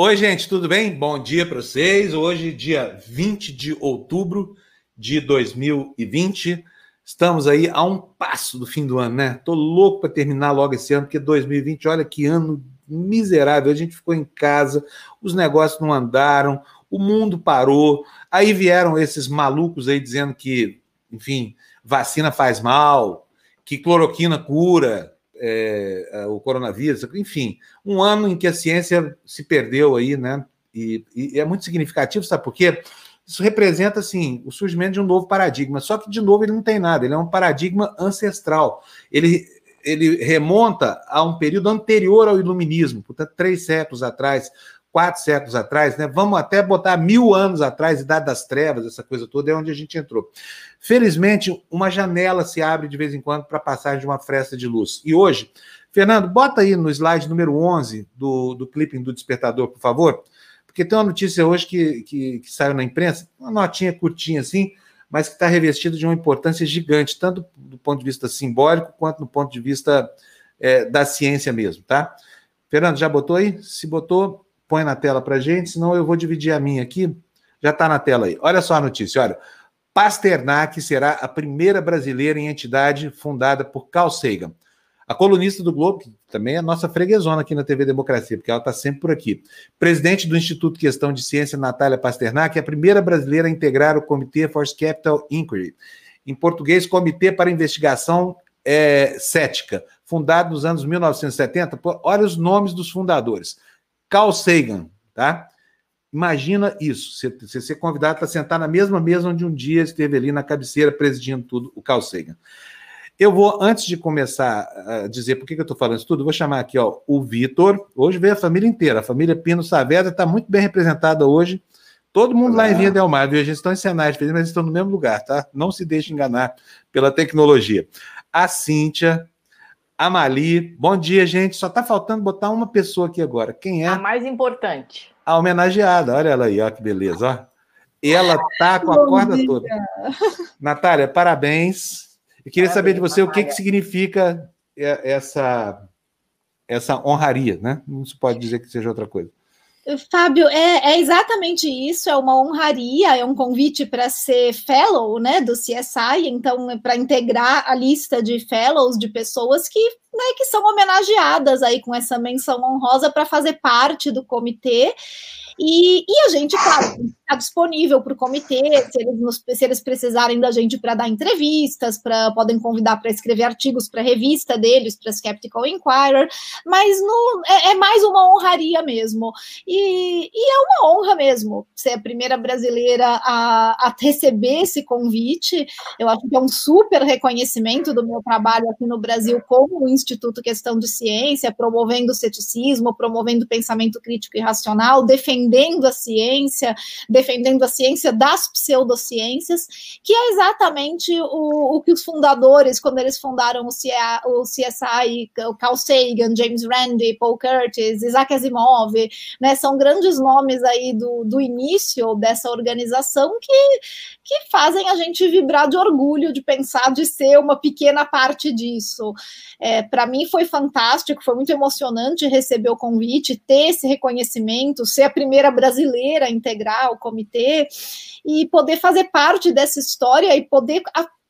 Oi, gente, tudo bem? Bom dia para vocês. Hoje, dia 20 de outubro de 2020. Estamos aí a um passo do fim do ano, né? Tô louco para terminar logo esse ano, porque 2020, olha que ano miserável. A gente ficou em casa, os negócios não andaram, o mundo parou. Aí vieram esses malucos aí dizendo que, enfim, vacina faz mal, que cloroquina cura, é, é, o coronavírus, enfim, um ano em que a ciência se perdeu aí, né? E, e, é muito significativo, sabe por quê? Isso representa, assim, o surgimento de um novo paradigma, só que, de novo, ele não tem nada, ele é um paradigma ancestral. Ele, ele remonta a um período anterior ao iluminismo, portanto, três séculos atrás, quatro séculos atrás, né? Vamos até botar mil anos atrás, Idade das Trevas, essa coisa toda, é onde a gente entrou. Felizmente, uma janela se abre de vez em quando para passagem de uma fresta de luz. E hoje, Fernando, bota aí no slide número 11 do, do clipping do Despertador, por favor, porque tem uma notícia hoje que, que, que saiu na imprensa, uma notinha curtinha assim, mas que está revestida de uma importância gigante, tanto do ponto de vista simbólico quanto do ponto de vista é, da ciência mesmo, tá? Fernando, já botou aí? Se botou, põe na tela para gente, senão eu vou dividir a minha aqui. Já está na tela aí. Olha só a notícia, olha. Pasternak será a primeira brasileira em entidade fundada por Carl Sagan. A colunista do Globo, que também é nossa freguesona aqui na TV Democracia, porque ela está sempre por aqui. Presidente do Instituto Questão de Ciência, Natália Pasternak, é a primeira brasileira a integrar o Comitê Force Capital Inquiry. Em português, Comitê para Investigação é, Cética, fundado nos anos 1970. Olha os nomes dos fundadores. Carl Sagan, tá? Imagina isso, você ser convidado para sentar na mesma mesa onde um dia esteve ali na cabeceira presidindo tudo o Carl Sagan. Eu vou, antes de começar a dizer por que, eu estou falando isso tudo, vou chamar aqui ó, o Vitor. Hoje veio a família inteira. A família Pino Saavedra está muito bem representada hoje. Todo mundo Olá. lá em Vinha Del Mar, viu? A gente está em cenários mas estão no mesmo lugar, tá? Não se deixe enganar pela tecnologia. A Cíntia, a Mali. Bom dia, gente. Só está faltando botar uma pessoa aqui agora. Quem é? A mais importante. A homenageada. Olha ela aí, ó, que beleza, ó. Ela tá com a Bom corda dia. toda. Natália, parabéns. Eu queria parabéns, saber de você Natália. o que, que significa essa, essa honraria, né? Não se pode dizer que seja outra coisa. Fábio, é, é, exatamente isso, é uma honraria, é um convite para ser fellow né, do CSI, então, é para integrar a lista de fellows de pessoas que, né, que são homenageadas aí com essa menção honrosa para fazer parte do comitê. E, e a gente, claro, está disponível para o comitê, se eles, nos, se eles precisarem da gente para dar entrevistas, pra, podem convidar para escrever artigos para a revista deles, para Skeptical Inquirer, mas no, é, é, mais uma honraria mesmo. E, e, é uma honra mesmo ser a primeira brasileira a, a receber esse convite. Eu acho que é um super reconhecimento do meu trabalho aqui no Brasil como Instituto Questão de Ciência, promovendo o ceticismo, promovendo o pensamento crítico e racional, defendendo a ciência, defendendo a ciência das pseudociências, que é exatamente o, o que os fundadores, quando eles fundaram o, CIA, o CSI, o Carl Sagan, James Randi, Paul Curtis, Isaac Asimov, né, são grandes nomes aí do, do início dessa organização que, que fazem a gente vibrar de orgulho de pensar de ser uma pequena parte disso. É, Para mim foi fantástico, foi muito emocionante receber o convite, ter esse reconhecimento, ser a primeira brasileira o comitê e poder fazer parte dessa história e poder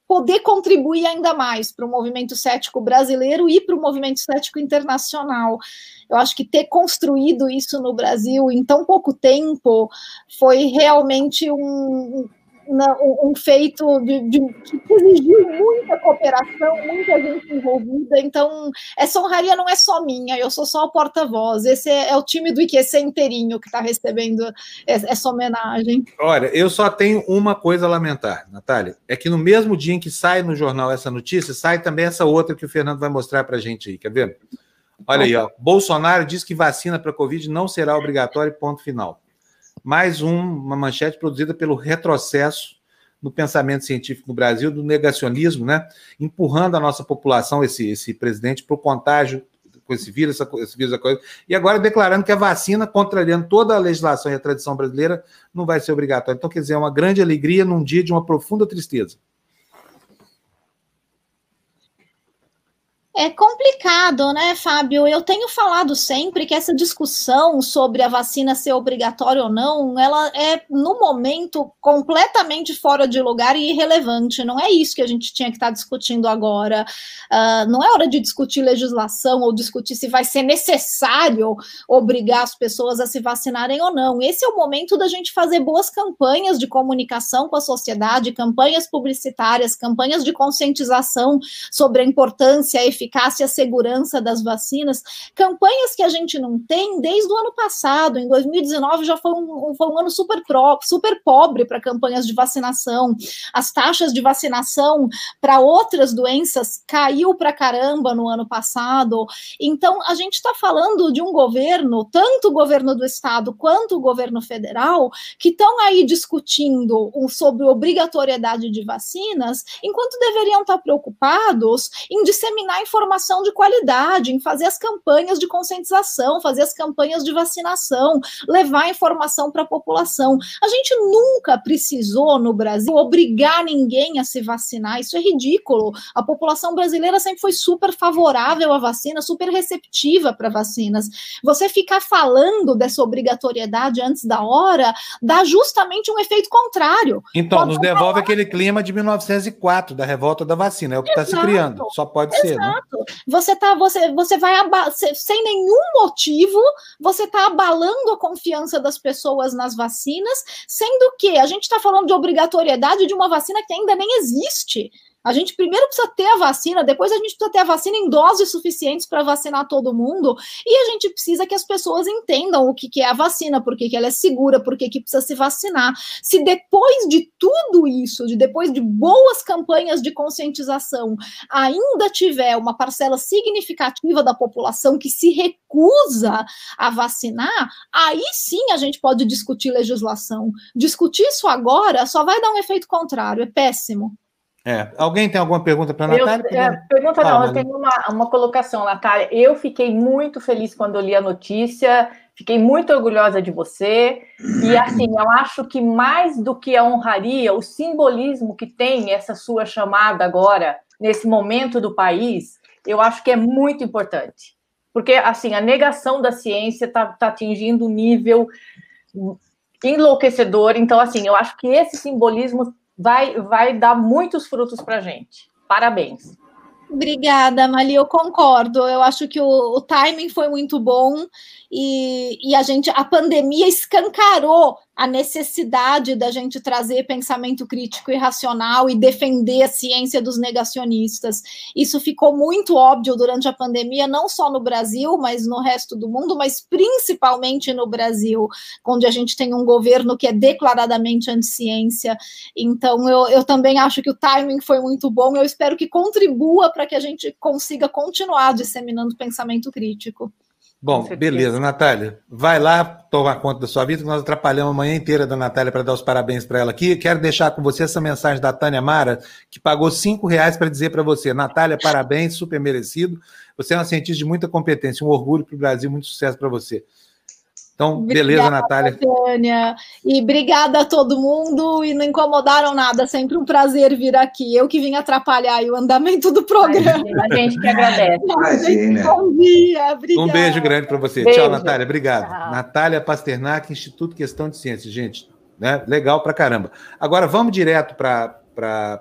poder contribuir ainda mais para o movimento cético brasileiro e para o movimento cético internacional. Eu acho que ter construído isso no Brasil em tão pouco tempo foi realmente um, um feito de, de, que exigiu muita cooperação, muita gente envolvida. Então, essa honraria não é só minha, eu sou só o porta-voz. Esse é, é, o time do IQC inteirinho que está recebendo essa homenagem. Olha, eu só tenho uma coisa a lamentar, Natália: é que no mesmo dia em que sai no jornal essa notícia, sai também essa outra que o Fernando vai mostrar para a gente aí, quer ver? Olha aí, ó. Bolsonaro diz que vacina para Covid não será obrigatório, ponto final mais um, uma manchete produzida pelo retrocesso no pensamento científico no Brasil, do negacionismo, né? empurrando a nossa população, esse, esse presidente, para o contágio com esse vírus, essa, esse vírus, essa coisa, e agora declarando que a vacina, contrariando toda a legislação e a tradição brasileira, não vai ser obrigatória. Então, quer dizer, é uma grande alegria num dia de uma profunda tristeza. É complicado, né, Fábio? Eu tenho falado sempre que essa discussão sobre a vacina ser obrigatória ou não, ela é, no momento, completamente fora de lugar e irrelevante. Não é isso que a gente tinha que estar discutindo agora. Uh, não é hora de discutir legislação ou discutir se vai ser necessário obrigar as pessoas a se vacinarem ou não. Esse é o momento da gente fazer boas campanhas de comunicação com a sociedade, campanhas publicitárias, campanhas de conscientização sobre a importância, a eficácia eficácia e a segurança das vacinas, campanhas que a gente não tem desde o ano passado. Em 2019 já foi um, foi um ano super, pro, super pobre para campanhas de vacinação. As taxas de vacinação para outras doenças caiu para caramba no ano passado. Então, a gente está falando de um governo, tanto o governo do estado quanto o governo federal, que estão aí discutindo sobre obrigatoriedade de vacinas, enquanto deveriam estar tá preocupados em disseminar informações informação de qualidade, em fazer as campanhas de conscientização, fazer as campanhas de vacinação, levar informação para a população. A gente nunca precisou no Brasil obrigar ninguém a se vacinar, isso é ridículo. A população brasileira sempre foi super favorável à vacina, super receptiva para vacinas. Você ficar falando dessa obrigatoriedade antes da hora dá justamente um efeito contrário. Então, pode nos devolve falar... aquele clima de 1904, da revolta da vacina, é o que está se criando, só pode Exato. ser. Né? Você tá, você, você vai sem nenhum motivo, você está abalando a confiança das pessoas nas vacinas, sendo que a gente está falando de obrigatoriedade de uma vacina que ainda nem existe. A gente primeiro precisa ter a vacina, depois a gente precisa ter a vacina em doses suficientes para vacinar todo mundo, e a gente precisa que as pessoas entendam o que, que é a vacina, por que, que ela é segura, por que, que precisa se vacinar. Se depois de tudo isso, de depois de boas campanhas de conscientização, ainda tiver uma parcela significativa da população que se recusa a vacinar, aí sim a gente pode discutir legislação. Discutir isso agora só vai dar um efeito contrário, é péssimo. É. Alguém tem alguma pergunta para a Natália? Eu, é, pergunta não, eu tenho uma, uma colocação, Natália. Eu fiquei muito feliz quando eu li a notícia, fiquei muito orgulhosa de você. E assim, eu acho que mais do que a honraria, o simbolismo que tem essa sua chamada agora, nesse momento do país, eu acho que é muito importante. Porque assim, a negação da ciência está tá atingindo um nível enlouquecedor. Então, assim, eu acho que esse simbolismo vai, vai dar muitos frutos para a gente. Parabéns. Obrigada, Mali, eu concordo. Eu acho que o, o timing foi muito bom e, e, a gente, a pandemia escancarou a necessidade da gente trazer pensamento crítico e racional e defender a ciência dos negacionistas. Isso ficou muito óbvio durante a pandemia, não só no Brasil, mas no resto do mundo, mas principalmente no Brasil, onde a gente tem um governo que é declaradamente anti-ciência. Então, eu, eu também acho que o timing foi muito bom. Eu espero que contribua para que a gente consiga continuar disseminando pensamento crítico. Bom, beleza, Natália. Vai lá tomar conta da sua vida, nós atrapalhamos a manhã inteira da Natália para dar os parabéns para ela aqui. Quero deixar com você essa mensagem da Tânia Mara, que pagou cinco reais para dizer para você: Natália, parabéns, super merecido. Você é uma cientista de muita competência, um orgulho para o Brasil, muito sucesso para você. Então, obrigada, beleza, Natália. Tânia. E obrigada a todo mundo. E não incomodaram nada. Sempre um prazer vir aqui. Eu que vim atrapalhar o andamento do programa. A gente que agradece. Bom dia. Obrigada. Um beijo grande para você. Beijo. Tchau, Natália. Obrigado. Tchau. Natália Pasternak, Instituto Questão de Ciência. Gente, né? legal para caramba. Agora, vamos direto para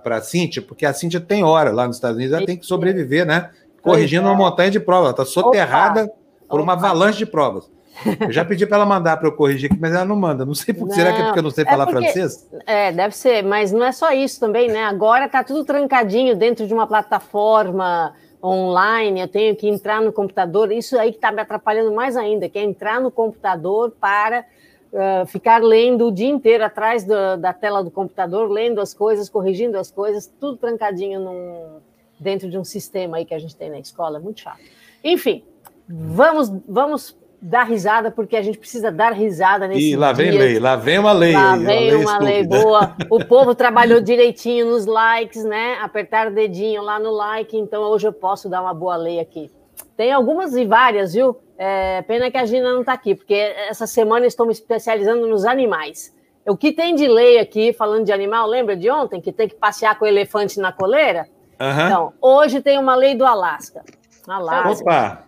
a Cíntia, porque a Cíntia tem hora lá nos Estados Unidos. Ela tem que sobreviver, né? Corrigindo é. uma montanha de provas. Ela está soterrada Opa. por uma avalanche de provas. Eu já pedi para ela mandar para eu corrigir aqui, mas ela não manda. Não sei por que. Será que é porque eu não sei é falar porque, francês? É, deve ser, mas não é só isso também, né? Agora está tudo trancadinho dentro de uma plataforma online, eu tenho que entrar no computador. Isso aí que está me atrapalhando mais ainda, que é entrar no computador para uh, ficar lendo o dia inteiro atrás do, da tela do computador, lendo as coisas, corrigindo as coisas, tudo trancadinho num, dentro de um sistema aí que a gente tem na escola. É muito chato. Enfim, vamos, vamos dar risada, porque a gente precisa dar risada nesse E lá vem dias. lei, lá vem uma lei. Lá vem uma, uma lei, boa. O povo trabalhou direitinho nos likes, né? Apertar o dedinho lá no like, então hoje eu posso dar uma boa lei aqui. Tem algumas e várias, viu? É, pena que a Gina não está aqui, porque essa semana estou me especializando nos animais. O que tem de lei aqui, falando de animal, lembra de ontem, que tem que passear com o elefante na coleira? Uhum. Então, hoje tem uma lei do Alasca. Alasca. Opa!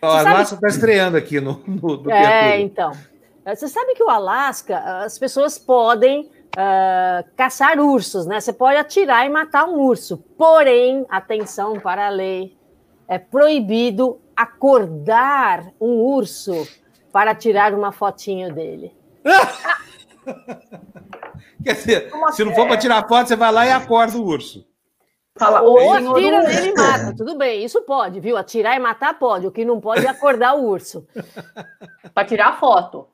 O Alasca está estreando aqui no, no, É, então. Você sabe que o Alasca, as pessoas podem uh, caçar ursos, né? Você pode atirar e matar um urso. Porém, atenção para a lei, é proibido acordar um urso para tirar uma fotinho dele. Quer dizer, se não for para tirar foto, você vai lá e acorda o urso. Fala, ou atira nele e mata. Tudo bem, isso pode, viu? Atirar e matar pode. O que não pode é acordar o urso. para tirar foto.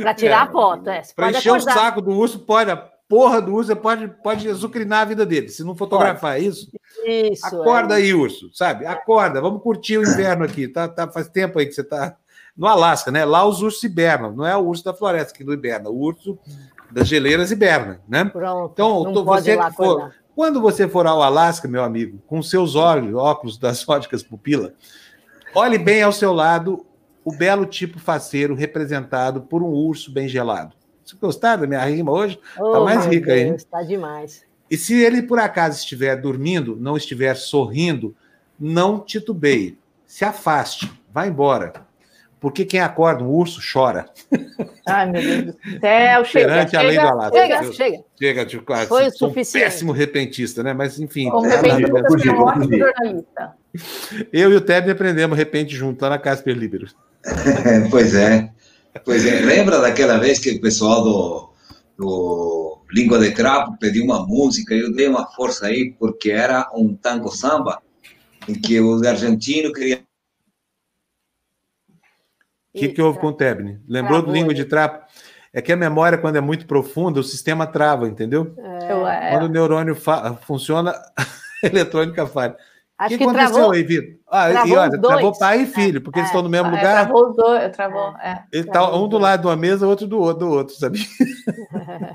Para tirar é, a foto, é. Para encher acordar. o saco do urso, pode. A porra do urso pode, pode azucrinar a vida dele. Se não fotografar pode. isso. Isso. Acorda é. aí, urso, sabe? Acorda, vamos curtir o inverno aqui. Tá, tá, faz tempo aí que você tá no Alasca, né? Lá os ursos hibernam, não é o urso da floresta que não hiberna, o urso das geleiras hiberna, né? Pronto, então, você que for, quando você for ao Alasca, meu amigo, com seus olhos, óculos das óticas pupila, olhe bem ao seu lado o belo tipo faceiro representado por um urso bem gelado. Você gostar da minha rima hoje? Está oh, mais rica aí. Está demais. E se ele por acaso estiver dormindo, não estiver sorrindo, não titubeie. Se afaste, vá embora. Porque quem acorda um urso chora. Ai, meu Deus do céu, chega. Perante chega, a lei do Alasca. Chega, chega. Chega, tipo, quase. Foi o suficiente. Um péssimo repentista, né? Mas, enfim. Como repentista, você é um ótimo jornalista. Eu e o Teb aprendemos repente junto lá na Casper Libero. pois é. Pois é. Lembra daquela vez que o pessoal do, do Língua de Trapo pediu uma música? Eu dei uma força aí, porque era um tango samba, em que o argentino queria o que, que houve com o Tebni? Lembrou Travou, do língua de trapo? É que a memória, quando é muito profunda, o sistema trava, entendeu? É. Quando o neurônio funciona, a eletrônica falha. O que, que aconteceu travou, aí, Vitor? Ah, e olha, travou pai e filho, porque é, eles estão no mesmo é, lugar. Travou os dois, travou. É, Ele tá um do lado de uma mesa, outro do outro, do outro sabia?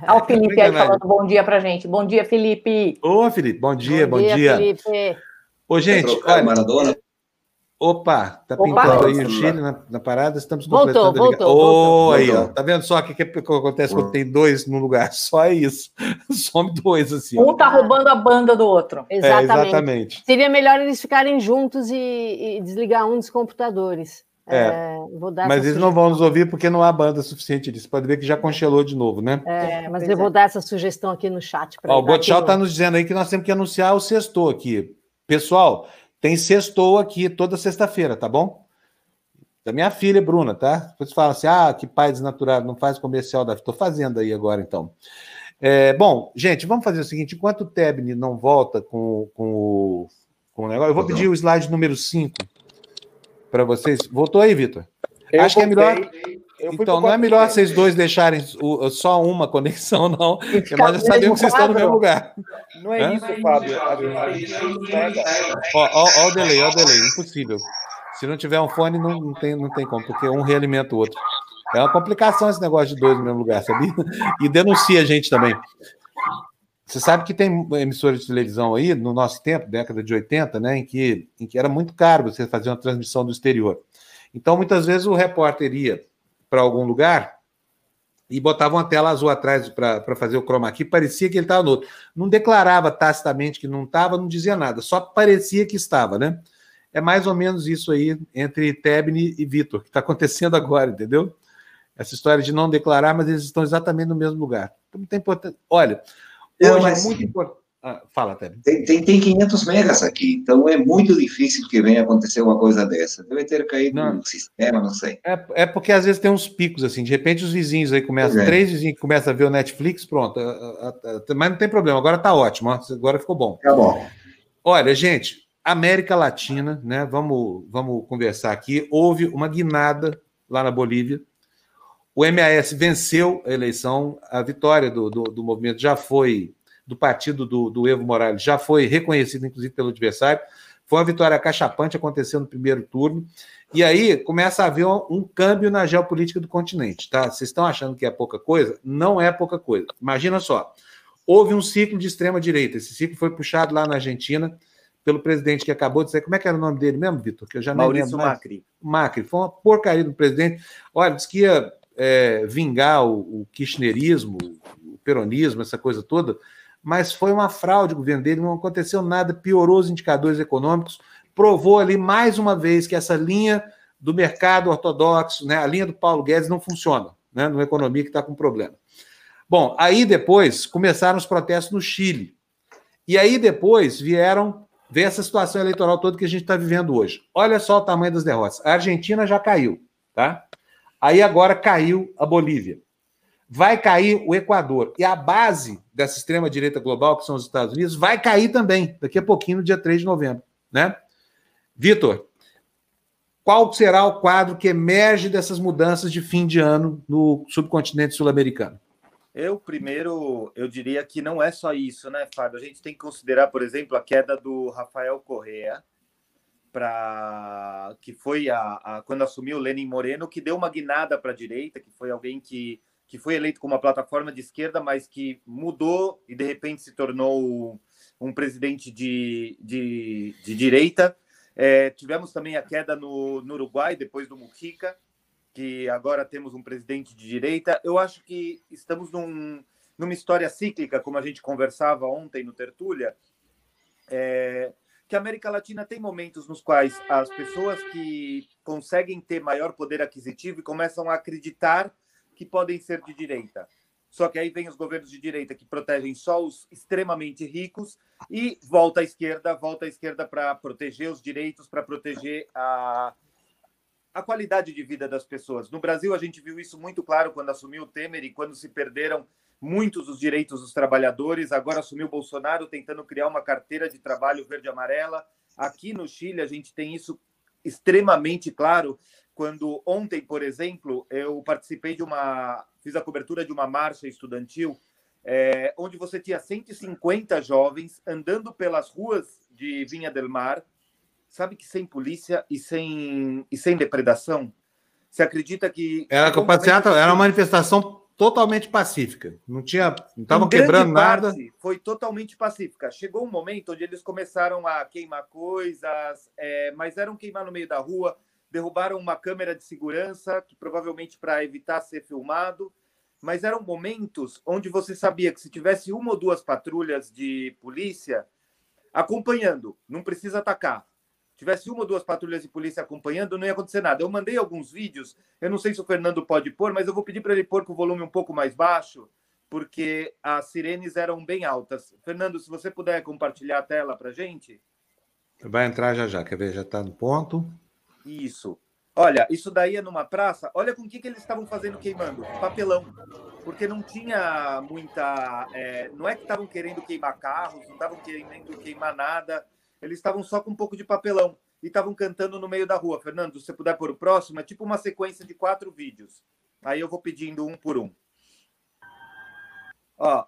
Olha o Felipe aí falando bom dia pra gente. Bom dia, Felipe. Ô, Felipe, bom dia, bom, bom dia. dia. Felipe. Ô, gente, olha, Maradona. Opa, tá pintando Opa, aí o Chile na, na, parada, estamos completando voltou, voltou, voltou, oh, aí, ó. Tá vendo só o que, que, acontece quando tem dois no lugar? Só isso. Some dois, assim. Um ó. tá roubando a banda do outro. Exatamente. É, exatamente. Seria melhor eles ficarem juntos e, e desligar um dos computadores. É, é mas eles não vão nos ouvir porque não há banda suficiente disso. Pode ver que já congelou de novo, né? É, mas eu vou é. dar essa sugestão aqui no chat. Ó, o Botchal está nos dizendo aí que nós temos que anunciar o sexto aqui. Pessoal, tem sextou aqui toda sexta-feira, tá bom? Da minha filha, Bruna, tá? Depois fala assim: ah, que pai desnaturado, não faz comercial da. Estou fazendo aí agora, então. É, bom, gente, vamos fazer o seguinte: enquanto o Tebni não volta com, com, o, com o negócio, eu vou pedir o slide número 5 para vocês. Voltou aí, Vitor? Acho que é melhor. Então, não é melhor vocês dois deixarem o, só uma conexão, não. Porque nós já sabemos que vocês estão no mesmo lugar. Não é Hã? isso, Fábio. Ó, ó, ó o delay, ó o delay. Impossível. Se não tiver um fone, não, não, tem, não tem como, porque um realimenta o outro. É uma complicação esse negócio de dois no mesmo lugar, sabia? E denuncia a gente também. Você sabe que tem emissora de televisão aí, no nosso tempo, década de 80, né, em que, em que era muito caro você fazer uma transmissão do exterior. Então, muitas vezes, o repórter ia para algum lugar e botava uma tela azul atrás para fazer o chroma key, parecia que ele estava no outro. Não declarava tacitamente que não estava, não dizia nada, só parecia que estava, né? É mais ou menos isso aí entre Tebni e Vitor, que está acontecendo agora, entendeu? Essa história de não declarar, mas eles estão exatamente no mesmo lugar. Então, tem importância. Olha, hoje é muito importante. Ah, fala, Tébio. Tem, tem, tem, 500 megas aqui, então é muito difícil que venha acontecer uma coisa dessa. Deve ter caído não. no sistema, não sei. É, é, porque às vezes tem uns picos, assim, de repente os vizinhos aí começam, é. três vizinhos que começam a ver o Netflix, pronto. Mas não tem problema, agora tá ótimo, agora ficou bom. Tá bom. Olha, gente, América Latina, né? Vamos, vamos conversar aqui. Houve uma guinada lá na Bolívia. O MAS venceu a eleição, a vitória do, do, do movimento já foi do partido do, do Evo Morales já foi reconhecido, inclusive, pelo adversário. Foi uma vitória cachapante, aconteceu no primeiro turno. E aí começa a haver um, um, câmbio na geopolítica do continente, tá? Vocês estão achando que é pouca coisa? Não é pouca coisa. Imagina só. Houve um ciclo de extrema-direita. Esse ciclo foi puxado lá na Argentina pelo presidente que acabou de dizer. Como é que era o nome dele mesmo, Vitor? Que eu já Maurício lembro. Macri. Macri. Foi uma porcaria do presidente. Olha, disse que ia é, vingar o, o kirchnerismo, o peronismo, essa coisa toda mas foi uma fraude o governo dele, não aconteceu nada, piorou os indicadores econômicos, provou ali mais uma vez que essa linha do mercado ortodoxo, né, a linha do Paulo Guedes não funciona, né, numa economia que está com problema. Bom, aí depois começaram os protestos no Chile. E aí depois vieram ver essa situação eleitoral toda que a gente está vivendo hoje. Olha só o tamanho das derrotas. A Argentina já caiu, tá? Aí agora caiu a Bolívia. Vai cair o Equador. E a base dessa extrema-direita global, que são os Estados Unidos, vai cair também, daqui a pouquinho, no dia 3 de novembro. Né? Vitor, qual será o quadro que emerge dessas mudanças de fim de ano no subcontinente sul-americano? Eu, primeiro, eu diria que não é só isso, né, Fábio? A gente tem que considerar, por exemplo, a queda do Rafael Correa, para que foi a, a, quando assumiu o Lenin Moreno, que deu uma guinada para a direita, que foi alguém que, que foi eleito como uma plataforma de esquerda, mas que mudou e de repente se tornou um presidente de, de, de direita. É, tivemos também a queda no, no Uruguai, depois do Mujica, que agora temos um presidente de direita. Eu acho que estamos num, numa história cíclica, como a gente conversava ontem no Tertúlia. É, que a América Latina tem momentos nos quais as pessoas que conseguem ter maior poder aquisitivo e começam a acreditar que podem ser de direita. Só que aí vem os governos de direita que protegem só os extremamente ricos e volta à esquerda, volta à esquerda para proteger os direitos, para proteger a, a qualidade de vida das pessoas. No Brasil, a gente viu isso muito claro quando assumiu o Temer e quando se perderam muitos dos direitos dos trabalhadores. Agora assumiu Bolsonaro tentando criar uma carteira de trabalho verde-amarela. Aqui no Chile, a gente tem isso extremamente claro. Quando ontem, por exemplo, eu participei de uma. fiz a cobertura de uma marcha estudantil, é, onde você tinha 150 jovens andando pelas ruas de Vinha del Mar, sabe que sem polícia e sem, e sem depredação. Você acredita que. Era, era uma manifestação totalmente pacífica. Não tinha, não estavam quebrando nada. Foi totalmente pacífica. Chegou um momento onde eles começaram a queimar coisas, é, mas eram queimar no meio da rua. Derrubaram uma câmera de segurança, que provavelmente para evitar ser filmado. Mas eram momentos onde você sabia que se tivesse uma ou duas patrulhas de polícia acompanhando, não precisa atacar, tivesse uma ou duas patrulhas de polícia acompanhando, não ia acontecer nada. Eu mandei alguns vídeos, eu não sei se o Fernando pode pôr, mas eu vou pedir para ele pôr com o volume um pouco mais baixo, porque as sirenes eram bem altas. Fernando, se você puder compartilhar a tela para gente. Vai entrar já já, quer ver? Já está no ponto. Isso. Olha, isso daí é numa praça. Olha com o que, que eles estavam fazendo queimando. Papelão. Porque não tinha muita. É, não é que estavam querendo queimar carros, não estavam querendo queimar nada eles estavam só com um pouco de papelão e estavam cantando no meio da rua. Fernando, se você puder pôr o próximo, é tipo uma sequência de quatro vídeos. Aí eu vou pedindo um por um. Ó,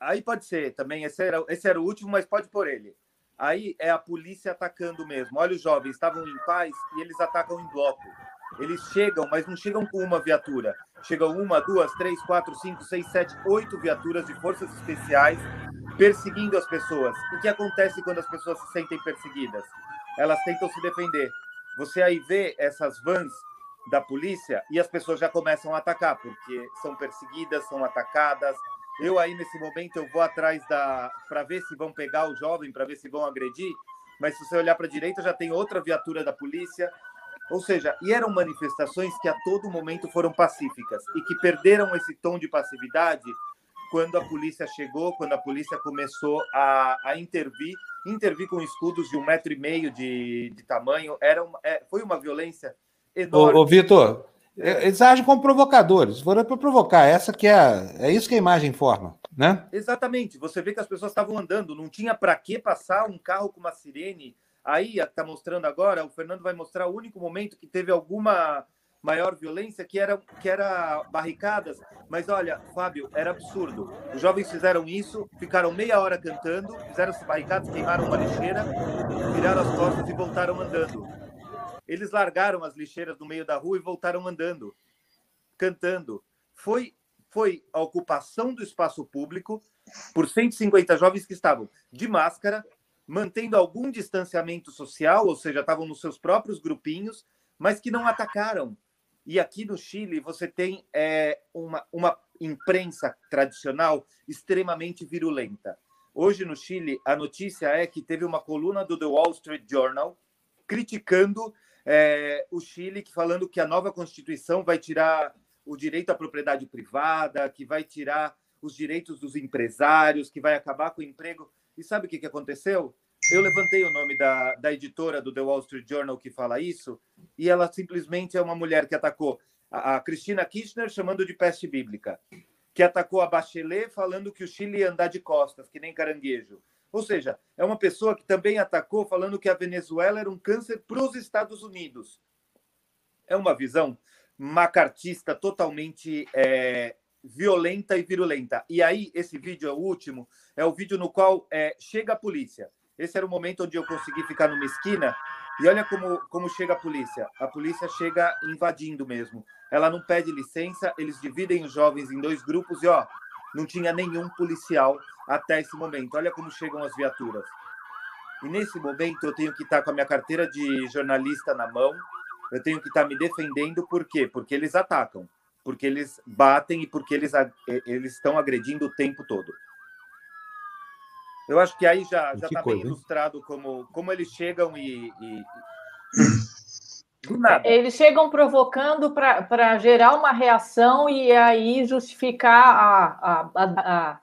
aí pode ser também, esse era, esse era o último, mas pode pôr ele. Aí é a polícia atacando mesmo. Olha, os jovens estavam em paz e eles atacam em bloco. Eles chegam, mas não chegam com uma viatura. Chegam uma, duas, três, quatro, cinco, seis, sete, oito viaturas de forças especiais perseguindo as pessoas. O que acontece quando as pessoas se sentem perseguidas? Elas tentam se defender. Você aí vê essas vans da polícia e as pessoas já começam a atacar, porque são perseguidas, são atacadas. Eu aí nesse momento eu vou atrás da para ver se vão pegar o jovem, para ver se vão agredir, mas se você olhar para a direita já tem outra viatura da polícia. Ou seja, e eram manifestações que a todo momento foram pacíficas e que perderam esse tom de passividade quando a polícia chegou, quando a polícia começou a, a intervir, intervir com escudos de um metro e meio de, de tamanho, era uma, é, foi uma violência enorme. Ô, ô Vitor, eles agem como provocadores, foram para provocar, essa que é, é isso que a imagem informa, né? Exatamente, você vê que as pessoas estavam andando, não tinha para que passar um carro com uma sirene, aí está mostrando agora, o Fernando vai mostrar o único momento que teve alguma maior violência, que era, que era barricadas. Mas olha, Fábio, era absurdo. Os jovens fizeram isso, ficaram meia hora cantando, fizeram-se barricadas, queimaram uma lixeira, viraram as costas e voltaram andando. Eles largaram as lixeiras no meio da rua e voltaram andando, cantando. Foi, foi a ocupação do espaço público por 150 jovens que estavam de máscara, mantendo algum distanciamento social, ou seja, estavam nos seus próprios grupinhos, mas que não atacaram, e aqui no Chile você tem é, uma, uma imprensa tradicional extremamente virulenta. Hoje no Chile, a notícia é que teve uma coluna do The Wall Street Journal criticando é, o Chile, falando que a nova Constituição vai tirar o direito à propriedade privada, que vai tirar os direitos dos empresários, que vai acabar com o emprego. E sabe o que, que aconteceu? Eu levantei o nome da, da editora do The Wall Street Journal que fala isso, e ela simplesmente é uma mulher que atacou a, a Cristina Kirchner chamando de peste bíblica, que atacou a Bachelet falando que o Chile ia andar de costas, que nem caranguejo. Ou seja, é uma pessoa que também atacou falando que a Venezuela era um câncer para os Estados Unidos. É uma visão macartista totalmente é, violenta e virulenta. E aí, esse vídeo é o último, é o vídeo no qual é, chega a polícia. Esse era o momento onde eu consegui ficar numa esquina. E olha como, como chega a polícia. A polícia chega invadindo mesmo. Ela não pede licença, eles dividem os jovens em dois grupos e, ó, não tinha nenhum policial até esse momento. Olha como chegam as viaturas. E nesse momento eu tenho que estar com a minha carteira de jornalista na mão, eu tenho que estar me defendendo, por quê? Porque eles atacam, porque eles batem e porque eles, eles estão agredindo o tempo todo. Eu acho que aí já está bem ilustrado como, como eles chegam e, e... Do nada. Eles chegam provocando para gerar uma reação e aí justificar a, a, a, a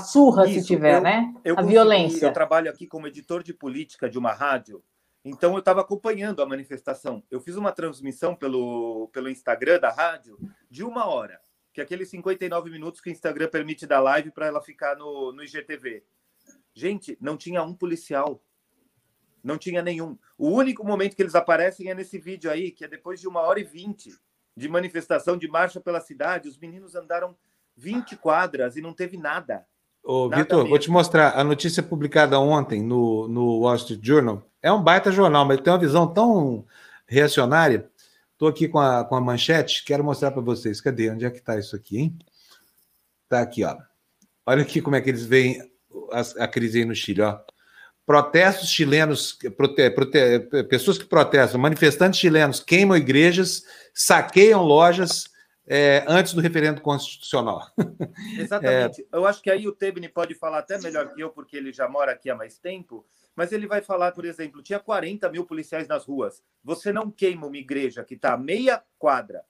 surra, Isso, se tiver, eu, né? Eu a violência. Eu trabalho aqui como editor de política de uma rádio, então eu estava acompanhando a manifestação. Eu fiz uma transmissão pelo, pelo Instagram da rádio de uma hora, que é aqueles 59 minutos que o Instagram permite da live para ela ficar no, no IGTV. Gente, não tinha um policial. Não tinha nenhum. O único momento que eles aparecem é nesse vídeo aí, que é depois de uma hora e vinte de manifestação, de marcha pela cidade. Os meninos andaram 20 quadras e não teve nada. Ô, Vitor, vou te mostrar. A notícia publicada ontem no, no Wall Street Journal é um baita jornal, mas tem uma visão tão reacionária. Estou aqui com a, com a manchete, quero mostrar para vocês. Cadê? Onde é que está isso aqui, hein? Está aqui, ó. Olha aqui como é que eles veem a, a crise aí no Chile, ó protestos chilenos, prote, prote, pessoas que protestam, manifestantes chilenos queimam igrejas, saqueiam lojas é, antes do referendo constitucional. Exatamente. É... Eu acho que aí o Tebni pode falar até melhor que eu, porque ele já mora aqui há mais tempo, mas ele vai falar, por exemplo, tinha 40 mil policiais nas ruas. Você não queima uma igreja que está a meia quadra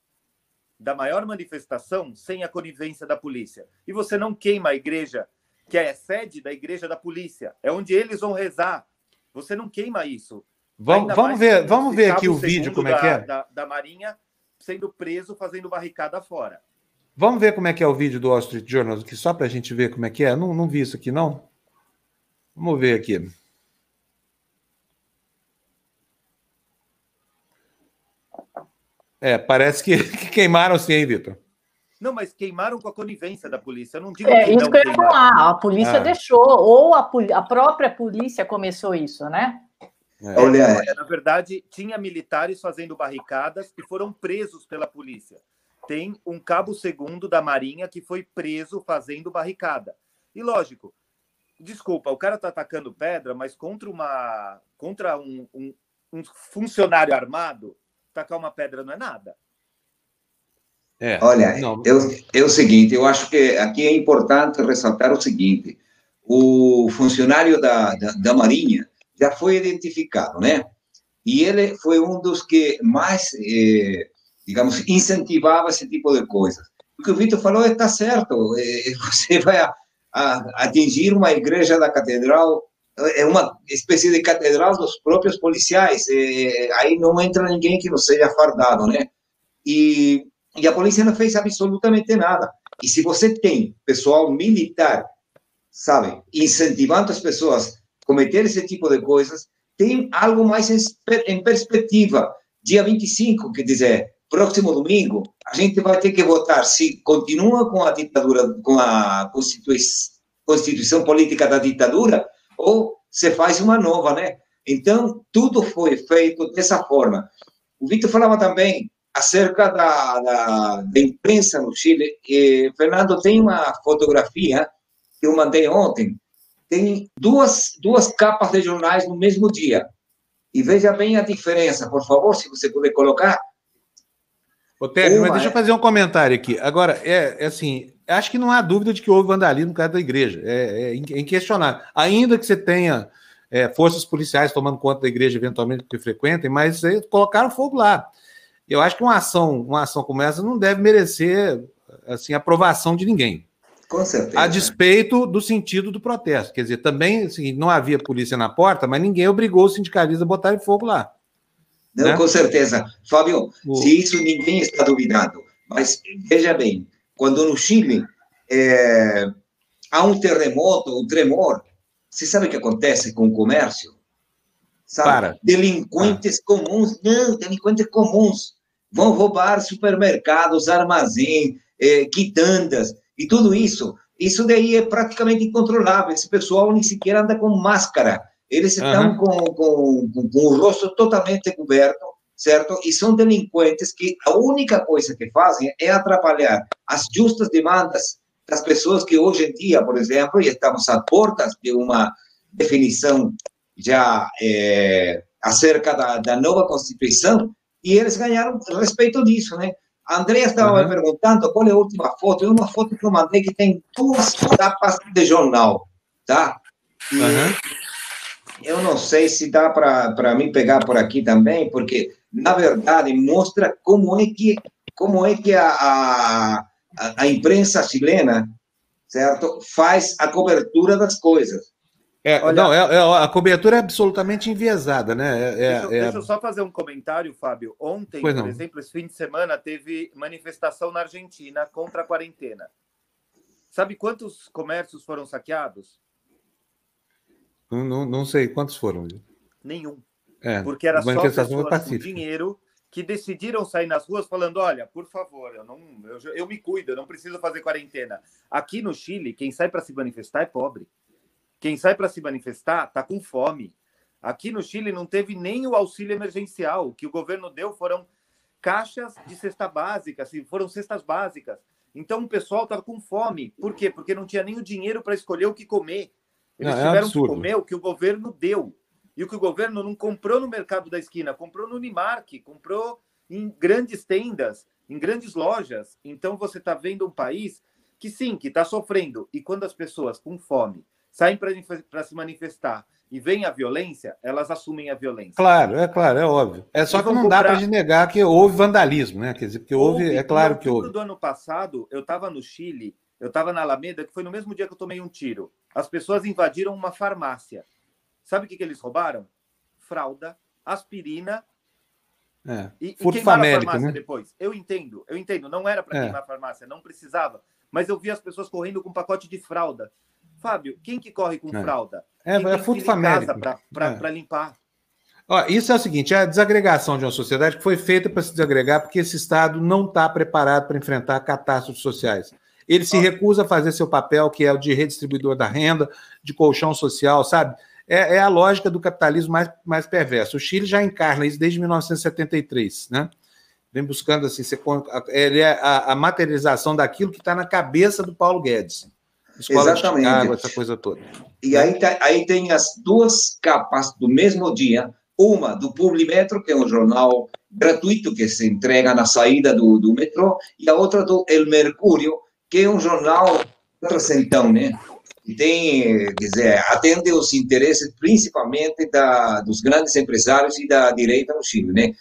da maior manifestação sem a conivência da polícia. E você não queima a igreja que é sede da igreja da polícia, é onde eles vão rezar. Você não queima isso. Vamos, vamos ver, vamos ver aqui o vídeo como é que é. Da, da, Marinha sendo preso fazendo barricada fora. Vamos ver como é que é o vídeo do Wall Street Journal, que só para a gente ver como é que é. Não, não vi isso aqui não. Vamos ver aqui. É, parece que, que queimaram sim, hein, Vitor? Não, mas queimaram com a conivência da polícia. Eu não digo é, que isso que eu ia falar. A polícia ah. deixou, ou a, a, própria polícia começou isso, né? É. Olha, na verdade, tinha militares fazendo barricadas que foram presos pela polícia. Tem um cabo segundo da Marinha que foi preso fazendo barricada. E lógico, desculpa, o cara tá atacando pedra, mas contra uma contra um, um, um funcionário armado, tacar uma pedra não é nada. É, Olha, eu, é o seguinte, eu acho que aqui é importante ressaltar o seguinte, o funcionário da, da, da Marinha já foi identificado, né? E ele foi um dos que mais, eh, digamos, incentivava esse tipo de coisas. O que o Vitor falou está certo, eh, você vai a, a, atingir uma igreja da catedral, é uma espécie de catedral dos próprios policiais, eh, aí não entra ninguém que não seja fardado, né? E e a polícia não fez absolutamente nada. E se você tem pessoal militar, sabe, incentivando as pessoas cometer esse tipo de coisas, tem algo mais em perspectiva. Dia 25, quer dizer, próximo domingo, a gente vai ter que votar se continua com a ditadura, com a constituição, política da ditadura, ou se faz uma nova, né? Então, tudo foi feito dessa forma. O Vitor falava também acerca da, da, da imprensa no Chile. E, Fernando, tem uma fotografia que eu mandei ontem. Tem duas, duas capas de jornais no mesmo dia. E veja bem a diferença, por favor, se você puder colocar. Ô, Tércio, mas deixa eu fazer um comentário aqui. Agora, é, é, assim, acho que não há dúvida de que houve vandalismo no caso da igreja. É, é inquestionável. Ainda que você tenha é, forças policiais tomando conta da igreja eventualmente que frequentem, mas colocaram fogo lá. Eu acho que uma ação, uma ação como essa não deve merecer assim aprovação de ninguém. Com certeza. A despeito do sentido do protesto. Quer dizer, também assim, não havia polícia na porta, mas ninguém obrigou os sindicalistas a botarem fogo lá. Não, né? com certeza. Fábio, o... se isso ninguém está duvidando. Mas veja bem, quando no Chile é, há um terremoto, um tremor, você sabe o que acontece com o comércio? Sabe? Para. Delinquentes Para. comuns, não, delinquentes comuns, vão roubar supermercados, armazém, eh, quitandas, e tudo isso. Isso daí é praticamente incontrolável. Esse pessoal nem sequer anda com máscara. Eles estão uhum. com, com, com, com o rosto totalmente coberto, certo? E são delinquentes que a única coisa que fazem é atrapalhar as justas demandas das pessoas que hoje em dia, por exemplo, e estamos a portas de uma definição já é, acerca da, da, nova Constituição, e eles ganharam respeito disso, né? A Andrea estava uhum. me perguntando qual é a última foto. É uma foto que eu mandei que tem duas capas de jornal, tá? Uhum. Eu não sei se dá para mim pegar por aqui também, porque, na verdade, mostra como é que, como é que a, a a, a imprensa chilena, certo, faz a cobertura das coisas. É, Olha, não, é, é, a cobertura é absolutamente enviesada, né? É, é deixa, deixa, eu só fazer um comentário, Fábio. Ontem, por exemplo, esse fim de semana, teve manifestação na Argentina contra a quarentena. Sabe quantos comércios foram saqueados? Não, não, não sei quantos foram. Nenhum. É, Porque era só pessoas com dinheiro que decidiram sair nas ruas falando: olha, por favor, eu não, eu, eu me cuido, eu não preciso fazer quarentena. Aqui no Chile, quem sai para se manifestar é pobre. Quem sai para se manifestar está com fome. Aqui no Chile não teve nem o auxílio emergencial. O que o governo deu foram caixas de cesta básica, assim, foram cestas básicas. Então o pessoal estava com fome. Por quê? Porque não tinha nem o dinheiro para escolher o que comer. Eles não, é tiveram que comer o que o governo deu. E o que o governo não comprou no mercado da esquina, comprou no Unimark, comprou em grandes tendas, em grandes lojas. Então você está vendo um país que sim, que está sofrendo. E quando as pessoas com fome saem para se manifestar e vem a violência, elas assumem a violência. Claro, é claro, é óbvio. É só que não comprar... dá para negar que houve vandalismo, né? Quer dizer, porque houve, houve é claro que houve. do ano passado, eu estava no Chile, eu estava na Alameda, que foi no mesmo dia que eu tomei um tiro. As pessoas invadiram uma farmácia. Sabe o que, que eles roubaram? Fralda, aspirina é. e, e queimaram a farmácia né? depois. Eu entendo, eu entendo. Não era para é. queimar a farmácia, não precisava. Mas eu vi as pessoas correndo com um pacote de fralda. Fábio, quem que corre com é. fralda? É, quem é furto famílico. Para é. limpar. Ó, isso é o seguinte: é a desagregação de uma sociedade que foi feita para se desagregar porque esse Estado não está preparado para enfrentar catástrofes sociais. Ele se recusa a fazer seu papel, que é o de redistribuidor da renda, de colchão social, sabe? é, é, a lógica do capitalismo mais, mais perverso. O Chile já encarna isso desde 1973, né? Vem buscando assim, ele é a, a materialização daquilo que está na cabeça do Paulo Guedes. Escola Exatamente. Chicago, essa coisa toda. E aí, tá, aí tem as duas capas do mesmo dia, uma do Publimetro, que é um jornal gratuito que se entrega na saída do, do metrô, e a outra do El Mercúrio, que é um jornal trascentão, né? e tem, quer dizer, atende os interesses principalmente da, dos grandes empresários e da direita no Chile, né?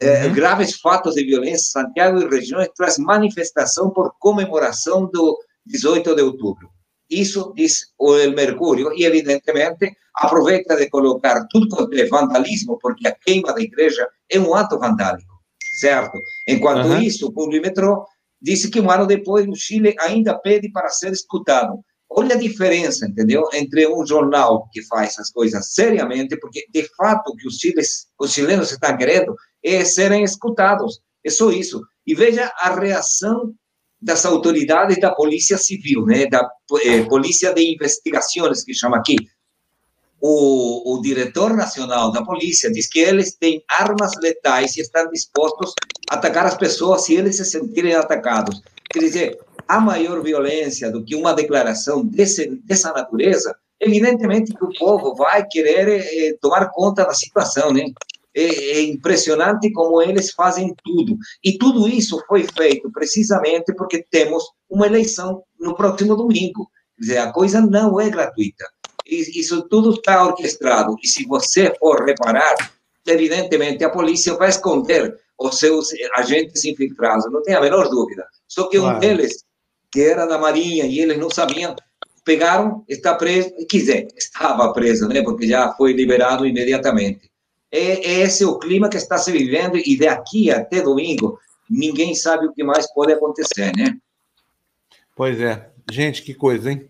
É, graves fatos de violência, Santiago e regiões traz manifestação por comemoração do 18 de outubro. Isso diz o El Mercúrio e, evidentemente, aproveita de colocar tudo quanto é vandalismo, porque a queima da igreja é um ato vandálico, certo? Enquanto uhum. isso, o Publimetro disse que um ano depois o Chile ainda pede para ser escutado. Olha a diferença, entendeu? Entre um jornal que faz as coisas seriamente, porque de fato o que os, chiles, os chilenos estão querendo é serem escutados. É só isso. E veja a reação das autoridades da Polícia Civil, né? da eh, Polícia de Investigações, que chama aqui. O, o diretor nacional da polícia diz que eles têm armas letais e estão dispostos a atacar as pessoas se eles se sentirem atacados. Quer dizer, a maior violência do que uma declaração desse, dessa natureza, evidentemente que o povo vai querer eh, tomar conta da situação, né? É, é, impressionante como eles fazem tudo. E tudo isso foi feito precisamente porque temos uma eleição no próximo domingo. Quer dizer, a coisa não é gratuita. isso tudo está orquestrado. E se você for reparar, evidentemente a polícia vai esconder os seus agentes infiltrados, não tem a menor dúvida. Só que claro. um deles, que era da Marinha e eles não sabiam, pegaram, está preso, quer dizer, estava preso, né, porque já foi liberado imediatamente. É, esse é o clima que está se vivendo e daqui até domingo ninguém sabe o que mais pode acontecer, né? Pois é. Gente, que coisa, hein?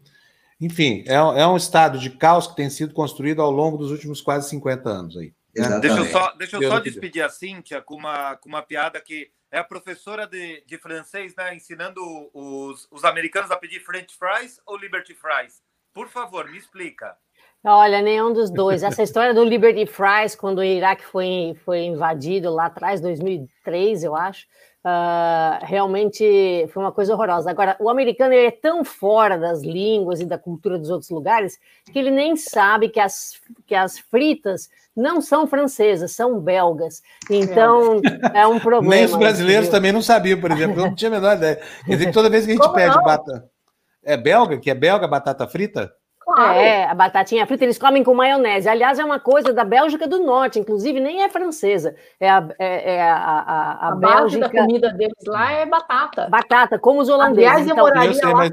Enfim, é, é um estado de caos que tem sido construído ao longo dos últimos quase 50 anos aí. Né? Deixa eu só, deixa eu só despedir a Cíntia com uma, com uma piada que é a professora de, de francês, né? Ensinando os, os americanos a pedir French fries ou Liberty fries. Por favor, me explica. Olha, nenhum dos dois. Essa história do Liberty Fries, quando o Iraque foi, foi invadido lá atrás, 2003, eu acho, uh, realmente foi uma coisa horrorosa. Agora, o americano é tão fora das línguas e da cultura dos outros lugares que ele nem sabe que as, que as fritas não são francesas, são belgas. Então, é um problema. Nem os brasileiros viu? também não sabiam, por exemplo. Eu não tinha a menor ideia. Quer dizer, toda vez que a gente Como pede não? batata... É belga? Que é belga batata frita? Claro. É, a batatinha frita eles comem com maionese. Aliás, é uma coisa da Bélgica do Norte, inclusive nem é francesa. É a, é, é a, a, a, a Bélgica. da comida deles lá é batata. Batata, como os holandeses. Aliás, eu então, moraria eu sei, lá mas...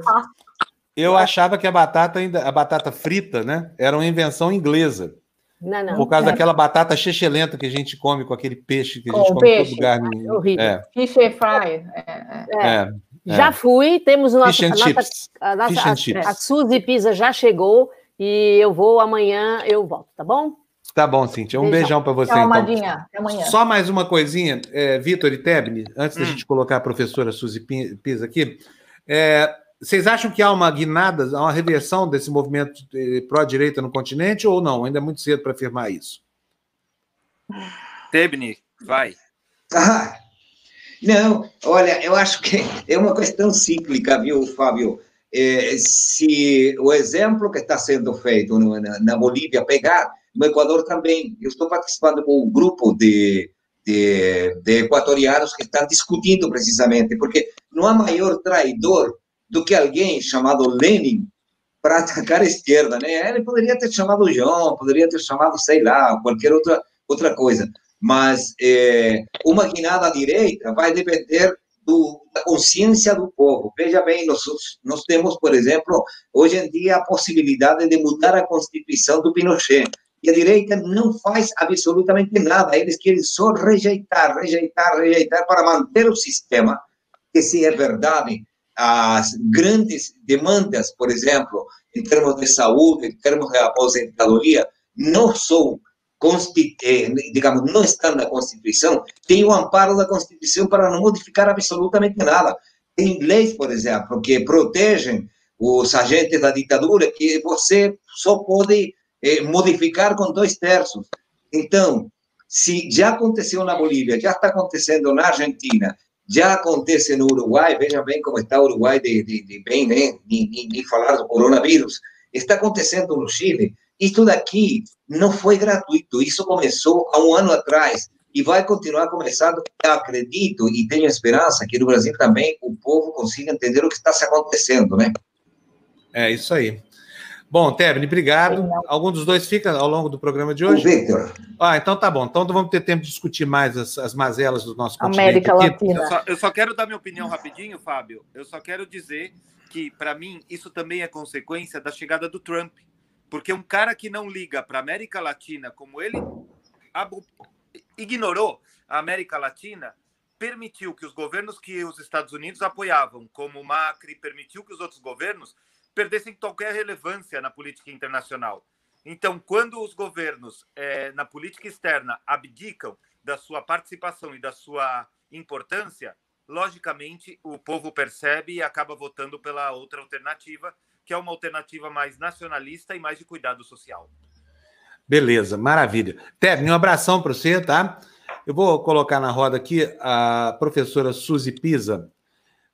Eu achava que a batata ainda, a batata frita, né, era uma invenção inglesa. Não, não. Por causa é. daquela batata chechelenta que a gente come com aquele peixe que a gente com come peixe. todo lugar. É horrível. É. Fish fry. É. é. É. Já fui, temos o nosso, a nossa, a, nossa, a, a Suzy Pisa já chegou e eu vou amanhã, eu volto, tá bom? Tá bom, Cintia. Um beijão, beijão para você. Tchau, então. Amadinha. Até amanhã. Só mais uma coisinha, é, Vitor e Tebni, antes hum. da gente colocar a professora Suzy Pisa aqui. É, vocês acham que há uma guinada, há uma reversão desse movimento pró-direita no continente ou não? Ainda é muito cedo para afirmar isso. Tebni, vai. Ah, não, olha, eu acho que é uma questão cíclica, viu, Fábio? É, se o exemplo que está sendo feito na, na, Bolívia pegar, no Equador também. Eu estou participando com um grupo de, de, de equatorianos que estão discutindo precisamente, porque não há maior traidor do que alguém chamado Lenin para atacar a esquerda, né? Ele poderia ter chamado João, poderia ter chamado, sei lá, qualquer outra, outra coisa mas é, uma guinada à direita vai depender do, da consciência do povo. Veja bem, nós, nós temos, por exemplo, hoje em dia a possibilidade de mudar a Constituição do Pinochet. E a direita não faz absolutamente nada. Eles querem só rejeitar, rejeitar, rejeitar para manter o sistema. Que, se é verdade, as grandes demandas, por exemplo, em termos de saúde, em termos de aposentadoria, não são digamos, não está na Constituição, tem o amparo da Constituição para não modificar absolutamente nada. Tem leis, por exemplo, que protegem os agentes da ditadura, que você só pode eh, modificar com dois terços. Então, se já aconteceu na Bolívia, já está acontecendo na Argentina, já acontece no Uruguai, veja bem como está o Uruguai de, de, de bem, né? nem, nem, nem falar do coronavírus, está acontecendo no Chile, isso daqui não foi gratuito, isso começou há um ano atrás e vai continuar começando. Eu acredito e tenho esperança que no Brasil também o povo consiga entender o que está se acontecendo, né? É isso aí. Bom, Tebni, obrigado. Algum dos dois fica ao longo do programa de hoje? O Victor. Ah, então tá bom. Então vamos ter tempo de discutir mais as, as mazelas do nosso América Latina. Eu só, eu só quero dar minha opinião rapidinho, Fábio. Eu só quero dizer que, para mim, isso também é consequência da chegada do Trump. Porque um cara que não liga para a América Latina, como ele ignorou a América Latina, permitiu que os governos que os Estados Unidos apoiavam, como o Macri, permitiu que os outros governos perdessem qualquer relevância na política internacional. Então, quando os governos é, na política externa abdicam da sua participação e da sua importância, logicamente o povo percebe e acaba votando pela outra alternativa, que é uma alternativa mais nacionalista e mais de cuidado social. Beleza, maravilha. Tebni, um abração para você, tá? Eu vou colocar na roda aqui a professora Suzy Pisa.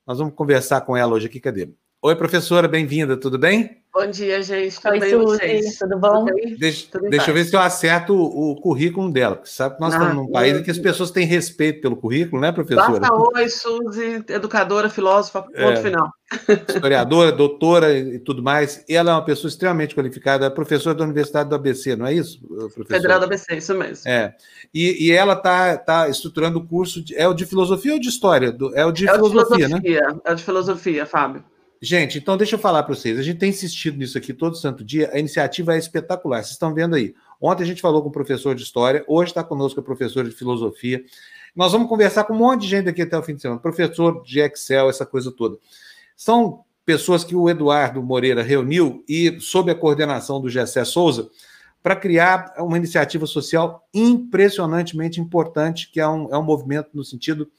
Nós vamos conversar com ela hoje aqui. Cadê? Oi, professora, bem-vinda, tudo bem? Bom dia, gente. Tudo Oi, bem, Suzy, tudo bom? Deixa, tudo deixa eu ver se eu acerto o, o currículo dela. Sabe que nós ah, estamos num país em que as pessoas têm respeito pelo currículo, né, professora? Basta oi, Suzy, educadora, filósofa, ponto é, final. Historiadora, doutora e tudo mais. E ela é uma pessoa extremamente qualificada, professora da Universidade do ABC, não é isso, professora? Federal do ABC, isso mesmo. É. E, e ela está tá estruturando o curso, de, é o de filosofia ou de história? é o de é filosofia, o de filosofia né? É o de filosofia, Fábio. Gente, então deixa eu falar para vocês. A gente tem insistido nisso aqui todo santo dia. A iniciativa é espetacular. Vocês estão vendo aí. Ontem a gente falou com o professor de história, hoje está conosco a professora de filosofia. Nós vamos conversar com um monte de gente aqui até o fim de semana. Professor de Excel, essa coisa toda. São pessoas que o Eduardo Moreira reuniu e, sob a coordenação do Gessé Souza, para criar uma iniciativa social impressionantemente importante, que é um, é um movimento no sentido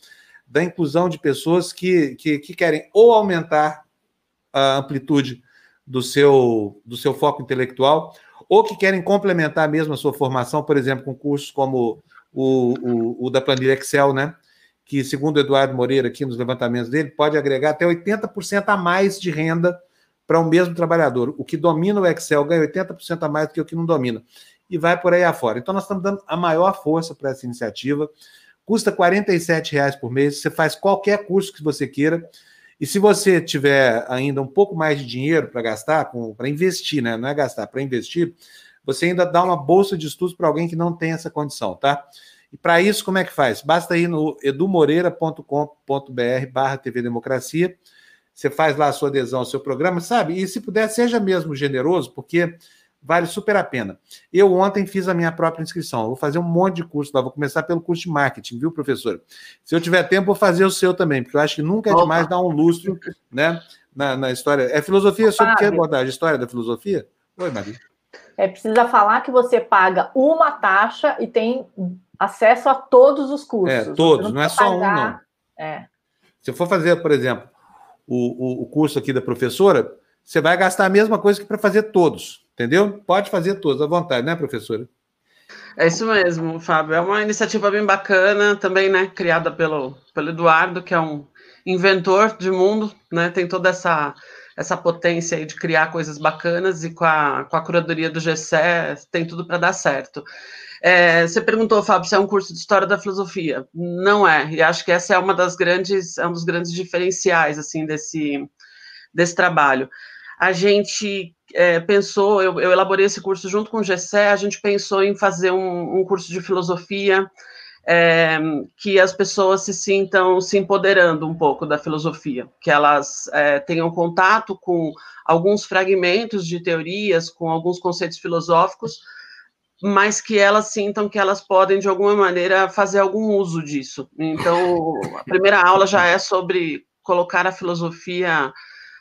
da inclusão de pessoas que, que, que querem ou aumentar a amplitude do seu, do seu foco intelectual, ou que querem complementar mesmo a sua formação, por exemplo, com cursos como o, o, o da planilha Excel, né? que, segundo Eduardo Moreira, aqui nos levantamentos dele, pode agregar até 80% a mais de renda para o um mesmo trabalhador. O que domina o Excel ganha 80% a mais do que o que não domina. E vai por aí afora. Então, nós estamos dando a maior força para essa iniciativa. Custa R$ reais por mês. Você faz qualquer curso que você queira. E se você tiver ainda um pouco mais de dinheiro para gastar, para investir, né? Não é gastar, para investir, você ainda dá uma bolsa de estudos para alguém que não tem essa condição, tá? E para isso, como é que faz? Basta ir no edumoreira.com.br barra TV Democracia. Você faz lá a sua adesão ao seu programa, sabe? E se puder, seja mesmo generoso, porque vale super a pena. Eu ontem fiz a minha própria inscrição. vou fazer um monte de curso lá. Vou começar pelo curso de marketing, viu, professor? Se eu tiver tempo, vou fazer o seu também, porque eu acho que nunca é Opa. demais dar um lustro, né? Na, na história. É filosofia sobre o que abordagem? História da filosofia? Oi, Maria. É, precisa falar que você paga uma taxa e tem acesso a todos os cursos. É, todos, não, não, é só pagar... um, não. É. Se eu for fazer, por exemplo, o, o, o curso aqui da professora, você vai gastar a mesma coisa que para fazer todos. Entendeu? Pode fazer todos à vontade, né, professora? É isso mesmo, Fábio. É uma iniciativa bem bacana, também, né, criada pelo, pelo Eduardo, que é um inventor de mundo, né, tem toda essa, essa potência aí de criar coisas bacanas e com a, com a curadoria do GCE tem tudo para dar certo. É, você perguntou, Fábio, se é um curso de História da Filosofia. Não é, e acho que essa é uma das grandes, é um dos grandes diferenciais, assim, desse, desse trabalho. A gente é, pensou, eu, eu, elaborei esse curso junto com o Gessé, a gente pensou em fazer um, um curso de filosofia é, que as pessoas se sintam se empoderando um pouco da filosofia, que elas é, tenham contato com alguns fragmentos de teorias, com alguns conceitos filosóficos, mas que elas sintam que elas podem, de alguma maneira, fazer algum uso disso. Então, a primeira aula já é sobre colocar a filosofia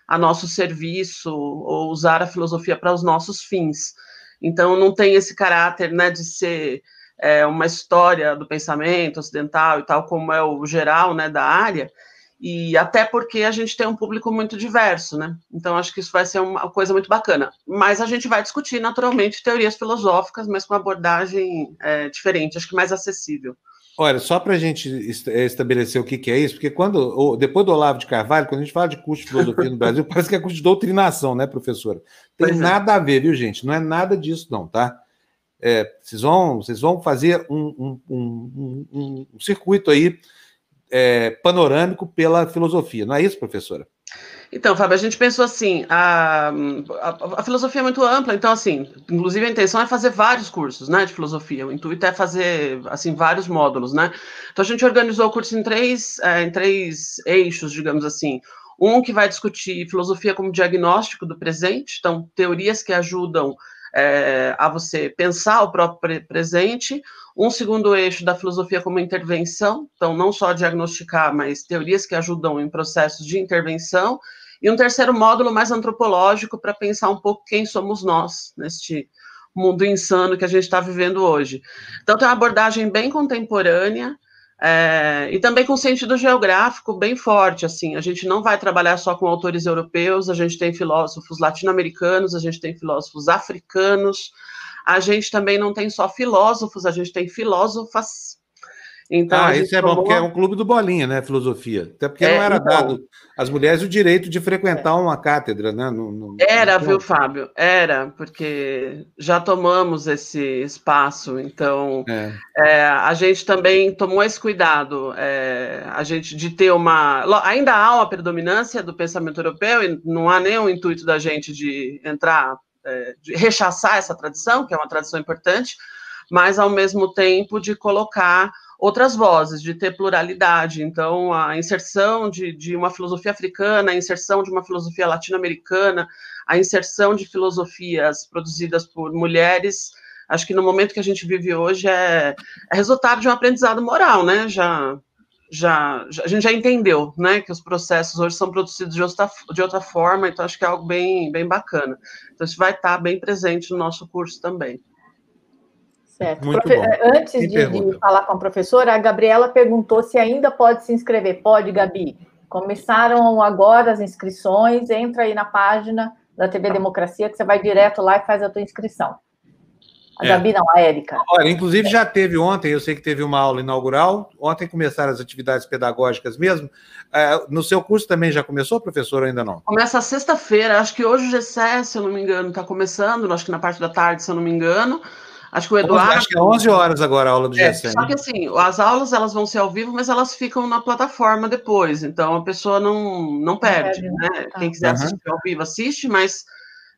a nosso serviço ou usar a filosofia para os nossos fins. Então, não tem esse caráter né, de ser é, uma história do pensamento ocidental e tal, como é o geral né, da área, e até porque a gente tem um público muito diverso, né? Então, acho que isso vai ser uma coisa muito bacana. Mas a gente vai discutir, naturalmente, teorias filosóficas, mas com abordagem é, diferente, acho que mais acessível. Olha, só para a gente eh, estabelecer o que, que, é isso, porque quando depois do Olavo de Carvalho, quando a gente fala de curso de filosofia no Brasil, parece que é curso de doutrinação, né, professora? Tem pois é. nada é. a ver, viu, gente? Não é nada disso, não, tá? É, vocês, vão, vocês vão fazer um, um, um, um circuito aí é, panorâmico pela filosofia, não é isso, professora? Então, Fábio, a gente pensou assim, a, a, a, filosofia é muito ampla, então, assim, inclusive a intenção é fazer vários cursos, né, de filosofia, o intuito é fazer, assim, vários módulos, né, então a gente organizou o curso em três, é, em três eixos, digamos assim, um que vai discutir filosofia como diagnóstico do presente, então, teorias que ajudam é, a você pensar o próprio presente, um segundo eixo da filosofia como intervenção, então não só diagnosticar, mas teorias que ajudam em processos de intervenção, e um terceiro módulo mais antropológico para pensar um pouco quem somos nós neste mundo insano que a gente está vivendo hoje. Então tem uma abordagem bem contemporânea, é, e também com sentido geográfico bem forte, assim, a gente não vai trabalhar só com autores europeus, a gente tem filósofos latino-americanos, a gente tem filósofos africanos, a gente também não tem só filósofos, a gente tem filósofas, Então, ah, isso é bom, porque é um clube do Bolinha, né? Filosofia. Até porque é, não era então, dado às mulheres o direito de frequentar é. uma cátedra, né? No, no, era, no... viu, Fábio? Era, porque já tomamos esse espaço, então é. é a gente também tomou esse cuidado, é, a gente de ter uma. Ainda há uma predominância do pensamento europeu, e não há nenhum intuito da gente de entrar, é, de rechaçar essa tradição, que é uma tradição importante, mas ao mesmo tempo de colocar outras vozes, de ter pluralidade. Então, a inserção de, de uma filosofia africana, a inserção de uma filosofia latino-americana, a inserção de filosofias produzidas por mulheres, acho que no momento que a gente vive hoje é, é resultado de um aprendizado moral, né? Já, já, já, a gente já entendeu, né, que os processos hoje são produzidos de outra, de outra forma, então acho que é algo bem, bem bacana. Então, isso vai estar bem presente no nosso curso também. Certo. Muito Profe... bom. Eh, antes de, de, falar com a professora, a Gabriela perguntou se ainda pode se inscrever. Pode, Gabi. Começaram agora as inscrições. Entra aí na página da TV Democracia, que você vai direto lá e faz a tua inscrição. A é. Gabi não, a Érica. Olha, inclusive já teve ontem, eu sei que teve uma aula inaugural. Ontem começaram as atividades pedagógicas mesmo. É, no seu curso também já começou, professor, ou ainda não? Começa sexta-feira. Acho que hoje o GCE, se eu não me engano, está começando. Acho que na parte da tarde, se eu não me engano. Acho que o Eduardo. Acho que é 11 horas agora a aula do é, GSM. Só que assim, as aulas elas vão ser ao vivo, mas elas ficam na plataforma depois. Então a pessoa não, não perde. Né? né? Quem quiser uhum. assistir ao vivo, assiste, mas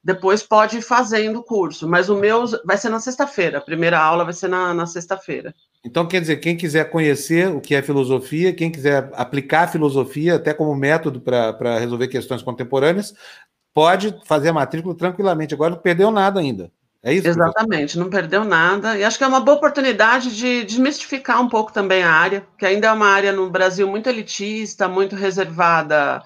depois pode ir fazendo o curso. Mas o meu vai ser na sexta-feira. A primeira aula vai ser na, na sexta-feira. Então, quer dizer, quem quiser conhecer o que é filosofia, quem quiser aplicar a filosofia até como método para resolver questões contemporâneas, pode fazer a matrícula tranquilamente. Agora não perdeu nada ainda. É isso? Exatamente, não perdeu nada. E acho que é uma boa oportunidade de desmistificar um pouco também a área, que ainda é uma área no Brasil muito elitista, muito reservada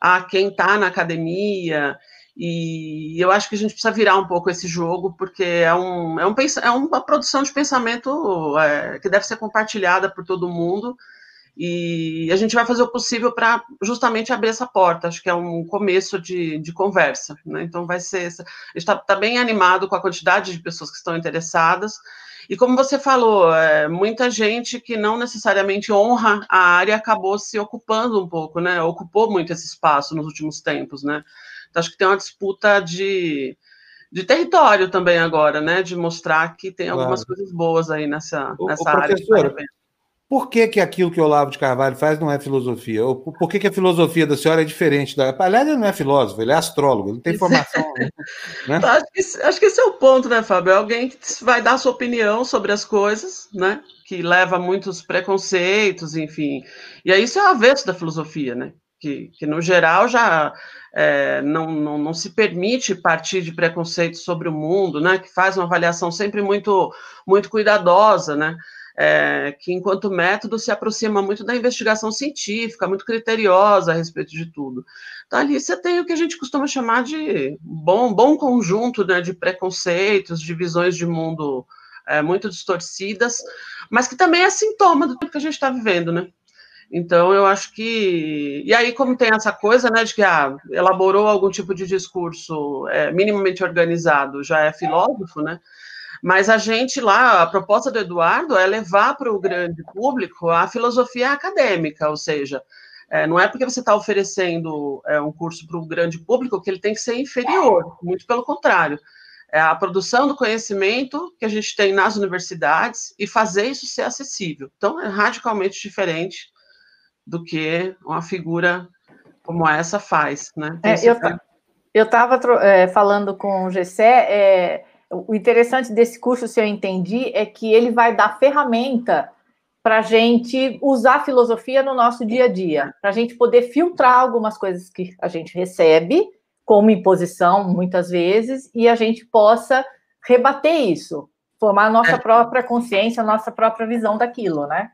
a quem está na academia. E eu acho que a gente precisa virar um pouco esse jogo, porque é, um, é, um, é uma produção de pensamento é, que deve ser compartilhada por todo mundo e a gente vai fazer o possível para justamente abrir essa porta. Acho que é um começo de, de conversa. Né? Então, vai ser. A gente está tá bem animado com a quantidade de pessoas que estão interessadas. E como você falou, é, muita gente que não necessariamente honra a área acabou se ocupando um pouco, né? Ocupou muito esse espaço nos últimos tempos, né? Então, acho que tem uma disputa de, de território também agora, né? De mostrar que tem algumas claro. coisas boas aí nessa, nessa o, área. Professor, por que, que aquilo que o Olavo de Carvalho faz não é filosofia? Ou por que, que a filosofia da senhora é diferente da. Aliás, ele não é filósofo, ele é astrólogo, ele tem formação. né? acho, que, acho que esse é o ponto, né, Fábio? É alguém que vai dar sua opinião sobre as coisas, né? Que leva muitos preconceitos, enfim. E aí isso é o avesso da filosofia, né? Que, que no geral já é, não, não, não se permite partir de preconceitos sobre o mundo, né? Que faz uma avaliação sempre muito, muito cuidadosa, né? É, que, enquanto método, se aproxima muito da investigação científica, muito criteriosa a respeito de tudo. Então, ali você tem o que a gente costuma chamar de bom, bom conjunto né, de preconceitos, de visões de mundo é, muito distorcidas, mas que também é sintoma do que a gente está vivendo, né? Então, eu acho que. E aí, como tem essa coisa, né, de que ah, elaborou algum tipo de discurso é, minimamente organizado, já é filósofo, né? Mas a gente lá, a proposta do Eduardo é levar para o grande público a filosofia acadêmica, ou seja, é, não é porque você está oferecendo é, um curso para o grande público que ele tem que ser inferior, muito pelo contrário. É a produção do conhecimento que a gente tem nas universidades e fazer isso ser acessível. Então, é radicalmente diferente do que uma figura como essa faz. Né? É, eu estava é, falando com o Gessé, é, o interessante desse curso, se eu entendi, é que ele vai dar ferramenta para a gente usar a filosofia no nosso dia a dia, para a gente poder filtrar algumas coisas que a gente recebe como imposição, muitas vezes, e a gente possa rebater isso, formar a nossa é. própria consciência, a nossa própria visão daquilo, né?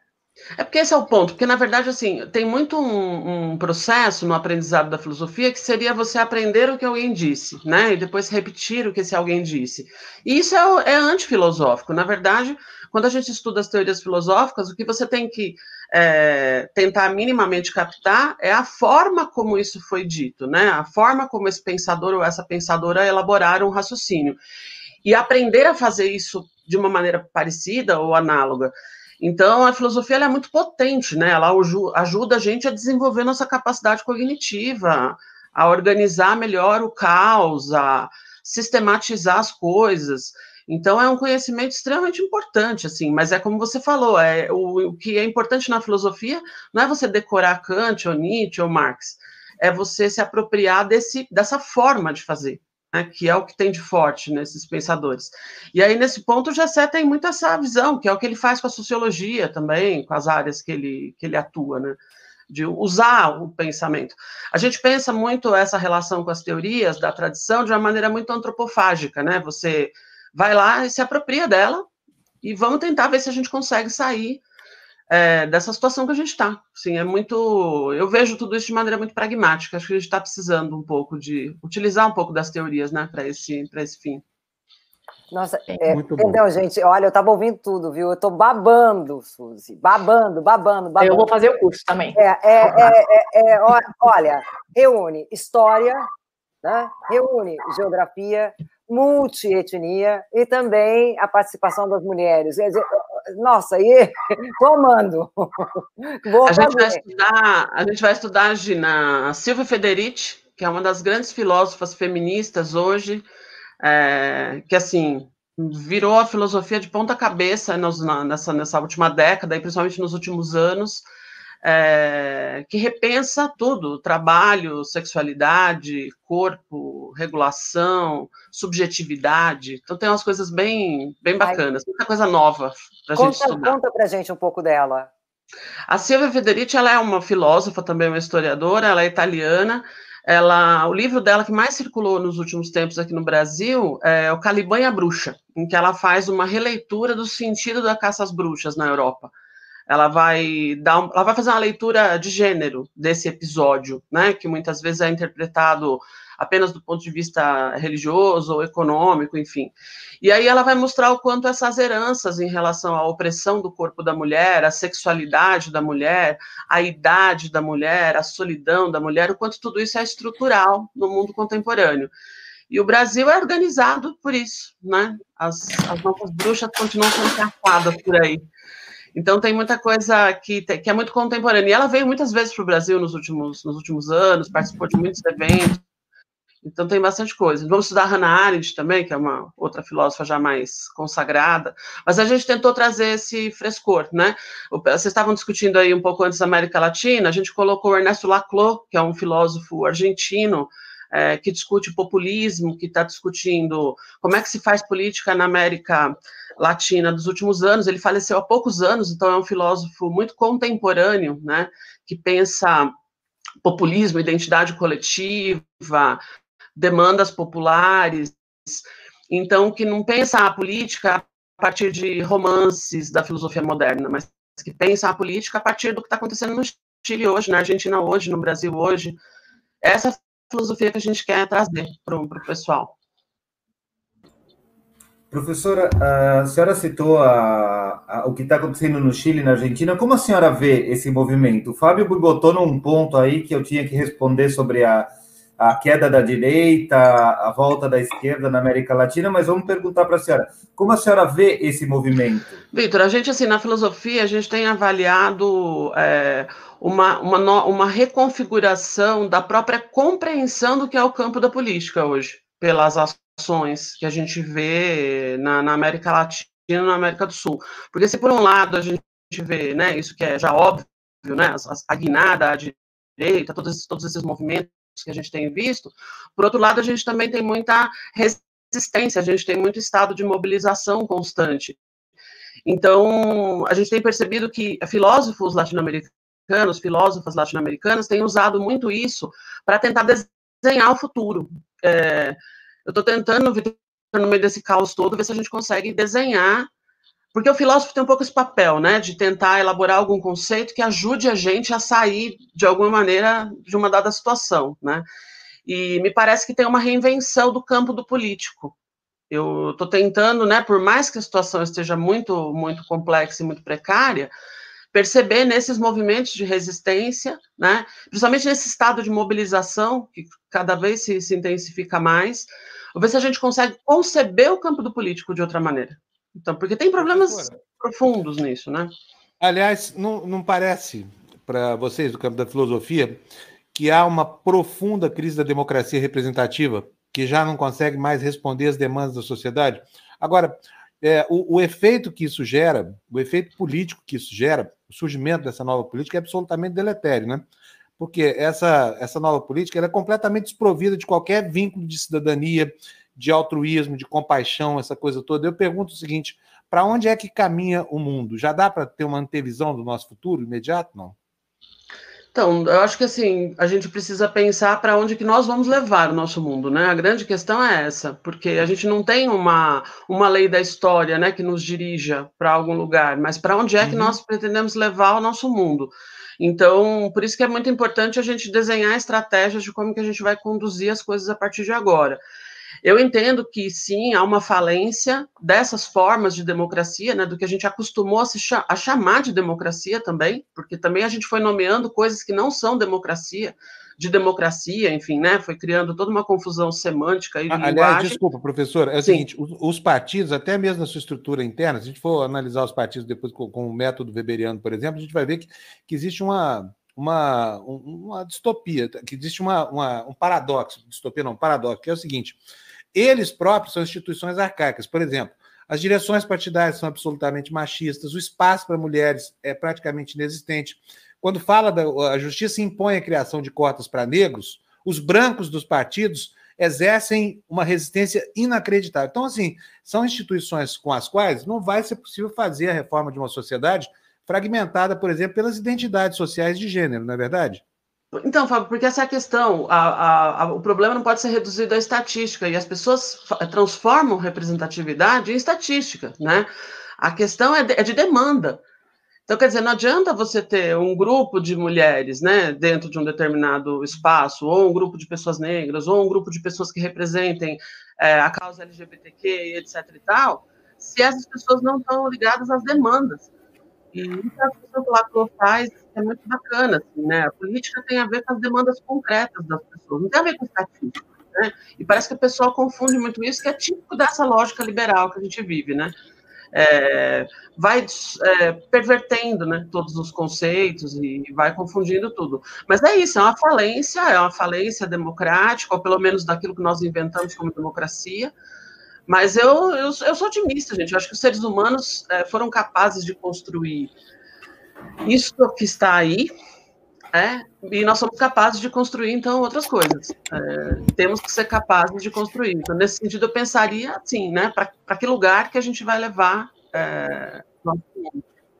É porque esse é o ponto, porque na verdade, assim, tem muito um, um, processo no aprendizado da filosofia que seria você aprender o que alguém disse, né? E depois repetir o que esse alguém disse. E isso é, é antifilosófico. Na verdade, quando a gente estuda as teorias filosóficas, o que você tem que é, tentar minimamente captar é a forma como isso foi dito, né? A forma como esse pensador ou essa pensadora elaboraram um raciocínio. E aprender a fazer isso de uma maneira parecida ou análoga Então, a filosofia é muito potente, né? Ela ajuda a gente a desenvolver nossa capacidade cognitiva, a organizar melhor o caos, a sistematizar as coisas. Então, é um conhecimento extremamente importante, assim, mas é como você falou, é, o, o que é importante na filosofia não é você decorar Kant, ou Nietzsche, ou Marx, é você se apropriar desse, dessa forma de fazer né, que é o que tem de forte nesses pensadores. E aí, nesse ponto, o Gessé tem muito essa visão, que é o que ele faz com a sociologia também, com as áreas que ele, que ele atua, né? de usar o pensamento. A gente pensa muito essa relação com as teorias da tradição de uma maneira muito antropofágica, né? Você vai lá e se apropria dela e vamos tentar ver se a gente consegue sair é, dessa situação que a gente está. Sim, é muito. Eu vejo tudo isso de maneira muito pragmática. Acho que a gente está precisando um pouco de utilizar um pouco das teorias, né, para esse, esse fim. Nossa, é, entendeu, gente? Olha, eu estava ouvindo tudo, viu? Eu estou babando, Suzy. Babando, babando, babando. Eu vou fazer o curso também. É, é, é, é, é olha, reúne história, né? reúne geografia, multietnia e também a participação das mulheres. Quer dizer, nossa, aí comando. Vou a, gente vai estudar, a gente vai estudar na Silvia Federici, que é uma das grandes filósofas feministas hoje, é, que assim virou a filosofia de ponta cabeça nessa, nessa última década e principalmente nos últimos anos é, que repensa tudo: trabalho, sexualidade, corpo, regulação, subjetividade. Então tem umas coisas bem, bem bacanas, muita coisa nova para a gente estudar. Conta para gente um pouco dela. A Silvia Federici ela é uma filósofa, também uma historiadora, ela é italiana. Ela, o livro dela que mais circulou nos últimos tempos aqui no Brasil é o Caliban e a Bruxa, em que ela faz uma releitura do sentido da caça às bruxas na Europa ela vai dar, um, ela vai fazer uma leitura de gênero desse episódio, né, que muitas vezes é interpretado apenas do ponto de vista religioso ou econômico, enfim. E aí ela vai mostrar o quanto essas heranças em relação à opressão do corpo da mulher, a sexualidade da mulher, a idade da mulher, a solidão da mulher, o quanto tudo isso é estrutural no mundo contemporâneo. E o Brasil é organizado por isso, né? As, as nossas bruxas continuam sendo caçadas por aí. Então tem muita coisa que, que é muito contemporânea. E ela veio muitas vezes para o Brasil nos últimos, nos últimos anos, participou de muitos eventos. Então tem bastante coisa. Vamos estudar Hannah Arendt também, que é uma outra filósofa já mais consagrada. Mas a gente tentou trazer esse frescor, né? Vocês estavam discutindo aí um pouco antes da América Latina, a gente colocou Ernesto Laclau, que é um filósofo argentino, é, que discute populismo, que está discutindo como é que se faz política na América Latina dos últimos anos. Ele faleceu há poucos anos, então é um filósofo muito contemporâneo, né, que pensa populismo, identidade coletiva, demandas populares, então que não pensa a política a partir de romances da filosofia moderna, mas que pensa a política a partir do que está acontecendo no Chile hoje, na Argentina hoje, no Brasil hoje. Essa filosofia que a gente quer trazer para o pessoal. Professora, a senhora citou a, a, o que está acontecendo no Chile e na Argentina. Como a senhora vê esse movimento? O Fábio botou num ponto aí que eu tinha que responder sobre a, a queda da direita, a volta da esquerda na América Latina, mas vamos perguntar para a senhora, como a senhora vê esse movimento? Vitor, a gente, assim, na filosofia, a gente tem avaliado é, uma, uma, uma reconfiguração da própria compreensão do que é o campo da política hoje, pelas ações que a gente vê na, na América Latina e na América do Sul. Porque se por um lado a gente vê, né, isso que é já óbvio, né, a guinada à direita, todos, todos esses movimentos que a gente tem visto, por outro lado a gente também tem muita resistência, a gente tem muito estado de mobilização constante. Então, a gente tem percebido que filósofos latino-americanos, filósofas latino-americanas têm usado muito isso para tentar desenhar o futuro. É, eu estou tentando, no meio desse caos todo, ver se a gente consegue desenhar, porque o filósofo tem um pouco esse papel, né, de tentar elaborar algum conceito que ajude a gente a sair, de alguma maneira, de uma dada situação, né. E me parece que tem uma reinvenção do campo do político. Eu estou tentando, né, por mais que a situação esteja muito, muito complexa e muito precária, perceber nesses movimentos de resistência, né, principalmente nesse estado de mobilização, que cada vez se, se intensifica mais, ver se a gente consegue conceber o campo do político de outra maneira. Então, porque tem problemas profundos nisso, né? Aliás, não, não parece para vocês do campo da filosofia que há uma profunda crise da democracia representativa que já não consegue mais responder às demandas da sociedade? Agora, é, o, o, efeito que isso gera, o efeito político que isso gera, o surgimento dessa nova política é absolutamente deletério, né? Porque essa, essa nova política é completamente desprovida de qualquer vínculo de cidadania, de altruísmo, de compaixão, essa coisa toda. Eu pergunto o seguinte: para onde é que caminha o mundo? Já dá para ter uma antevisão do nosso futuro imediato? Não? Então, eu acho que assim, a gente precisa pensar para onde que nós vamos levar o nosso mundo, né? A grande questão é essa, porque a gente não tem uma, uma lei da história, né, que nos dirija para algum lugar, mas para onde é que uhum. nós pretendemos levar o nosso mundo? Então, por isso que é muito importante a gente desenhar estratégias de como que a gente vai conduzir as coisas a partir de agora. Eu entendo que sim, há uma falência dessas formas de democracia, né, do que a gente acostumou a, se cha a chamar de democracia também, porque também a gente foi nomeando coisas que não são democracia, de democracia, enfim, né, foi criando toda uma confusão semântica e de Aliás, linguagem. desculpa, professor, é o sim. seguinte, os, os, partidos, até mesmo na sua estrutura interna, se a gente for analisar os partidos depois com, com o método weberiano, por exemplo, a gente vai ver que, que existe uma uma, uma distopia, que existe uma, uma, um paradoxo, distopia não, um paradoxo, que é o seguinte: eles próprios são instituições arcaicas. Por exemplo, as direções partidárias são absolutamente machistas, o espaço para mulheres é praticamente inexistente. Quando fala da a justiça impõe a criação de cotas para negros, os brancos dos partidos exercem uma resistência inacreditável. Então, assim, são instituições com as quais não vai ser possível fazer a reforma de uma sociedade fragmentada, por exemplo, pelas identidades sociais de gênero, não é verdade? Então, Fábio, porque essa é a questão. A, a, a, o problema não pode ser reduzido à estatística, e as pessoas transformam representatividade em estatística, né? A questão é de, é de, demanda. Então, quer dizer, não adianta você ter um grupo de mulheres, né, dentro de um determinado espaço, ou um grupo de pessoas negras, ou um grupo de pessoas que representem é, a causa LGBTQ, etc e tal, se essas pessoas não estão ligadas às demandas. E a discussão que o Laclau faz é muito bacana, assim, né? A política tem a ver com as demandas concretas das pessoas, não tem a ver com estatística, né? E parece que o pessoal confunde muito isso, que é típico dessa lógica liberal que a gente vive, né? É, vai é, pervertendo né, todos os conceitos e vai confundindo tudo. Mas é isso, é uma falência, é uma falência democrática, ou pelo menos daquilo que nós inventamos como democracia, mas eu, eu, eu sou otimista, gente. Eu acho que os seres humanos é, foram capazes de construir isso que está aí, é, e nós somos capazes de construir, então, outras coisas. É, temos que ser capazes de construir. Então, nesse sentido, eu pensaria assim, né? Para que lugar que a gente vai levar é,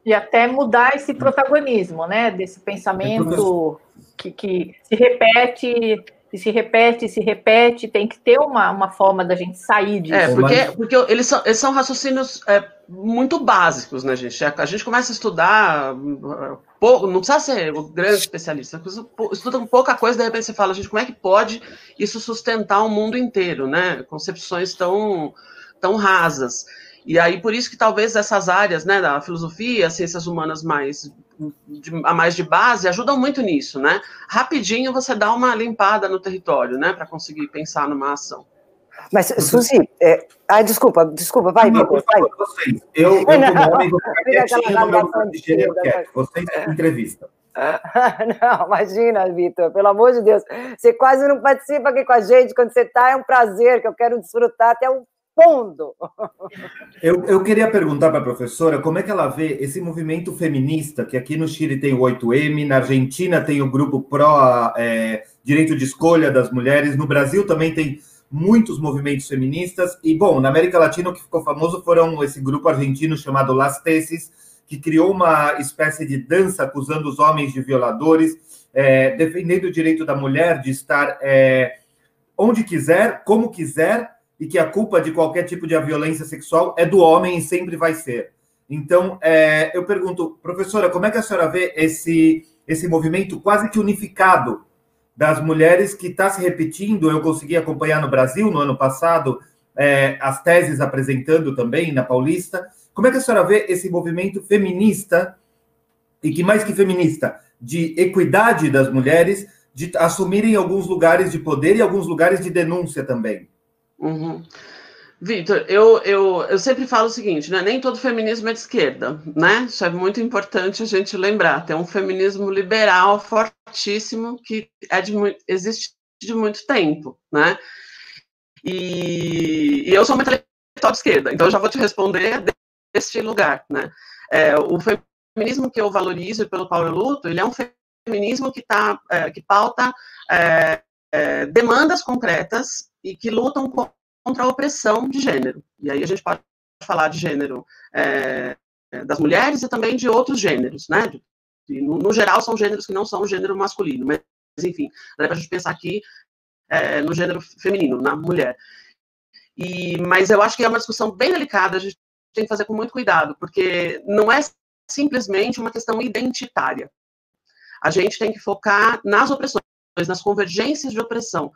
e até mudar esse protagonismo, né? Desse pensamento que, que se repete e se repete, se repete, tem que ter uma, uma forma da gente sair disso. É, porque, porque eles, são, eles são raciocínios é, muito básicos, né, gente? A gente começa a estudar, pouco, não precisa ser o grande especialista, estuda pouca coisa, de repente você fala, gente, como é que pode isso sustentar o mundo inteiro, né? Concepções tão, tão rasas. E aí, por isso que talvez essas áreas, né, da filosofia, ciências humanas mais de, a mais de base ajudam muito nisso, né? Rapidinho você dá uma limpada no território, né, para conseguir pensar numa ação. Mas, Suzy, é... ai, desculpa, desculpa, vai, Vitor, vai. Vocês, eu, eu como homem, vou ficar quietinho meu gênero quieto. Vocês, entrevista. Não, imagina, Vitor, pelo amor de Deus. Você quase não participa aqui com a gente. Quando você está, é um prazer, que eu quero desfrutar até o fundo. Eu, eu queria perguntar para a professora como é que ela vê esse movimento feminista, que aqui no Chile tem o 8M, na Argentina tem o grupo pró é, direito de escolha das mulheres, no Brasil também tem muitos movimentos feministas, e bom, na América Latina o que ficou famoso foram esse grupo argentino chamado Las Tesis, que criou uma espécie de dança acusando os homens de violadores, é, defendendo o direito da mulher de estar é, onde quiser, como quiser, e que a culpa de qualquer tipo de violência sexual é do homem e sempre vai ser. Então, é, eu pergunto, professora, como é que a senhora vê esse, esse movimento quase que unificado das mulheres que está se repetindo? Eu consegui acompanhar no Brasil no ano passado é, as teses apresentando também na Paulista. Como é que a senhora vê esse movimento feminista, e que mais que feminista, de equidade das mulheres, de assumirem alguns lugares de poder e alguns lugares de denúncia também? Uhum. Vitor, eu, eu, eu sempre falo o seguinte, né? Nem todo feminismo é de esquerda, né? Isso é muito importante a gente lembrar. Tem um feminismo liberal fortíssimo que é de, existe de muito tempo, né? E, e eu sou uma intelectual de esquerda, então eu já vou te responder deste lugar, né? É, o feminismo que eu valorizo e pelo qual eu luto, ele é um feminismo que, tá, é, que pauta é, é demandas concretas e que lutam contra a opressão de gênero. E aí a gente pode falar de gênero é, das mulheres e também de outros gêneros, né? no, no, geral, são gêneros que não são gênero masculino, mas, enfim, dá para a gente pensar aqui é, no gênero feminino, na mulher. E, mas eu acho que é uma discussão bem delicada, a gente tem que fazer com muito cuidado, porque não é simplesmente uma questão identitária. A gente tem que focar nas opressões, nas convergências de opressão.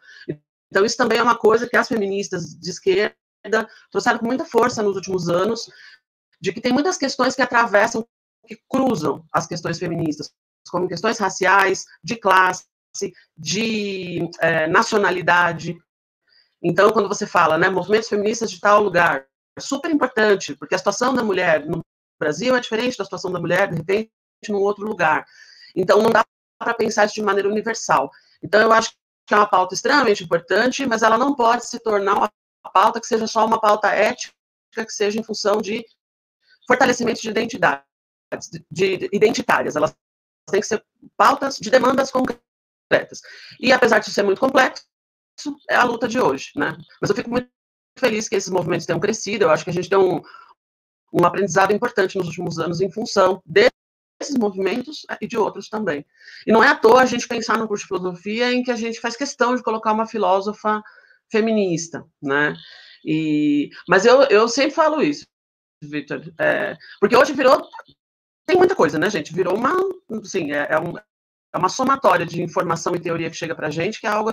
Então, isso também é uma coisa que as feministas de esquerda trouxeram com muita força nos últimos anos, de que tem muitas questões que atravessam, que cruzam as questões feministas, como questões raciais, de classe, de é, nacionalidade. Então, quando você fala, né, movimentos feministas de tal lugar, é super importante, porque a situação da mulher no Brasil é diferente da situação da mulher, de repente, num outro lugar. Então, não dá para pensar isso de maneira universal. Então, eu acho que é uma pauta extremamente importante, mas ela não pode se tornar uma pauta que seja só uma pauta ética, que seja em função de fortalecimento de identidades, de identitárias. Elas têm que ser pautas de demandas concretas. E apesar de ser muito complexo, é a luta de hoje, né? Mas eu fico muito feliz que esses movimentos tenham crescido. Eu acho que a gente tem um, um aprendizado importante nos últimos anos em função de desses movimentos e de outros também. E não é à toa a gente pensar no curso de filosofia em que a gente faz questão de colocar uma filósofa feminista, né? E, mas eu, eu sempre falo isso, Victor, é, porque hoje virou tem muita coisa, né, gente? Virou uma, assim, é, é, um, é uma somatória de informação e teoria que chega para gente que é algo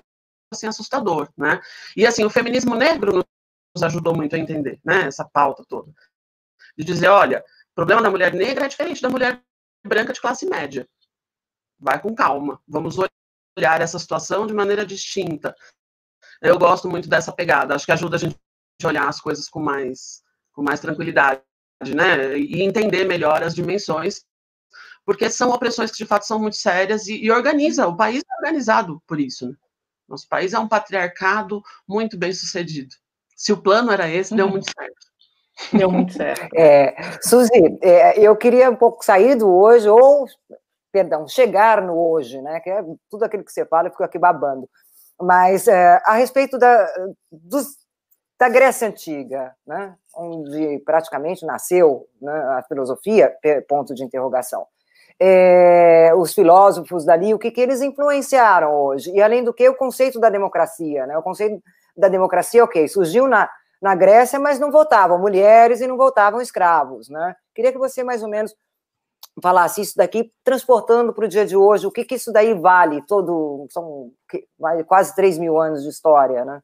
assim assustador, né? E assim o feminismo negro nos ajudou muito a entender, né? Essa pauta toda de dizer, olha, o problema da mulher negra é diferente da mulher branca de classe média. Vai com calma. Vamos olhar essa situação de maneira distinta. Eu gosto muito dessa pegada. Acho que ajuda a gente a olhar as coisas com mais, com mais tranquilidade, né? E entender melhor as dimensões, porque são opressões que de fato são muito sérias e, e organiza. O país é organizado por isso. Né? Nosso país é um patriarcado muito bem sucedido. Se o plano era esse, deu uhum. muito certo. Deu muito certo. É, Suzy, é, eu queria um pouco sair do hoje, ou, perdão, chegar no hoje, né? Que é tudo aquilo que você fala, eu fico aqui babando. Mas é, a respeito da, dos, da Grécia Antiga, né? onde praticamente nasceu né, a filosofia, ponto de interrogação. É, os filósofos dali, o que, que eles influenciaram hoje? E além do que, o conceito da democracia, né? O conceito da democracia, ok, surgiu na, na Grécia, mas não votavam mulheres e não votavam escravos, né? Queria que você mais ou menos falasse isso daqui, transportando para o dia de hoje, o que, que isso daí vale? Todo são quase 3 mil anos de história, né?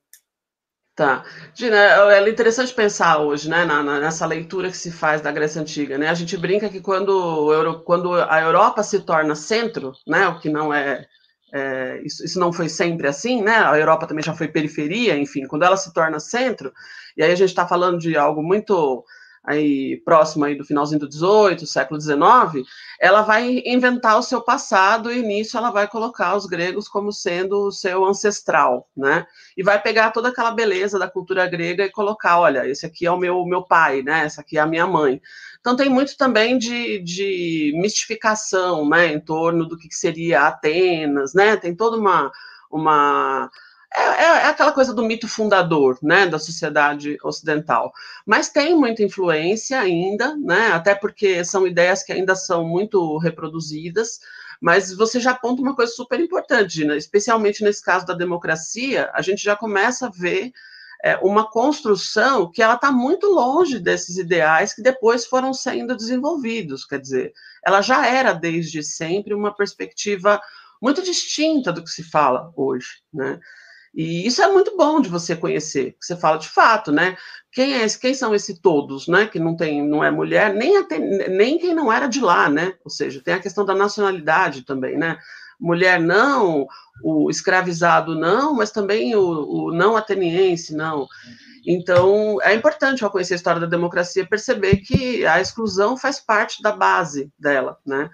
Tá. Gina, é, é interessante pensar hoje, né, na, nessa leitura que se faz da Grécia Antiga, né? A gente brinca que quando, quando a Europa se torna centro, né, o que não é é, isso, isso, não foi sempre assim, né? A Europa também já foi periferia, enfim, quando ela se torna centro, e aí a gente está falando de algo muito aí próximo aí do finalzinho do 18, século 19, ela vai inventar o seu passado e nisso ela vai colocar os gregos como sendo o seu ancestral, né? E vai pegar toda aquela beleza da cultura grega e colocar, olha, esse aqui é o meu meu pai, né? Essa aqui é a minha mãe. Então tem muito também de, de mistificação, né, em torno do que seria Atenas, né? Tem toda uma uma é, é, é, aquela coisa do mito fundador, né, da sociedade ocidental. Mas tem muita influência ainda, né, até porque são ideias que ainda são muito reproduzidas. Mas você já aponta uma coisa super importante, né? especialmente nesse caso da democracia, a gente já começa a ver é, uma construção que ela está muito longe desses ideais que depois foram sendo desenvolvidos. Quer dizer, ela já era desde sempre uma perspectiva muito distinta do que se fala hoje, né? E isso é muito bom de você conhecer, você fala de fato, né? Quem é quem são esses todos, né? Que não tem, não é mulher, nem até, nem quem não era de lá, né? Ou seja, tem a questão da nacionalidade também, né? Mulher não, o escravizado não, mas também o, o não ateniense não. Então, é importante ao conhecer a história da democracia perceber que a exclusão faz parte da base dela, né?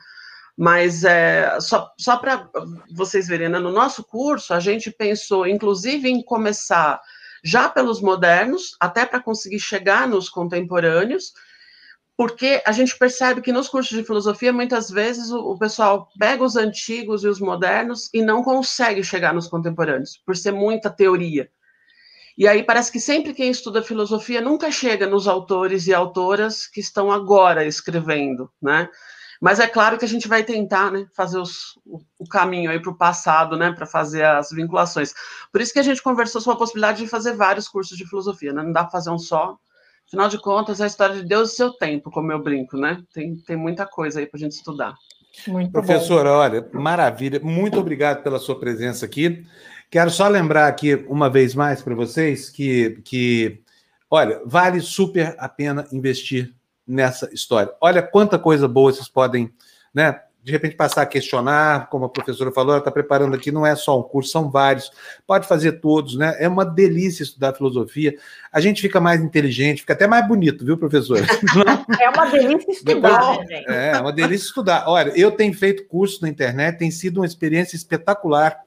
Mas é, só, só para vocês verem, né, no nosso curso, a gente pensou, inclusive, em começar já pelos modernos, até para conseguir chegar nos contemporâneos, porque a gente percebe que nos cursos de filosofia, muitas vezes, o, o, pessoal pega os antigos e os modernos e não consegue chegar nos contemporâneos, por ser muita teoria. E aí parece que sempre quem estuda filosofia nunca chega nos autores e autoras que estão agora escrevendo, né? Mas é claro que a gente vai tentar né, fazer os, o, caminho aí para o passado, né, para fazer as vinculações. Por isso que a gente conversou sobre a possibilidade de fazer vários cursos de filosofia, né? Não dá para fazer um só. Afinal de contas, é a história de Deus e seu tempo, como eu brinco, né? Tem, tem muita coisa aí para a gente estudar. Muito Professora, bom. olha, maravilha. Muito obrigado pela sua presença aqui. Quero só lembrar aqui, uma vez mais, para vocês, que, que, olha, vale super a pena investir nessa história. Olha quanta coisa boa vocês podem, né? De repente passar a questionar, como a professora falou, ela está preparando aqui, não é só um curso, são vários. Pode fazer todos, né? É uma delícia estudar filosofia. A gente fica mais inteligente, fica até mais bonito, viu, professora? É uma delícia estudar, né, gente? É, é uma delícia estudar. Olha, eu tenho feito curso na internet, tem sido uma experiência espetacular.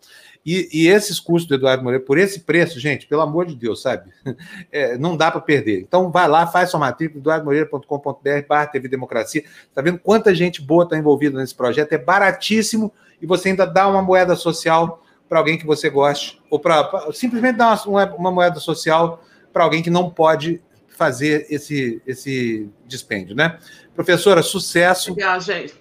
E, e, esses cursos do Eduardo Moreira, por esse preço, gente, pelo amor de Deus, sabe? É, não dá para perder. Então, vai lá, faz sua matrícula, eduardomoreira.com.br, barra TV Democracia. Está vendo quanta gente boa está envolvida nesse projeto? É baratíssimo e você ainda dá uma moeda social para alguém que você goste, ou para simplesmente dar uma, uma moeda social para alguém que não pode fazer esse, esse dispêndio, né? Professora, sucesso. Obrigada, gente.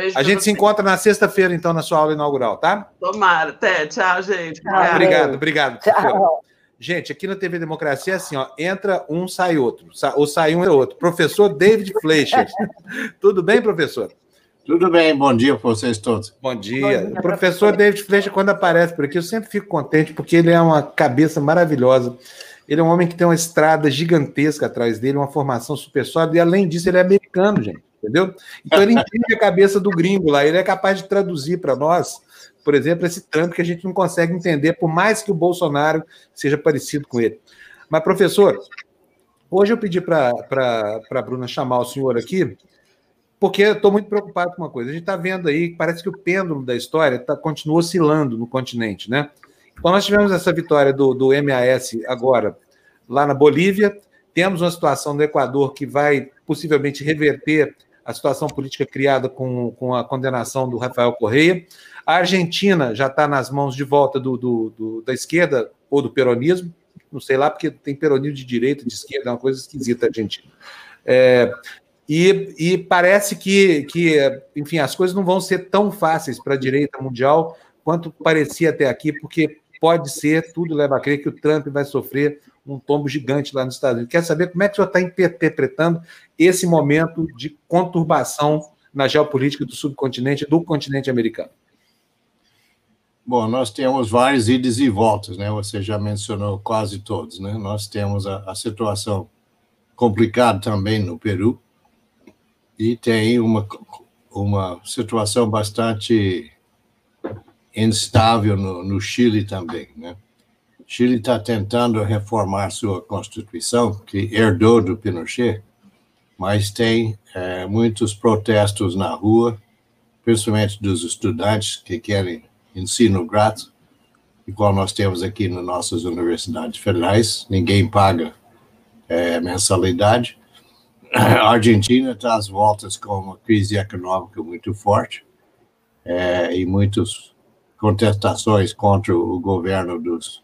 Beijo a gente se encontra na sexta-feira, então, na sua aula inaugural, tá? Tomara. Até. Tchau, gente. Tchau, obrigado, obrigado. Tchau. Gente, aqui na TV Democracia é assim, ó, entra um, sai outro. Ou sai um e outro. Professor David Fleischer. Tudo bem, professor? Tudo bem, bom dia para vocês todos. Bom dia. Bom dia o professor David Fleischer, quando aparece por aqui, eu sempre fico contente, porque ele é uma cabeça maravilhosa. Ele é um homem que tem uma estrada gigantesca atrás dele, uma formação super sólida, e além disso, ele é americano, gente entendeu? Então ele entende a cabeça do gringo lá, ele é capaz de traduzir para nós, por exemplo, esse Trump que a gente não consegue entender, por mais que o Bolsonaro seja parecido com ele. Mas, professor, hoje eu pedi para a Bruna chamar o senhor aqui, porque eu estou muito preocupado com uma coisa. A gente está vendo aí, parece que o pêndulo da história tá, continua oscilando no continente, né? Então, nós tivemos essa vitória do, do MAS agora, lá na Bolívia, temos uma situação no Equador que vai possivelmente reverter a situação política criada com, com a condenação do Rafael Correia. A Argentina já está nas mãos de volta do, do, do, da esquerda ou do peronismo, não sei lá, porque tem peronismo de direita, de esquerda, é uma coisa esquisita a Argentina. É, e, e, parece que, que, enfim, as coisas não vão ser tão fáceis para a direita mundial quanto parecia até aqui, porque pode ser, tudo leva a crer que o Trump vai sofrer um tombo gigante lá nos Estados Unidos. Quer saber como é que o senhor está interpretando esse momento de conturbação na geopolítica do subcontinente, do continente americano? Bom, nós temos vários idas e voltas, né? Você já mencionou quase todos, né? Nós temos a, a situação complicada também no Peru e tem uma, uma situação bastante instável no, no Chile também, né? Chile está tentando reformar sua constituição, que herdou do Pinochet, mas tem é, muitos protestos na rua, principalmente dos estudantes que querem ensino grátis, igual nós temos aqui nas nossas universidades federais, ninguém paga é, mensalidade. A Argentina está às voltas com uma crise econômica muito forte é, e muitas contestações contra o governo dos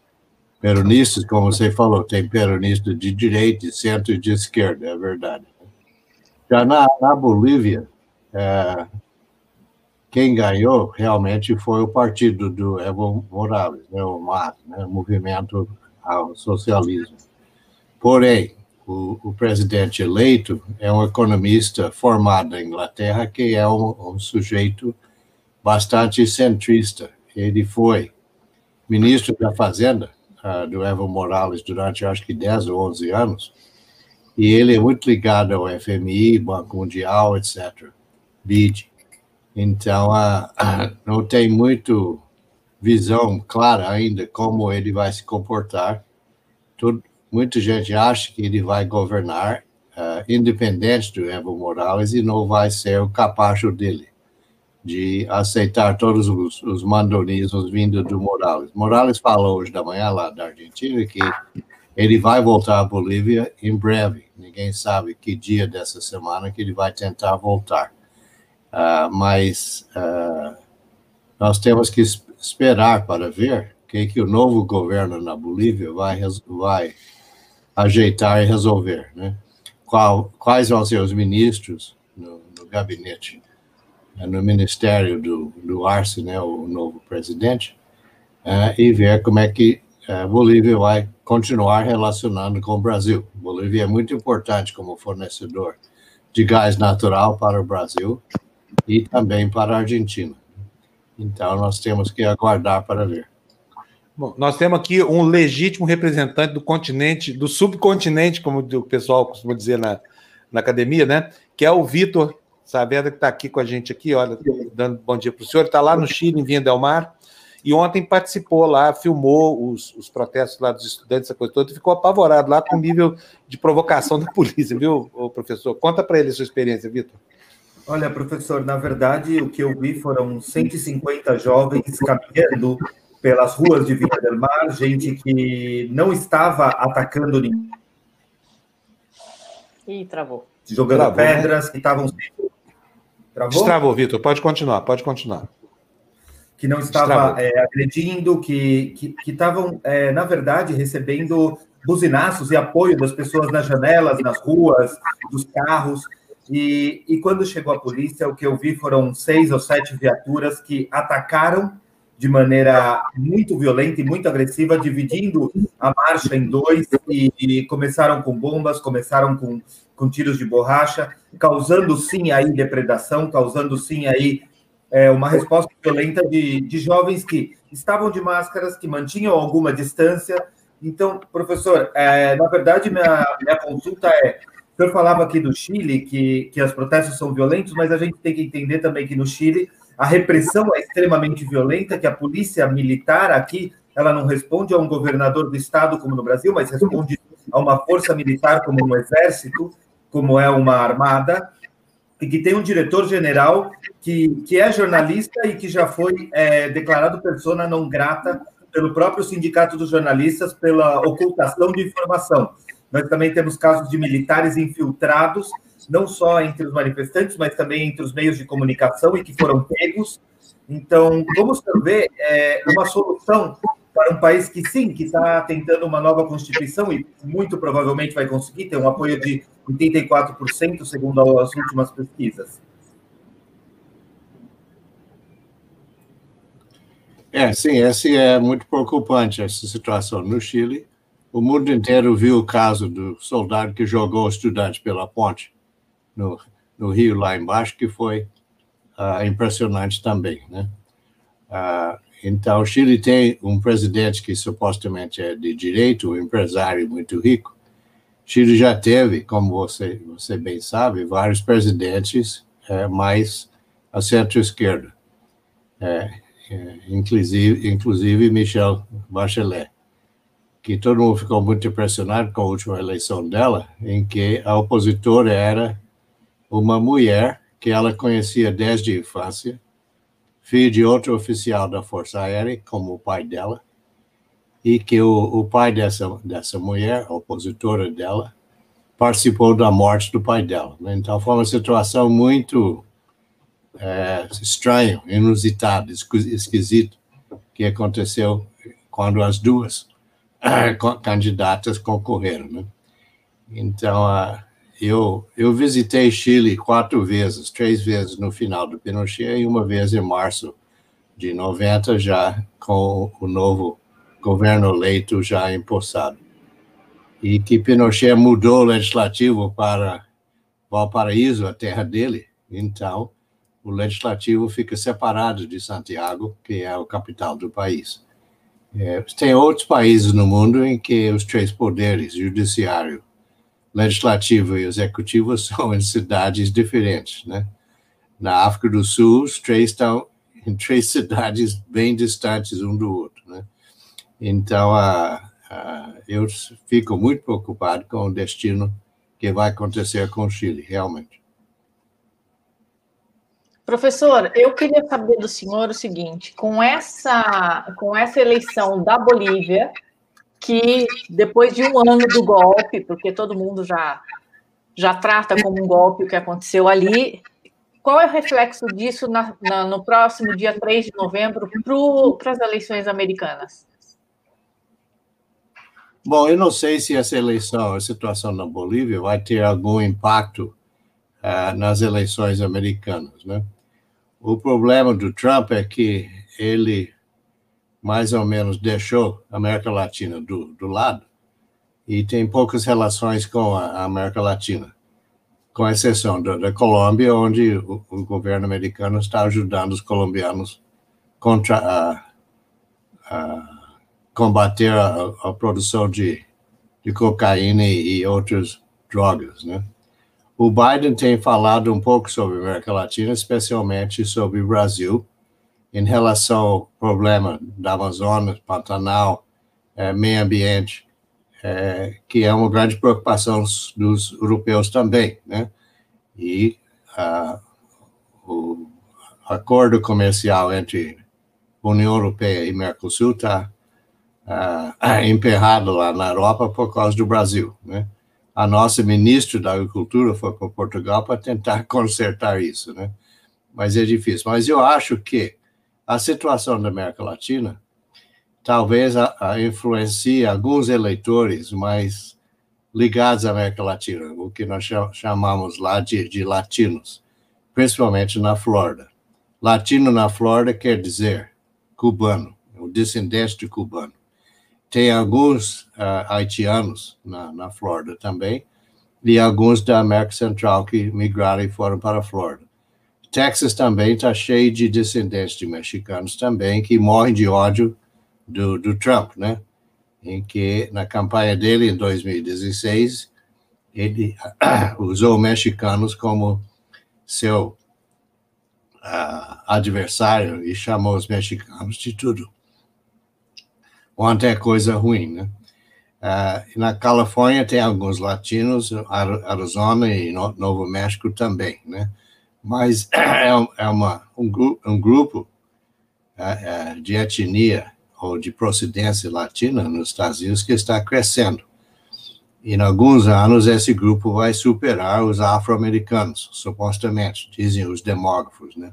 peronistas, como você falou, tem peronista de direita, de centro e de esquerda, é verdade. Já na, na Bolívia, é, quem ganhou realmente foi o partido do Evo Morales, né, o MAS, né, Movimento ao Socialismo. Porém, o, o, presidente eleito é um economista formado na Inglaterra, que é um, um sujeito bastante centrista. Ele foi ministro da Fazenda uh, do Evo Morales durante acho que 10 ou 11 anos, e ele é muito ligado ao FMI, Banco Mundial, etc., BID. Então, a, não tem muito visão clara ainda como ele vai se comportar. Tudo, muita gente acha que ele vai governar uh, independente do Evo Morales e não vai ser o capacho dele de aceitar todos os, os mandonismos vindo do Morales. Morales falou hoje da manhã lá da Argentina que ele vai voltar à Bolívia em breve. Ninguém sabe que dia dessa semana que ele vai tentar voltar. Uh, mas uh, nós temos que esperar para ver o que, que o novo governo na Bolívia vai, vai ajeitar e resolver. Né? Qual, quais vão ser os ministros no, no gabinete? No ministério do, do Arce, né, o novo presidente, uh, e ver como é que a Bolívia vai continuar relacionando com o Brasil. Bolívia é muito importante como fornecedor de gás natural para o Brasil e também para a Argentina. Então, nós temos que aguardar para ver. Bom, nós temos aqui um legítimo representante do continente, do subcontinente, como o pessoal costuma dizer na, na academia, né? Que é o Vitor Saavedra, que está aqui com a gente aqui, olha, dando bom dia para o senhor. Está lá no Chile, em Vinha Del Mar, e ontem participou lá, filmou os, os protestos lá dos estudantes, essa coisa toda, e ficou apavorado lá com o nível de provocação da polícia, viu, professor? Conta para ele a sua experiência, Vitor. Olha, professor, na verdade, o que eu vi foram 150 jovens caminhando pelas ruas de Vila del Mar, gente que não estava atacando ninguém. Ih, travou. Jogando travou, né? pedras, né? que estavam. Travou? Travou, Vitor. Pode continuar, pode continuar. Que não estava é, agredindo, que estavam, é, na verdade, recebendo buzinaços e apoio das pessoas nas janelas, nas ruas, dos carros. E, e quando chegou a polícia, o que eu vi foram seis ou sete viaturas que atacaram de maneira muito violenta e muito agressiva, dividindo a marcha em dois e, e, começaram com bombas, começaram com, com tiros de borracha, causando sim aí depredação, causando sim aí é, uma resposta violenta de, de jovens que estavam de máscaras, que mantinham alguma distância. Então, professor, é, na verdade, minha, minha consulta é o senhor falava aqui do Chile, que, que os protestos são violentos, mas a gente tem que entender também que no Chile a repressão é extremamente violenta, que a polícia militar aqui, ela não responde a um governador do estado como no Brasil, mas responde a uma força militar como um exército, como é uma armada, e que tem um diretor-general que, que é jornalista e que já foi é, declarado persona não grata pelo próprio sindicato dos jornalistas pela ocultação de informação. Nós também temos casos de militares infiltrados, não só entre os manifestantes, mas também entre os meios de comunicação e que foram pegos. Então, como você vê, é uma solução para um país que sim, que está tentando uma nova constituição e muito provavelmente vai conseguir ter um apoio de 84%, segundo as últimas pesquisas. É, sim, essa é muito preocupante essa situação no Chile o mundo inteiro viu o caso do soldado que jogou o estudante pela ponte no, no rio lá embaixo, que foi uh, impressionante também, né? Uh, então, o Chile tem um presidente que supostamente é de direito, um empresário muito rico. O Chile já teve, como você, você bem sabe, vários presidentes é, mais a centro-esquerda, é, é, inclusive, inclusive Michel Bachelet que todo mundo ficou muito impressionado com a última eleição dela, em que a opositora era uma mulher que ela conhecia desde a infância, filho de outro oficial da Força Aérea, como o pai dela, e que o, o pai dessa, dessa mulher, a opositora dela, participou da morte do pai dela. Né? Então foi uma situação muito é, estranha, inusitada, esquisita, que aconteceu quando as duas candidatas concorreram. Né? Então, uh, eu, eu visitei Chile quatro vezes, três vezes no final do Pinochet e uma vez em março de 90, já com o novo governo eleito já empossado. E que Pinochet mudou o legislativo para Valparaíso, a terra dele, então o legislativo fica separado de Santiago, que é a capital do país. É, tem outros países no mundo em que os três poderes, judiciário, legislativo e executivo, são em cidades diferentes, né? Na África do Sul, os três estão em três cidades bem distantes um do outro, né? Então, a, a, eu fico muito preocupado com o destino que vai acontecer com o Chile, realmente. Professor, eu queria saber do senhor o seguinte: com essa, com essa eleição da Bolívia, que depois de um ano do golpe, porque todo mundo já, já trata como um golpe o que aconteceu ali, qual é o reflexo disso na, na, no próximo dia 3 de novembro para as eleições americanas? Bom, eu não sei se essa eleição, a situação na Bolívia, vai ter algum impacto uh, nas eleições americanas, né? O problema do Trump é que ele mais ou menos deixou a América Latina do, do lado e tem poucas relações com a América Latina, com exceção da, da Colômbia, onde o, o, governo americano está ajudando os colombianos contra a, a combater a, a, produção de, de cocaína e, outras drogas, né? O Biden tem falado um pouco sobre a América Latina, especialmente sobre o Brasil, em relação ao problema da Amazônia, Pantanal, é, meio ambiente, é, que é uma grande preocupação dos europeus também, né? E a, o acordo comercial entre União Europeia e Mercosul está emperrado lá na Europa por causa do Brasil, né? A nossa ministra da Agricultura foi para Portugal para tentar consertar isso, né? Mas é difícil. Mas eu acho que a situação da América Latina talvez a, a influencie alguns eleitores mais ligados à América Latina, o que nós chamamos lá de, de latinos, principalmente na Flórida. Latino na Flórida quer dizer cubano, o descendente de cubano. Tem alguns uh, haitianos na, na Flórida também, e alguns da América Central que migraram e foram para a Flórida. Texas também está cheio de descendentes de mexicanos também que morrem de ódio do, do Trump, né? Em que na campanha dele em 2016 ele usou mexicanos como seu uh, adversário e chamou os mexicanos de tudo. Ontem é coisa ruim, né? Uh, na Califórnia tem alguns latinos, Arizona e Novo México também, né? Mas é, é uma, um, um grupo é, é, de etnia ou de procedência latina nos Estados Unidos que está crescendo. E em alguns anos esse grupo vai superar os afro-americanos, supostamente, dizem os demógrafos, né?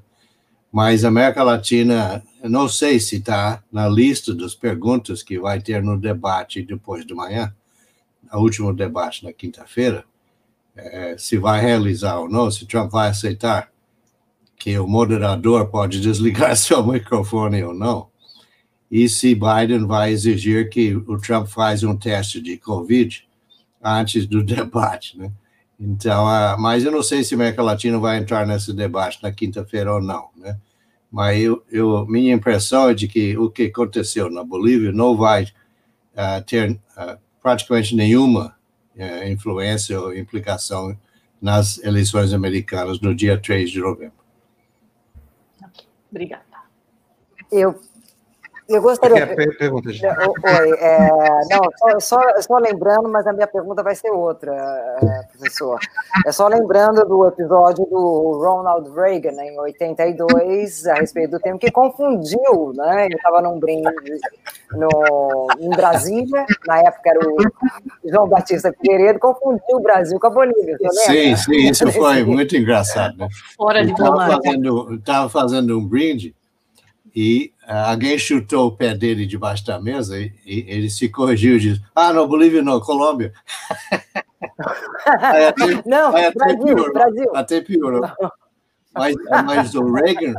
Mas a América Latina, não sei se está na lista das perguntas que vai ter no debate depois de manhã, o último debate na quinta-feira, é, se vai realizar ou não, se Trump vai aceitar que o moderador pode desligar seu microfone ou não, e se Biden vai exigir que o Trump faz um teste de Covid antes do debate, né? Então, uh, mas eu não sei se a América Latina vai entrar nesse debate na quinta-feira ou não, né? Mas eu, eu, minha impressão é de que o que aconteceu na Bolívia não vai uh, ter uh, praticamente nenhuma é, influência ou implicação nas eleições americanas no dia 3 de novembro. Obrigada. Eu eu gostaria. É, pergunta, gente. Oi, é, não, só, só, só, lembrando, mas a minha pergunta vai ser outra, é, professor. É só lembrando do episódio do Ronald Reagan, em 82, a respeito do tempo que confundiu, né? Ele estava num brinde no, em Brasília, na época era o João Batista Figueiredo, confundiu o Brasil com a Bolívia. Sim, sim, isso foi muito engraçado. Né? Fora de Estava fazendo, fazendo um brinde e uh, alguém chutou o pé dele debaixo da mesa e, e ele se corrigiu e disse: Ah, não, Bolívia não, Colômbia. até, não, Brasil, piorou, Brasil. Até piorou. Mas, mas o Reagan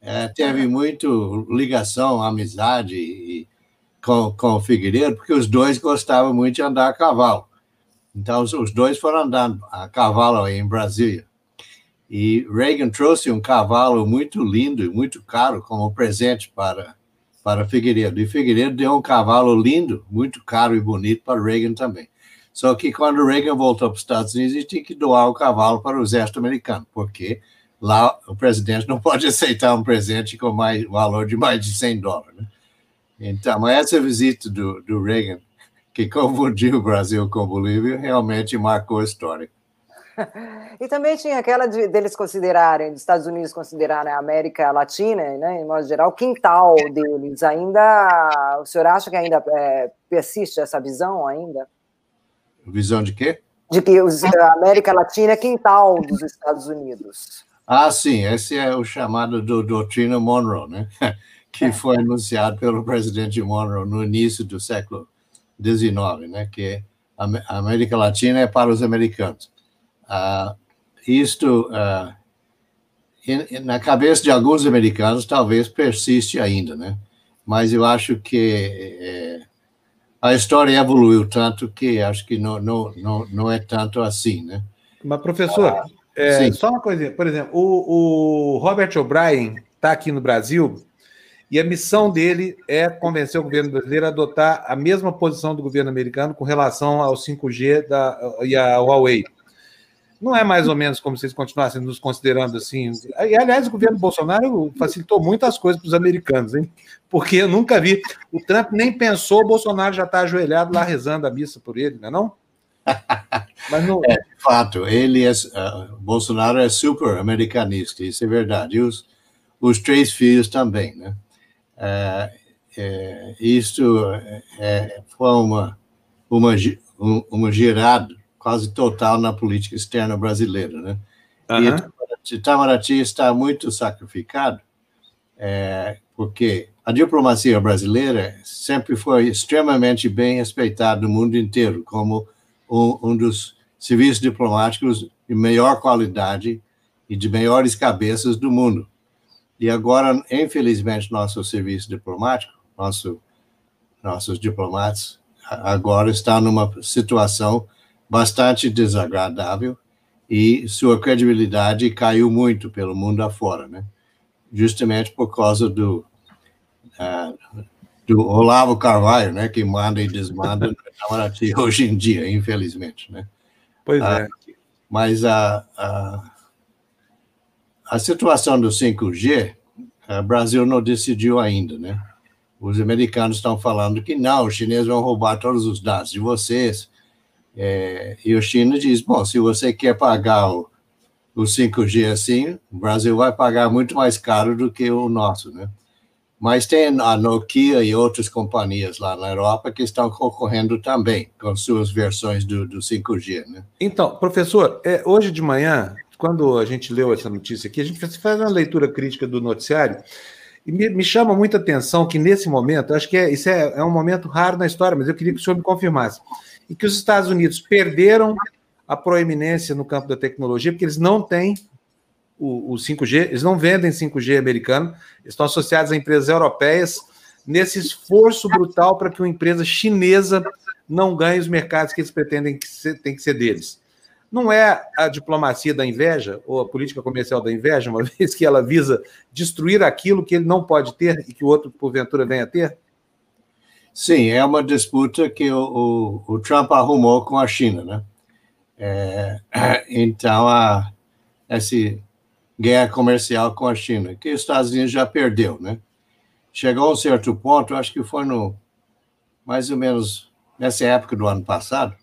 é, teve muito ligação, amizade e, com, com o Figueiredo, porque os dois gostavam muito de andar a cavalo. Então, os, os dois foram andando a cavalo em Brasília. E Reagan trouxe um cavalo muito lindo e muito caro como presente para, para Figueiredo. E Figueiredo deu um cavalo lindo, muito caro e bonito para Reagan também. Só que quando Reagan voltou para os Estados Unidos, ele tinha que doar o cavalo para o exército americano, porque lá o presidente não pode aceitar um presente com mais valor de mais de 100 dólares. Né? Então, essa visita do, do Reagan, que confundiu o Brasil com Bolívia, realmente marcou a história. E também tinha aquela de, deles considerarem, dos Estados Unidos considerarem a América Latina, né, em modo geral, o quintal deles. Ainda, o senhor acha que ainda é, persiste essa visão ainda? Visão de quê? De que os, a América Latina é quintal dos Estados Unidos. Ah, sim, esse é o chamado do doutrina Monroe, né? que é. foi anunciado pelo presidente Monroe no início do século XIX, né? que a América Latina é para os americanos. Uh, isto, uh, na cabeça de alguns americanos, talvez persiste ainda, né? Mas eu acho que é, a história evoluiu tanto que acho que não, não, não, não é tanto assim, né? Mas, professor, é, só uma coisinha. Por exemplo, o, o Robert O'Brien está aqui no Brasil e a missão dele é convencer o governo brasileiro a adotar a mesma posição do governo americano com relação ao 5G da, e à Huawei. Não é mais ou menos como se eles continuassem nos considerando assim. E, aliás, o governo Bolsonaro facilitou muitas coisas para os americanos, hein? Porque eu nunca vi. O Trump nem pensou, o Bolsonaro já está ajoelhado lá rezando a missa por ele, não é? Não? Mas não... É, de fato, ele é. Uh, Bolsonaro é super americanista, isso é verdade. E os, os três filhos também, né? Uh, é, isso é, foi uma, uma, uma girada quase total na política externa brasileira, né? Uhum. E Itamaraty está muito sacrificado, é, porque a diplomacia brasileira sempre foi extremamente bem respeitada no mundo inteiro como um, um dos serviços diplomáticos de melhor qualidade e de melhores cabeças do mundo. E agora, infelizmente, nosso serviço diplomático, nosso, nossos diplomatas, agora está numa situação bastante desagradável e sua credibilidade caiu muito pelo mundo afora, né? Justamente por causa do uh, do Olavo Carvalho, né? Que manda e desmanda no Itamaraty hoje em dia, infelizmente, né? Pois é. Uh, mas a, a a situação do 5G, o Brasil não decidiu ainda, né? Os americanos estão falando que não, os chineses vão roubar todos os dados de vocês, é, e o China diz: bom, se você quer pagar o, o 5G assim, o Brasil vai pagar muito mais caro do que o nosso, né? Mas tem a Nokia e outras companhias lá na Europa que estão concorrendo também com suas versões do, do 5G, né? Então, professor, é, hoje de manhã, quando a gente leu essa notícia aqui, a gente faz uma leitura crítica do noticiário e me, me chama muita atenção que nesse momento, acho que é, isso é, é um momento raro na história, mas eu queria que o senhor me confirmasse e que os Estados Unidos perderam a proeminência no campo da tecnologia, porque eles não têm o, o 5G, eles não vendem 5G americano, estão associados a empresas europeias nesse esforço brutal para que uma empresa chinesa não ganhe os mercados que eles pretendem que ser, tem que ser deles. Não é a diplomacia da inveja ou a política comercial da inveja, uma vez que ela visa destruir aquilo que ele não pode ter e que o outro, porventura, venha a ter? Sim, é uma disputa que o, o, o Trump arrumou com a China, né? É, então, a, essa guerra comercial com a China, que os Estados Unidos já perdeu, né? Chegou a um certo ponto, acho que foi no mais ou menos nessa época do ano passado,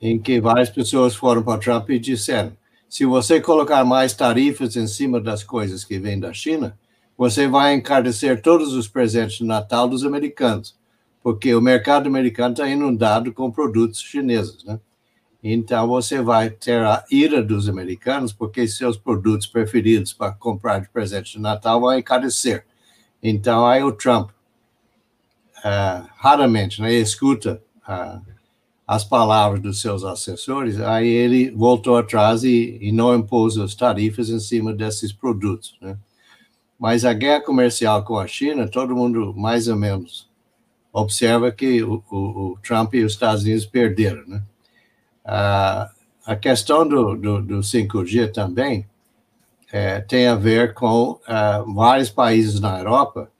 em que várias pessoas foram para Trump e disseram: se você colocar mais tarifas em cima das coisas que vêm da China, você vai encarecer todos os presentes de Natal dos americanos porque o mercado americano está inundado com produtos chineses, né? Então você vai ter a ira dos americanos, porque seus produtos preferidos para comprar de presente de Natal vão encarecer. Então aí o Trump uh, raramente, né, escuta uh, as palavras dos seus assessores, aí ele voltou atrás e, e não impôs as tarifas em cima desses produtos, né? Mas a guerra comercial com a China, todo mundo mais ou menos observa que o, o, o Trump e os Estados Unidos perderam, né? Ah, a questão do, do, do 5G também é, tem a ver com ah, vários países na Europa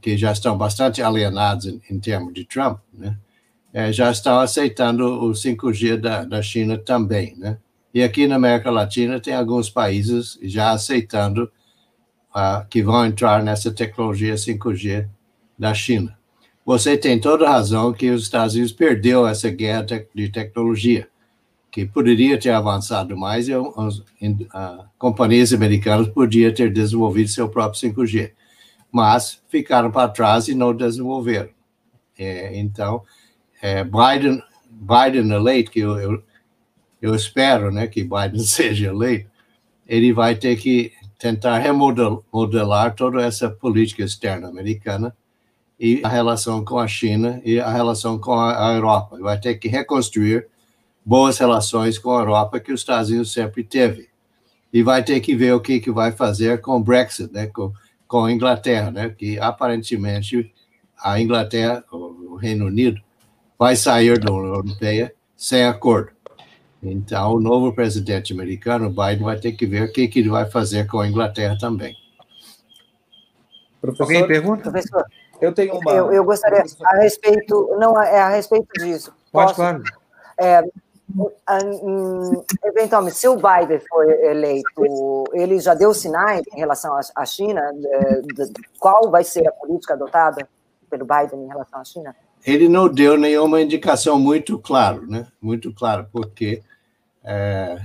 que já estão bastante alienados em, em termos de Trump, né? É, já estão aceitando o 5G da, da China também, né? E aqui na América Latina tem alguns países já aceitando uh, que vão entrar nessa tecnologia 5G da China. Você tem toda razão que os Estados Unidos perdeu essa guerra de tecnologia, que poderia ter avançado mais e as companhias americanas podiam ter desenvolvido seu próprio 5G, mas ficaram para trás e não desenvolveram. É, então, é, Biden, Biden eleito, que eu, eu, eu espero né, que Biden seja eleito, ele vai ter que tentar remodelar toda essa política externa americana e a relação com a China e a relação com a, Europa. Vai ter que reconstruir boas relações com a Europa que os Estados Unidos sempre teve. E vai ter que ver o que, que vai fazer com o Brexit, né, com, com a Inglaterra, né, que aparentemente a Inglaterra, o Reino Unido, vai sair da União Europeia sem acordo. Então, o novo presidente americano, Biden, vai ter que ver o que, que ele vai fazer com a Inglaterra também. Professor, Alguém pergunta? Professor, eu tenho uma. Eu, eu gostaria, a respeito. Não, é a respeito disso. Pode, Posso? claro. É, eventualmente, se o Biden for eleito, ele já deu sinais em relação à China? É, qual vai ser a política adotada pelo Biden em relação à China? Ele não deu nenhuma indicação muito clara, né? Muito clara, porque é,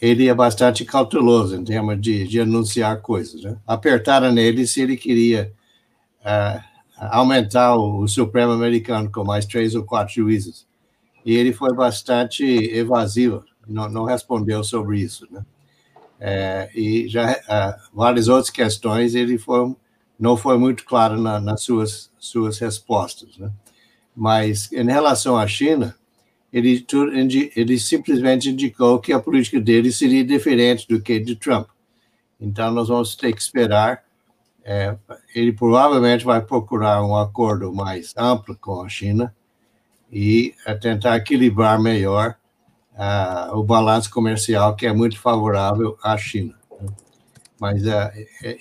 ele é bastante cauteloso em termos de, de anunciar coisas. Né? Apertaram nele se ele queria aumentar o, o, Supremo americano com mais três ou quatro juízes. E ele foi bastante evasivo, não, não respondeu sobre isso. Né? É, e já uh, várias outras questões ele foi, não foi muito claro na, nas suas, suas respostas. Né? Mas em relação à China, ele, ele simplesmente indicou que a política dele seria diferente do que de Trump. Então, nós vamos ter que esperar é, ele provavelmente vai procurar um acordo mais amplo com a China e é, tentar equilibrar melhor uh, o balanço comercial que é muito favorável à China. Né? Mas uh,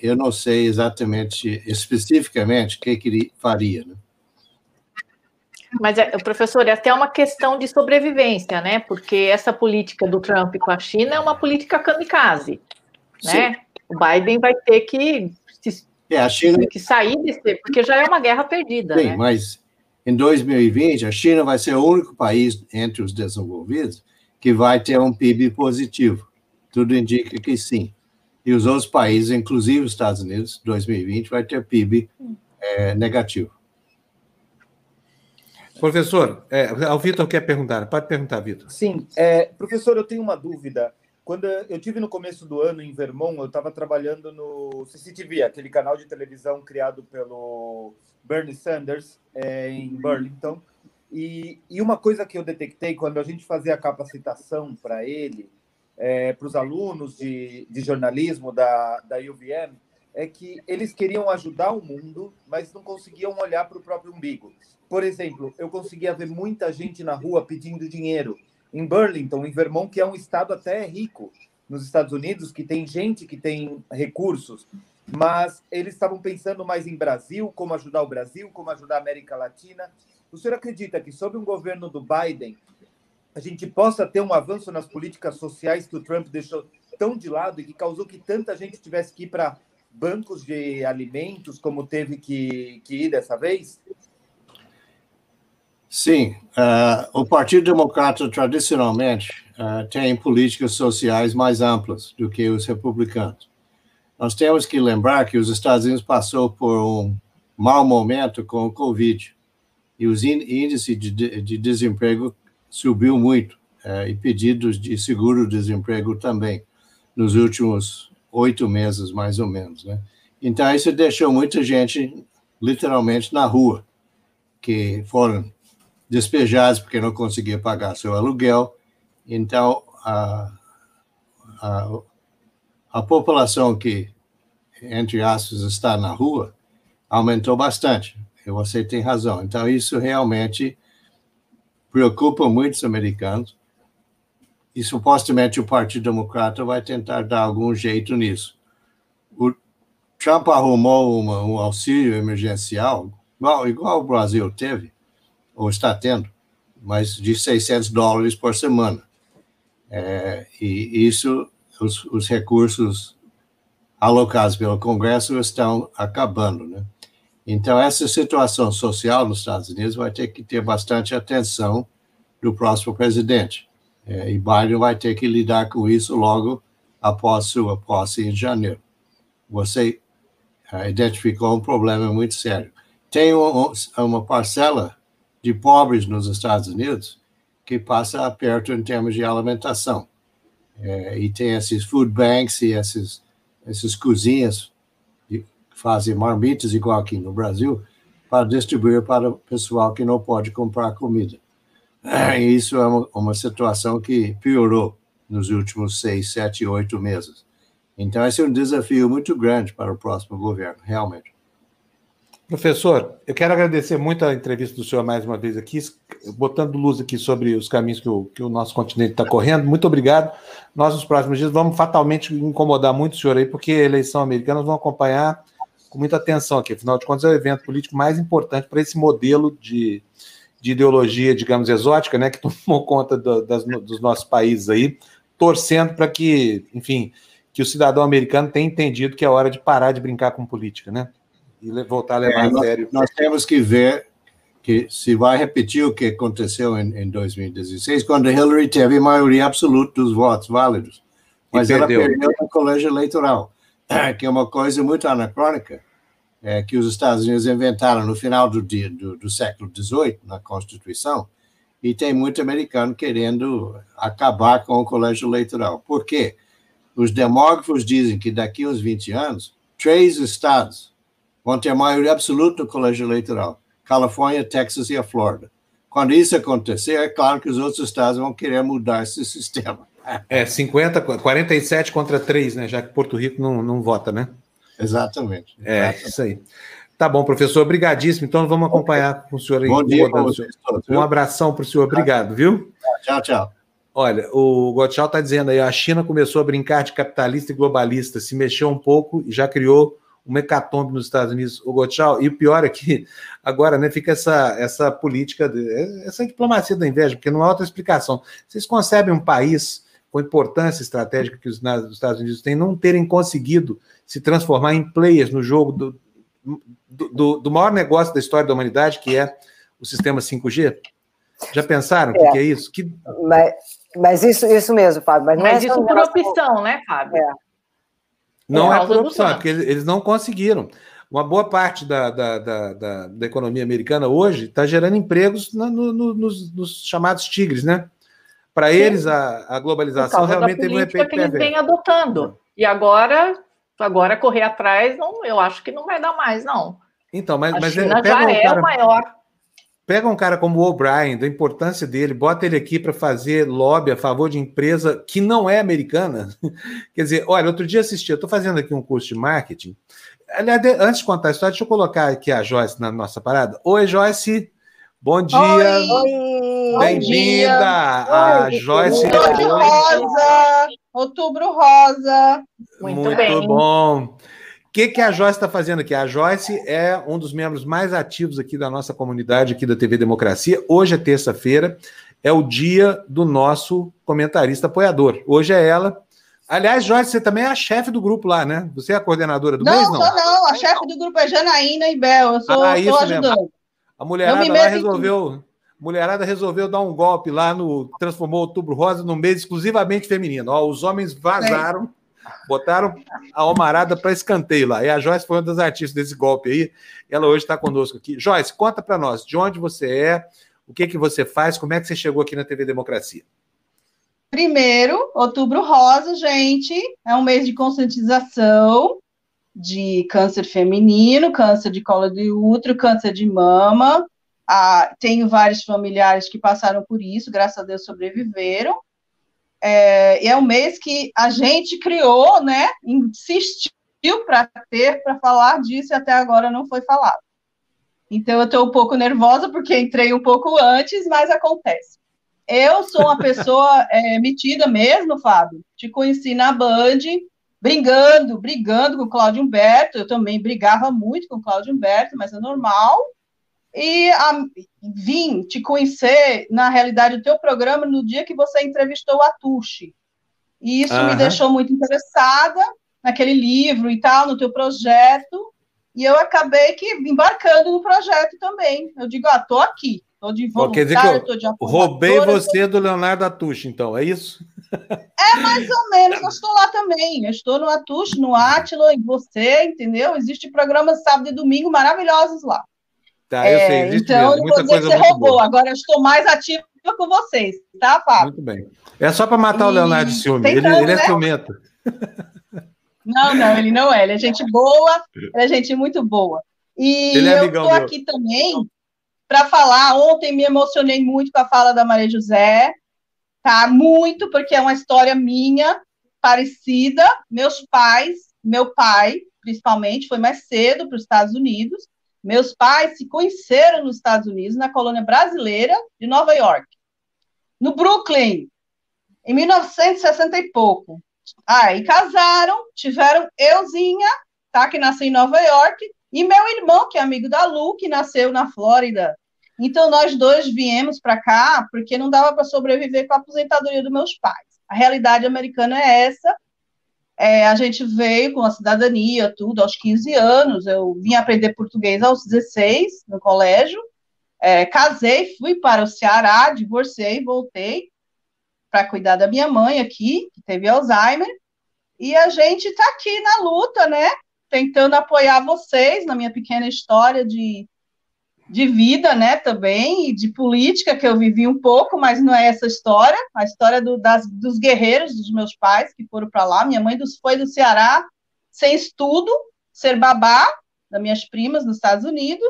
eu não sei exatamente, especificamente, o que, que ele faria. Né? Mas, professor, é até uma questão de sobrevivência, né? Porque essa política do Trump com a China é uma política kamikaze, né? O Biden vai ter que é, a China... Tem que sair desse, porque já é uma guerra perdida. Sim, né? mas em 2020, a China vai ser o único país entre os desenvolvidos que vai ter um PIB positivo. Tudo indica que sim. E os outros países, inclusive os Estados Unidos, 2020 vai ter PIB é, negativo. Professor, é, o Vitor quer perguntar. Pode perguntar, Vitor. Sim, é, professor, eu tenho uma dúvida. Quando eu tive no começo do ano em Vermont, eu estava trabalhando no CCTV, aquele canal de televisão criado pelo Bernie Sanders é, em Burlington. E, e, uma coisa que eu detectei quando a gente fazia a capacitação para ele, é, para os alunos de, de jornalismo da, da UVM, é que eles queriam ajudar o mundo, mas não conseguiam olhar para o próprio umbigo. Por exemplo, eu conseguia ver muita gente na rua pedindo dinheiro em Burlington, em Vermont, que é um estado até rico nos Estados Unidos, que tem gente que tem recursos, mas eles estavam pensando mais em Brasil, como ajudar o Brasil, como ajudar a América Latina. O senhor acredita que, sob um governo do Biden, a gente possa ter um avanço nas políticas sociais que o Trump deixou tão de lado e que causou que tanta gente tivesse que ir para bancos de alimentos, como teve que, que ir dessa vez? Sim, uh, o Partido Democrata tradicionalmente uh, tem políticas sociais mais amplas do que os republicanos. Nós temos que lembrar que os Estados Unidos passou por um mau momento com o Covid e os índices de, de desemprego subiu muito uh, e pedidos de seguro-desemprego também nos últimos oito meses, mais ou menos. Né? Então, isso deixou muita gente literalmente na rua, que foram despejados porque não conseguia pagar seu aluguel. Então, a, a, a população que, entre aspas, está na rua aumentou bastante. E você tem razão. Então, isso realmente preocupa muitos americanos. E supostamente o Partido Democrata vai tentar dar algum jeito nisso. O Trump arrumou uma, um auxílio emergencial, igual, igual o Brasil teve, ou está tendo, mais de 600 dólares por semana. É, e isso, os, os, recursos alocados pelo Congresso estão acabando, né? Então, essa situação social nos Estados Unidos vai ter que ter bastante atenção do próximo presidente. É, e Biden vai ter que lidar com isso logo após sua posse em janeiro. Você é, identificou um problema muito sério. Tem um, uma parcela de pobres nos Estados Unidos que passa aperto em termos de alimentação. É, e tem esses food banks e esses, essas cozinhas que fazem marmitas, igual aqui no Brasil, para distribuir para o pessoal que não pode comprar comida. E isso é uma, uma situação que piorou nos últimos seis, sete, oito meses. Então, esse é um desafio muito grande para o próximo governo, realmente. Professor, eu quero agradecer muito a entrevista do senhor mais uma vez aqui, botando luz aqui sobre os caminhos que o, que o nosso continente está correndo. Muito obrigado. Nós, nos próximos dias, vamos fatalmente incomodar muito o senhor aí, porque a eleição americana nós vamos acompanhar com muita atenção aqui. Afinal de contas, é o evento político mais importante para esse modelo de, de ideologia, digamos, exótica, né, que tomou conta do, das, dos nossos países aí, torcendo para que, enfim, que o cidadão americano tenha entendido que é hora de parar de brincar com política, né? E voltar a levar é, a sério. Nós, nós, temos que ver que se vai repetir o que aconteceu em, em 2016, quando Hillary teve maioria absoluta dos votos válidos, mas ela perdeu no colégio eleitoral, que é uma coisa muito anacrônica, é, que os Estados Unidos inventaram no final do, dia, do, do século XVIII, na Constituição, e tem muito americano querendo acabar com o colégio eleitoral. Por quê? Os demógrafos dizem que daqui a uns 20 anos, três estados vão ter maioria absoluta no colégio eleitoral: Califórnia, Texas e a Flórida. Quando isso acontecer, é claro que os outros estados vão querer mudar esse sistema. É, 50, 47 contra 3, né? Já que Porto Rico não, não vota, né? Exatamente. É, exatamente. isso aí. Tá bom, professor, obrigadíssimo. Então vamos acompanhar com o senhor aí. Bom dia vocês todos, Um abração para o senhor, obrigado, viu? Tchau, tchau. Olha, o Gottschall está dizendo aí, a China começou a brincar de capitalista e globalista, se mexeu um pouco e já criou uma hecatombe nos Estados Unidos, o Gotchal, e o pior é que agora né, fica essa, essa política, de, essa diplomacia da inveja, porque não há outra explicação. Vocês concebem um país com a importância estratégica que os, Estados Unidos têm, não terem conseguido se transformar em players no jogo do, do, do maior negócio da história da humanidade, que é o sistema 5G? Já pensaram o é, que, que, é isso? Que... Mas, mas isso, isso mesmo, Fábio. Mas, mas é isso por opção, né, Fábio? É. Não é, é por opção, é porque eles não conseguiram. Uma boa parte da, da, da, da, da economia americana hoje está gerando empregos no, no, nos, nos, chamados tigres, né? Para eles, a, a globalização realmente teve um efeito que eles vêm adotando. E agora, agora correr atrás, não, eu acho que não vai dar mais, não. Então, mas, a mas China já é cara... o maior Pega um cara como o O'Brien, da importância dele, bota ele aqui para fazer lobby a favor de empresa que não é americana. Quer dizer, olha, outro dia assisti, eu estou fazendo aqui um curso de marketing. Aliás, antes de contar a história, deixa eu colocar aqui a Joyce na nossa parada. Oi, Joyce. Bom dia. Bem-vinda. A Joyce. Outubro rosa. Outubro rosa. Muito, Muito bem. bom. O que, que a Joyce está fazendo aqui? A Joyce é um dos membros mais ativos aqui da nossa comunidade, aqui da TV Democracia. Hoje é terça-feira, é o dia do nosso comentarista apoiador. Hoje é ela. Aliás, Joyce, você também é a chefe do grupo lá, né? Você é a coordenadora do não, mês, não? Não, não. A chefe do grupo é Janaína e Bel. Eu sou, ah, isso ajudando. Mesmo. A mulherada lá resolveu... Mulherada resolveu dar um golpe lá no. Transformou Outubro Rosa num mês exclusivamente feminino. Ó, os homens vazaram. É botaram a Almarada para escanteio lá. E a Joyce foi uma das artistas desse golpe aí. Ela hoje está conosco aqui. Joyce, conta para nós de onde você é, o que, que você faz, como é que você chegou aqui na TV Democracia. Primeiro, outubro rosa, gente, é um mês de conscientização de câncer feminino, câncer de colo de útero, câncer de mama. Ah, tenho vários familiares que passaram por isso, graças a Deus sobreviveram. É, e é um mês que a gente criou, né? Insistiu para ter, para falar disso, e até agora não foi falado. Então eu estou um pouco nervosa porque entrei um pouco antes, mas acontece. Eu sou uma pessoa é, metida mesmo, Fábio. Te conheci na Band, brigando, brigando com o Cláudio Humberto. Eu também brigava muito com o Cláudio Humberto, mas é normal. E a, vim te conhecer, na realidade, o teu programa no dia que você entrevistou a Tuxi. E isso me deixou muito interessada naquele livro e tal, no teu projeto, e eu acabei que embarcando no projeto também. Eu digo, ah, tô aqui, tô de voluntário, tô de Roubei você do Leonardo Atush, então, é isso? É mais ou menos, eu estou lá também. Eu estou no Atush, no Atila, em você, entendeu? Existem programas sábado e domingo maravilhosos lá. Tá, eu sei, é, então, mesmo. Muita coisa você roubou, boa. agora eu estou mais ativa com vocês, tá, Fábio? Muito bem. É só para matar e... o Leonardo de ciúme, ele, ele é né? ciumento. Não, não, ele não é. Ele é gente boa, ele é gente muito boa. E é eu estou aqui também para falar. Ontem me emocionei muito com a fala da Maria José, tá? Muito, porque é uma história minha, parecida. Meus pais, meu pai, principalmente, foi mais cedo para os Estados Unidos. Meus pais se conheceram nos Estados Unidos, na colônia brasileira de Nova York, no Brooklyn, em 1960 e pouco. Aí casaram, tiveram euzinha, tá? Que nasceu em Nova York, e meu irmão, que é amigo da Lu, que nasceu na Flórida. Então nós dois viemos para cá porque não dava para sobreviver com a aposentadoria dos meus pais. A realidade americana é essa. É, a gente veio com a cidadania, tudo, aos 15 anos. Eu vim aprender português aos 16 no colégio. É, casei, fui para o Ceará, divorciei, voltei para cuidar da minha mãe aqui, que teve Alzheimer, e a gente está aqui na luta, né? Tentando apoiar vocês na minha pequena história de, de vida, né? Também, e de política, que eu vivi um pouco, mas não é essa história, a história do, das, dos guerreiros, dos meus pais que foram para lá. Minha mãe dos, foi do Ceará, sem estudo, ser babá, das minhas primas nos Estados Unidos,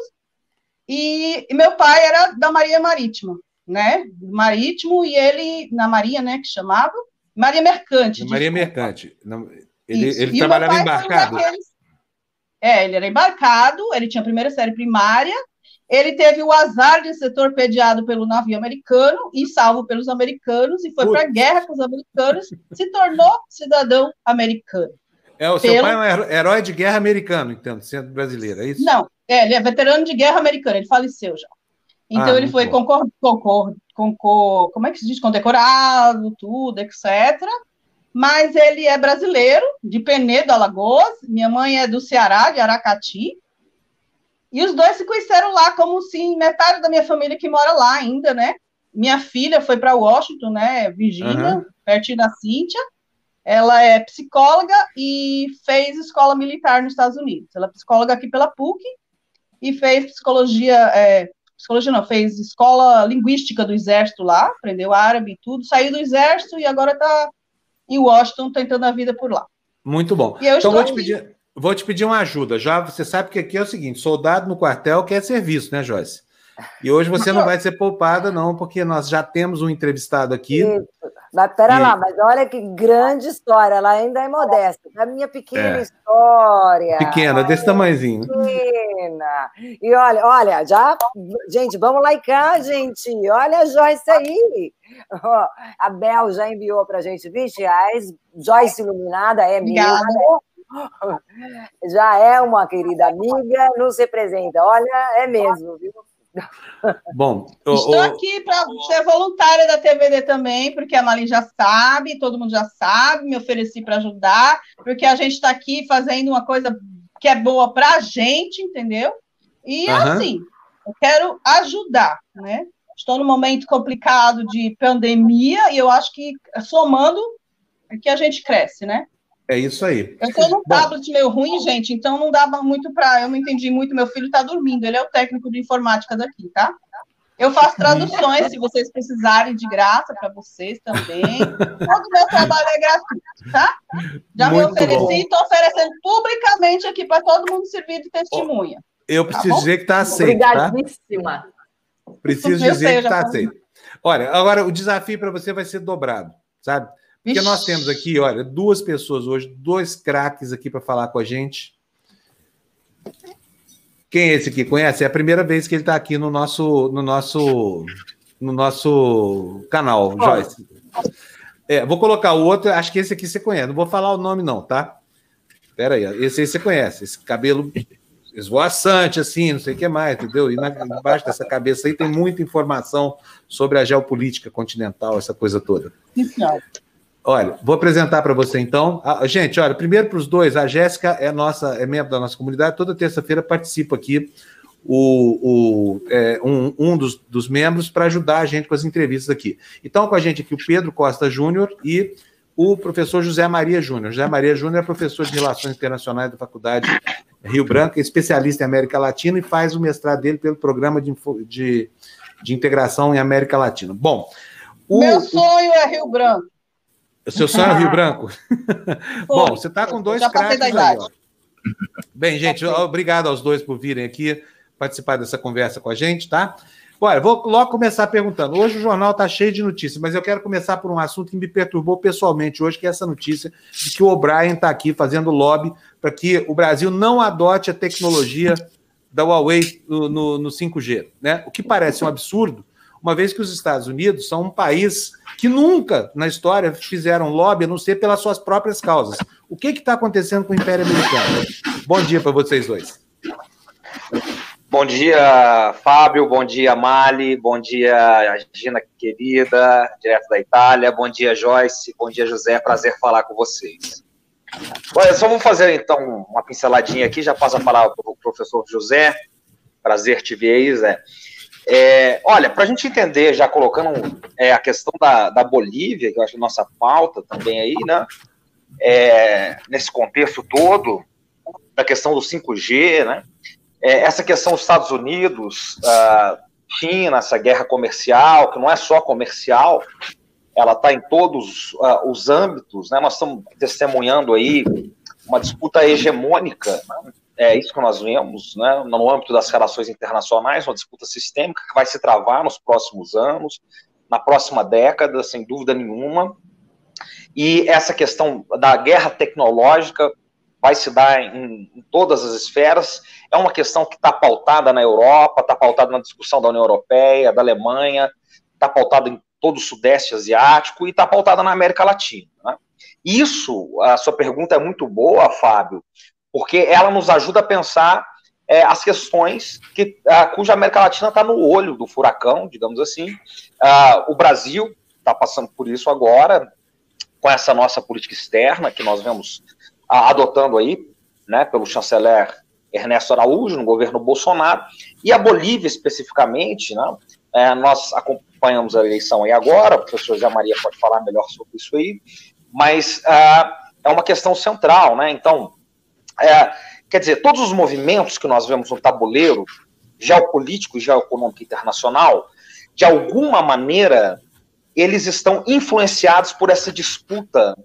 e, e meu pai era da Maria Marítima né, marítimo, e ele, na Marinha, né, que chamava, Maria Mercante. Maria Mercante. Ele, ele trabalhava embarcado? Daqueles... É, ele era embarcado, ele tinha a primeira série primária, ele teve o azar de ser torpedeado pelo navio americano e salvo pelos americanos, e foi para a guerra com os americanos, se tornou cidadão americano. É, o seu pelo... pai é um herói de guerra americano, então, sendo brasileiro, é isso? Não, é, ele é veterano de guerra americano, ele faleceu já. Então ah, ele foi concor, concor, concor, como é que se diz, condecorado, tudo, etc. Mas ele é brasileiro, de Penedo, Alagoas. Minha mãe é do Ceará, de Aracati. E os dois se conheceram lá, como sim, metade da minha família que mora lá ainda, né? Minha filha foi para Washington, né? Virgínia, uhum. pertinho da Cíntia. Ela é psicóloga e fez escola militar nos Estados Unidos. Ela é psicóloga aqui pela PUC e fez psicologia, é, psicologia não, fez escola linguística do exército lá, aprendeu árabe e tudo, saiu do exército e agora está em Washington tentando a vida por lá. Muito bom. então vou te, pedir, vou te pedir uma ajuda. Já você sabe que aqui é o seguinte: soldado no quartel quer serviço, né, Joyce? E hoje você não vai ser poupada, não, porque nós já temos um entrevistado aqui. Isso. Mas pera e... lá, mas olha que grande história, ela ainda é modesta. A minha pequena é. história. Pequena, desse tamanhozinho. Pequena. E olha, olha, já. Gente, vamos lá cá, gente. Olha a Joyce aí. Oh, a Bel já enviou para a gente 20 reais. Joyce Iluminada é minha. Já é uma querida amiga, nos representa. Olha, é mesmo, viu? Bom, estou o, aqui para ser voluntária da TVD também, porque a Mali já sabe, todo mundo já sabe, me ofereci para ajudar, porque a gente está aqui fazendo uma coisa que é boa para a gente, entendeu? E uhum. assim, eu quero ajudar, né? Estou num momento complicado de pandemia e eu acho que somando é que a gente cresce, né? É isso aí. Eu estou num tablet meio ruim, gente, então não dava muito para. Eu não entendi muito. Meu filho está dormindo, ele é o técnico de informática daqui, tá? Eu faço traduções, se vocês precisarem, de graça para vocês também. Todo o meu trabalho é gratuito, tá? Já muito me ofereci e estou oferecendo publicamente aqui para todo mundo servir de testemunha. Eu tá preciso tá dizer que está aceito. Tá? Obrigadíssima. Tá? Preciso dizer que está aceito. Olha, agora o desafio para você vai ser dobrado, sabe? Porque nós temos aqui, olha, duas pessoas hoje, dois craques aqui para falar com a gente. Quem é esse aqui? Conhece? É a primeira vez que ele está aqui no nosso, no nosso, no nosso canal, oh. Joyce. É, vou colocar o outro, acho que esse aqui você conhece. Não vou falar o nome, não, tá? Pera aí, esse aí você conhece, esse cabelo esvoaçante, assim, não sei o que mais, entendeu? E na, embaixo dessa cabeça aí tem muita informação sobre a geopolítica continental, essa coisa toda. Olha, vou apresentar para você então. Ah, gente, olha, primeiro para os dois, a Jéssica é nossa, é membro da nossa comunidade, toda terça-feira participa aqui o, o é, um, um dos, dos membros para ajudar a gente com as entrevistas aqui. Então, com a gente aqui o Pedro Costa Júnior e o professor José Maria Júnior. José Maria Júnior é professor de Relações Internacionais da Faculdade Rio Branco, é especialista em América Latina e faz o mestrado dele pelo Programa de, de, de Integração em América Latina. Bom, o, meu sonho é Rio Branco. O seu sonho é Rio Branco? Bom, você está com dois craques aí. Ó. Bem, gente, obrigado aos dois por virem aqui participar dessa conversa com a gente, tá? Olha, vou logo começar perguntando. Hoje o jornal está cheio de notícias, mas eu quero começar por um assunto que me perturbou pessoalmente hoje, que é essa notícia de que o O'Brien está aqui fazendo lobby para que o Brasil não adote a tecnologia da Huawei no, no, no 5G, né? O que parece um absurdo, uma vez que os Estados Unidos são um país que nunca na história fizeram lobby, a não ser pelas suas próprias causas. O que está acontecendo com o Império Americano? Bom dia para vocês dois. Bom dia, Fábio. Bom dia, Mali. Bom dia, Gina querida, direto da Itália. Bom dia, Joyce. Bom dia, José. Prazer falar com vocês. Olha, só vou fazer então uma pinceladinha aqui. Já passo a palavra para o professor José. Prazer te ver aí, Zé. É, olha, para a gente entender, já colocando é, a questão da, da Bolívia, que eu acho é nossa pauta também aí, né? É, nesse contexto todo, da questão do 5G, né? é, essa questão dos Estados Unidos, uh, China, essa guerra comercial, que não é só comercial, ela está em todos uh, os âmbitos, né? Nós estamos testemunhando aí uma disputa hegemônica, né? É isso que nós vemos, né? No âmbito das relações internacionais, uma disputa sistêmica que vai se travar nos próximos anos, na próxima década, sem dúvida nenhuma. E essa questão da guerra tecnológica vai se dar em, em todas as esferas. É uma questão que está pautada na Europa, está pautada na discussão da União Europeia, da Alemanha, está pautada em todo o Sudeste Asiático e está pautada na América Latina. Né? Isso, a sua pergunta é muito boa, Fábio, porque ela nos ajuda a pensar é, as questões que, a, cuja América Latina está no olho do furacão, digamos assim. o Brasil está passando por isso agora, com essa nossa política externa, que nós vemos adotando aí, né, pelo chanceler Ernesto Araújo, no governo Bolsonaro, e a Bolívia especificamente, né, é, nós acompanhamos a eleição aí agora, o professor Zé Maria pode falar melhor sobre isso aí, mas é, é uma questão central, né, então, é, quer dizer, todos os movimentos que nós vemos no tabuleiro geopolítico e geoeconômico internacional, de alguma maneira, eles estão influenciados por essa disputa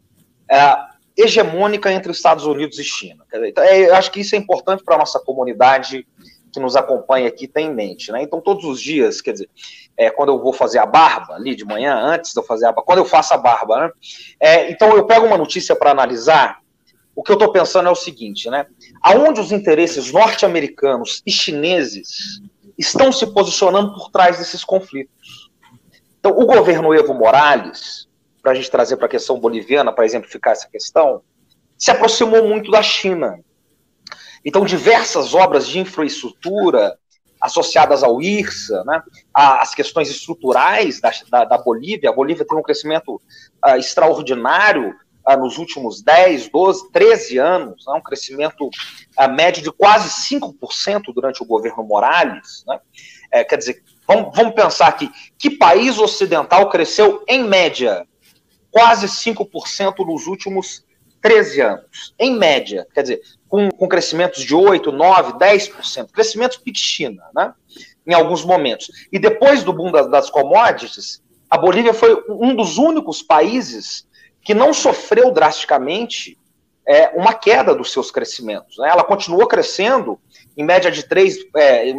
é, hegemônica entre Estados Unidos e China. Então, é, eu acho que isso é importante para a nossa comunidade que nos acompanha aqui ter em mente. Né? Então, todos os dias, quer dizer, é, quando eu vou fazer a barba ali de manhã, antes de eu fazer a barba, quando eu faço a barba, né? É, então eu pego uma notícia para analisar. O que eu estou pensando é o seguinte, né? Aonde os interesses norte-americanos e chineses estão se posicionando por trás desses conflitos? Então, o governo Evo Morales, para a gente trazer para a questão boliviana, para exemplificar essa questão, se aproximou muito da China. Então, diversas obras de infraestrutura associadas ao IRSA, né, as questões estruturais da, da, da, Bolívia, a Bolívia tem um crescimento uh, extraordinário uh, nos últimos 10, 12, 13 anos, né, um crescimento uh, médio de quase 5% durante o governo Morales. Né, é, quer dizer, vamos, vamos pensar aqui, que país ocidental cresceu, em média, quase 5% nos últimos 13 anos, em média, quer dizer, com, com crescimentos de 8, 9, 10%, crescimento pequeno, né, em alguns momentos. E depois do boom das, das commodities, a Bolívia foi um dos únicos países que não sofreu drasticamente é, uma queda dos seus crescimentos. Né? Ela continuou crescendo em média de 3, é,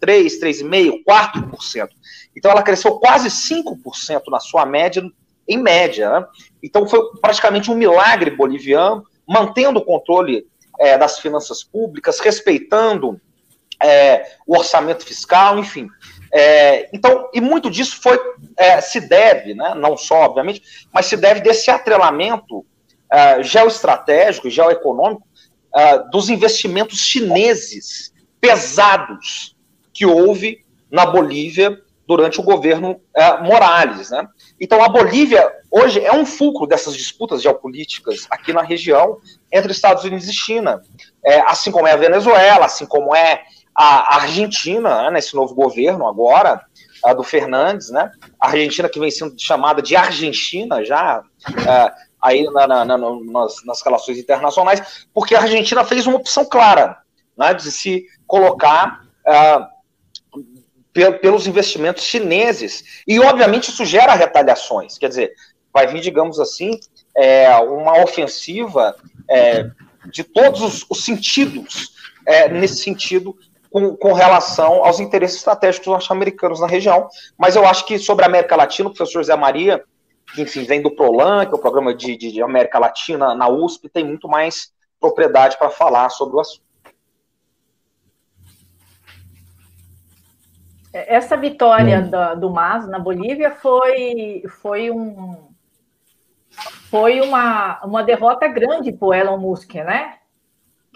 3 3,5%, 4%. Então ela cresceu quase 5% na sua média em média. Né? Então foi praticamente um milagre boliviano, mantendo o controle é, das finanças públicas, respeitando é, o orçamento fiscal, enfim. É, então, e muito disso foi é, se deve, né, não só, obviamente, mas se deve desse atrelamento é, geoestratégico e geoeconômico uh, dos investimentos chineses pesados que houve na Bolívia durante o governo uh, Morales. Né? Então, a Bolívia hoje é um fulcro dessas disputas geopolíticas aqui na região entre Estados Unidos e China, é, assim como é a Venezuela, assim como é a Argentina, né, nesse novo governo agora, do Fernandes, né? A Argentina que vem sendo chamada de Argentina já, é, aí na, na, na, nas, nas, relações internacionais, porque a Argentina fez uma opção clara né, de se colocar uh, pelos investimentos chineses. E, obviamente, isso gera retaliações. Quer dizer, vai vir, digamos assim, é, uma ofensiva é, de todos os, os sentidos, é, nesse sentido, com, com, relação aos interesses estratégicos norte-americanos na região. Mas eu acho que sobre a América Latina, o professor Zé Maria que, enfim, vem do PROLAN, que é o programa de, de, de América Latina na USP, tem muito mais propriedade para falar sobre o assunto. Essa vitória do, do MAS na Bolívia foi, foi, um, foi uma, uma derrota grande para o Elon Musk, né?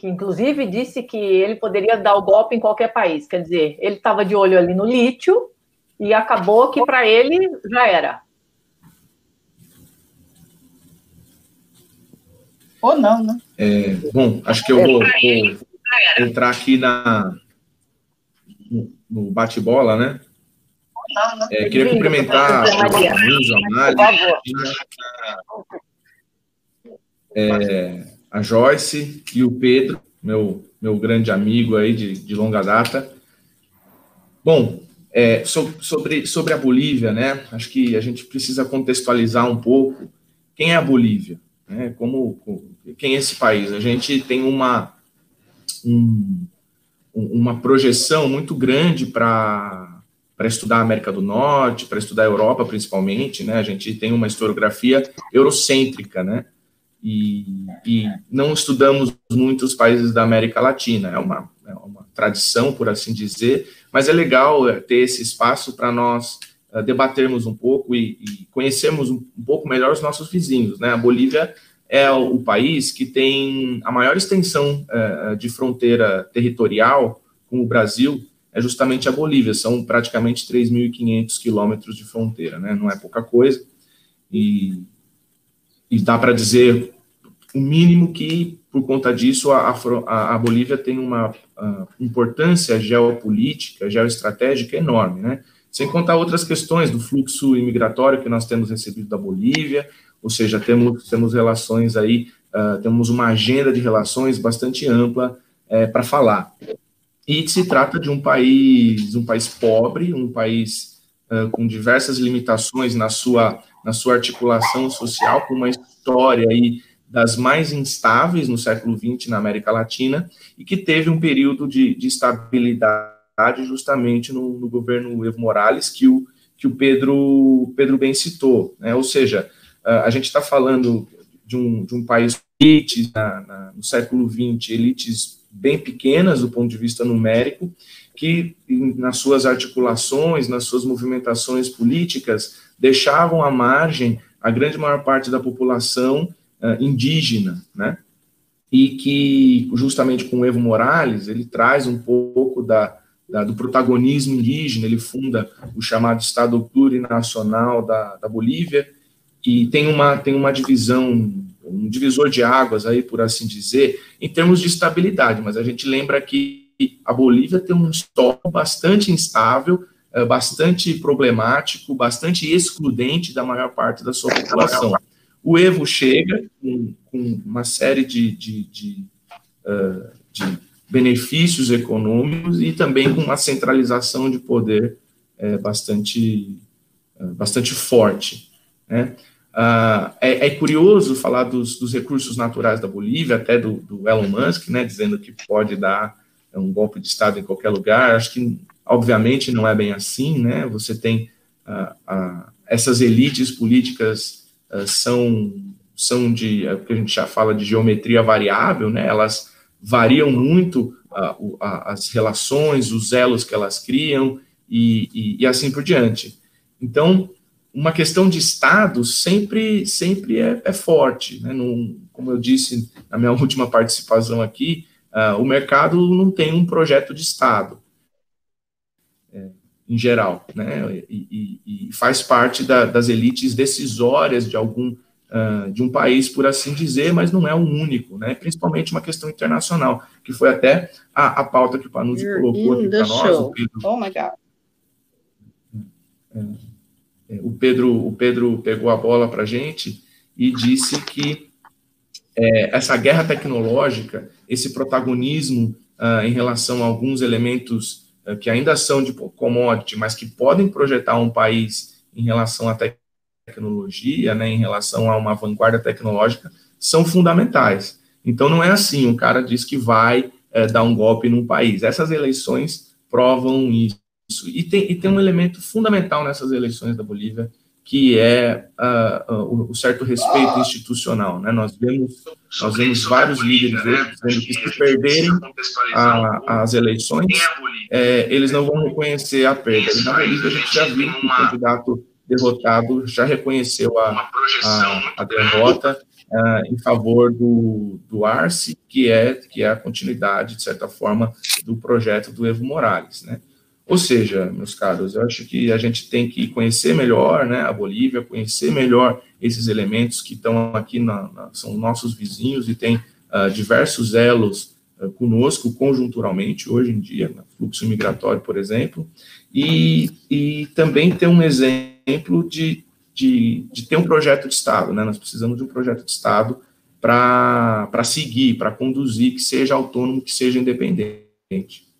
Que inclusive disse que ele poderia dar o golpe em qualquer país. Quer dizer, ele estava de olho ali no lítio e acabou que para ele já era. Ou não, né? É, bom, acho que eu vou, vou entrar aqui na, no bate-bola, né? É, queria cumprimentar o Luiz, a Mari, é, a Joyce e o Pedro, meu, meu grande amigo aí de, de longa data. Bom, é, sobre, sobre a Bolívia, né? Acho que a gente precisa contextualizar um pouco quem é a Bolívia, né? Como, quem é esse país? A gente tem uma, um, uma projeção muito grande para para estudar a América do Norte, para estudar a Europa principalmente, né? A gente tem uma historiografia eurocêntrica, né? E, e não estudamos muitos países da América Latina. É uma, é uma tradição, por assim dizer, mas é legal é, ter esse espaço para nós uh, debatermos um pouco e, e conhecermos um, pouco melhor os nossos vizinhos, né? A Bolívia é o, país que tem a maior extensão é, de fronteira territorial com o Brasil, é justamente a Bolívia, são praticamente 3.500 quilômetros de fronteira, né? não é pouca coisa, e, e dá para dizer o mínimo que, por conta disso, a, a, a Bolívia tem uma a, importância geopolítica, geoestratégica enorme, né? Sem contar outras questões do fluxo imigratório que nós temos recebido da Bolívia, ou seja, temos, temos relações aí, uh, temos uma agenda de relações bastante ampla uh, para falar. E se trata de um país, um país pobre, um país uh, com diversas limitações na sua, na sua articulação social, com uma história aí das mais instáveis no século XX na América Latina, e que teve um período de, de estabilidade justamente no, no, governo Evo Morales, que o, que o Pedro, Pedro bem citou, né? ou seja, a gente está falando de um, de um país elites no século XX, elites bem pequenas do ponto de vista numérico, que nas suas articulações, nas suas movimentações políticas, deixavam à margem a grande maior parte da população uh, indígena, né? E que, justamente com o Evo Morales, ele traz um pouco da, da, do protagonismo indígena, ele funda o chamado Estado Plurinacional da, da Bolívia, e tem uma, tem uma divisão, um divisor de águas aí, por assim dizer, em termos de estabilidade, mas a gente lembra que a Bolívia tem um histórico bastante instável, bastante problemático, bastante excludente da maior parte da sua população. O Evo chega com, com uma série de, de, de, uh, de, benefícios econômicos e também com uma centralização de poder é, bastante, uh, bastante forte. Né? Uh, é, é, curioso falar dos, dos, recursos naturais da Bolívia, até do, do, Elon Musk, né, dizendo que pode dar um golpe de Estado em qualquer lugar. Acho que, obviamente, não é bem assim. Né? Você tem uh, uh, essas elites políticas são, são de, é que a gente já fala de geometria variável, né? elas variam muito as relações, os elos que elas criam e, e, e assim por diante. Então, uma questão de Estado sempre, sempre é, é forte. Né? como eu disse na minha última participação aqui, uh, o mercado não tem um projeto de Estado, em geral, né? E, e, e faz parte da, das elites decisórias de algum uh, de um país, por assim dizer, mas não é o único, né? Principalmente uma questão internacional, que foi até a, a pauta que o Panuzzi colocou aqui para nós. O Pedro, oh my God. É, é, o Pedro, o Pedro pegou a bola para a gente e disse que é, essa guerra tecnológica, esse protagonismo uh, em relação a alguns elementos que ainda são de commodity, mas que podem projetar um país em relação à tecnologia, né, em relação a uma vanguarda tecnológica, são fundamentais. Então, não é assim, o cara diz que vai é, dar um golpe num país. Essas eleições provam isso. E tem, e tem um elemento fundamental nessas eleições da Bolívia, que é uh, o certo respeito institucional. Né? Nós, vemos, nós vemos vários líderes dizendo que se perderem a, as eleições, é, eles não vão reconhecer a perda. E na Bolívia a gente já viu que o candidato derrotado já reconheceu a, a, a derrota uh, em favor do, do Arce, que é, que é a continuidade, de certa forma, do projeto do Evo Morales. Né? Ou seja, meus caros, eu acho que a gente tem que conhecer melhor né, a Bolívia, conhecer melhor esses elementos que estão aqui, na, na, são nossos vizinhos e têm uh, diversos elos uh, conosco conjunturalmente, hoje em dia, no fluxo migratório, por exemplo, e, e também ter um exemplo de, de, de ter um projeto de Estado. Né? Nós precisamos de um projeto de Estado para seguir, para conduzir, que seja autônomo, que seja independente.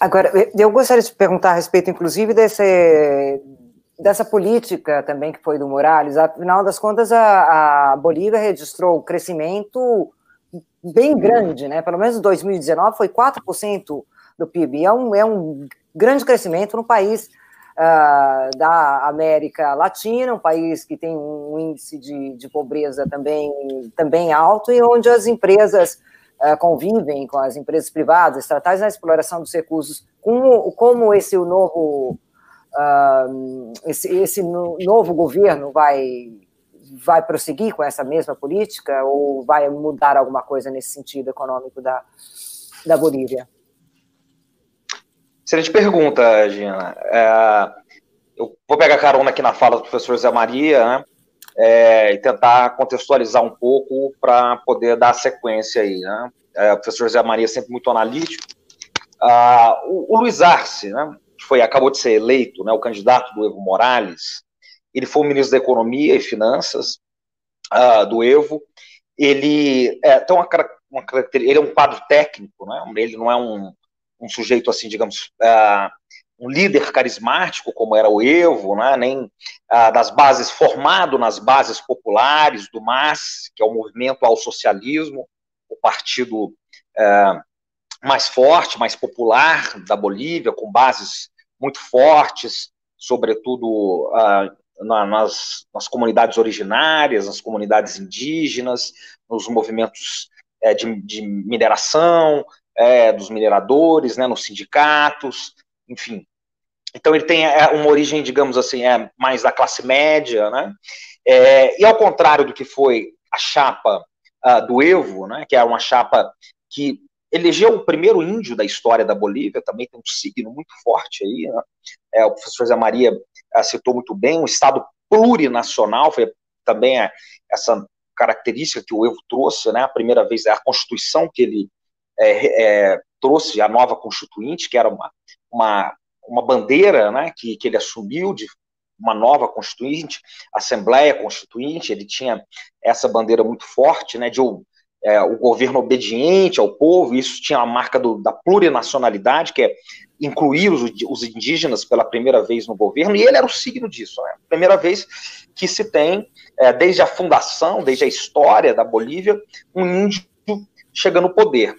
Agora, eu gostaria de perguntar a respeito, inclusive, desse, dessa política também que foi do Morales. Afinal das contas, a, a Bolívia registrou um crescimento bem grande, né? Pelo menos em 2019 foi 4% do PIB. É um, é um grande crescimento no país uh, da América Latina, um país que tem um índice de, de pobreza também, também alto e onde as empresas convivem com as empresas privadas, estatais na exploração dos recursos. Como, como esse novo uh, esse, esse novo governo vai vai prosseguir com essa mesma política ou vai mudar alguma coisa nesse sentido econômico da, da Bolívia? Excelente pergunta, Gina. É, eu vou pegar carona aqui na fala do professor Zé Maria, né? É, e tentar contextualizar um pouco para poder dar sequência aí, né? É, o professor Zé Maria é sempre muito analítico. Ah, o, o, Luiz Arce, né, que foi, acabou de ser eleito, né, o candidato do Evo Morales, ele foi o ministro da Economia e Finanças ah, do Evo. Ele é, tem uma, uma ele é um quadro técnico, né? Ele não é um, um sujeito assim, digamos, uh, um líder carismático como era o Evo, né, nem uh, das bases formado nas bases populares do MAS, que é o movimento ao socialismo, o partido uh, mais forte, mais popular da Bolívia, com bases muito fortes, sobretudo na, nas, nas, comunidades originárias, nas comunidades indígenas, nos movimentos é, de, de mineração, é, dos mineradores, né, nos sindicatos, enfim. Então ele tem é, uma origem, digamos assim, é mais da classe média, né? É, e ao contrário do que foi a chapa uh, do Evo, né, que é uma chapa que elegeu o primeiro índio da história da Bolívia, também tem um signo muito forte aí, né? é, o professor Zé Maria uh, citou muito bem, um Estado plurinacional, foi também é, essa característica que o Evo trouxe, né, a primeira vez, é a Constituição que ele é, é, trouxe a nova constituinte, que era uma, uma, uma bandeira né, que, que ele assumiu de uma nova constituinte, Assembleia Constituinte, ele tinha essa bandeira muito forte né, de é, o governo obediente ao povo, isso tinha a marca do, da plurinacionalidade, que é incluir os, os, indígenas pela primeira vez no governo, e ele era o signo disso, né? primeira vez que se tem, é, desde a fundação, desde a história da Bolívia, um índio chegando no poder.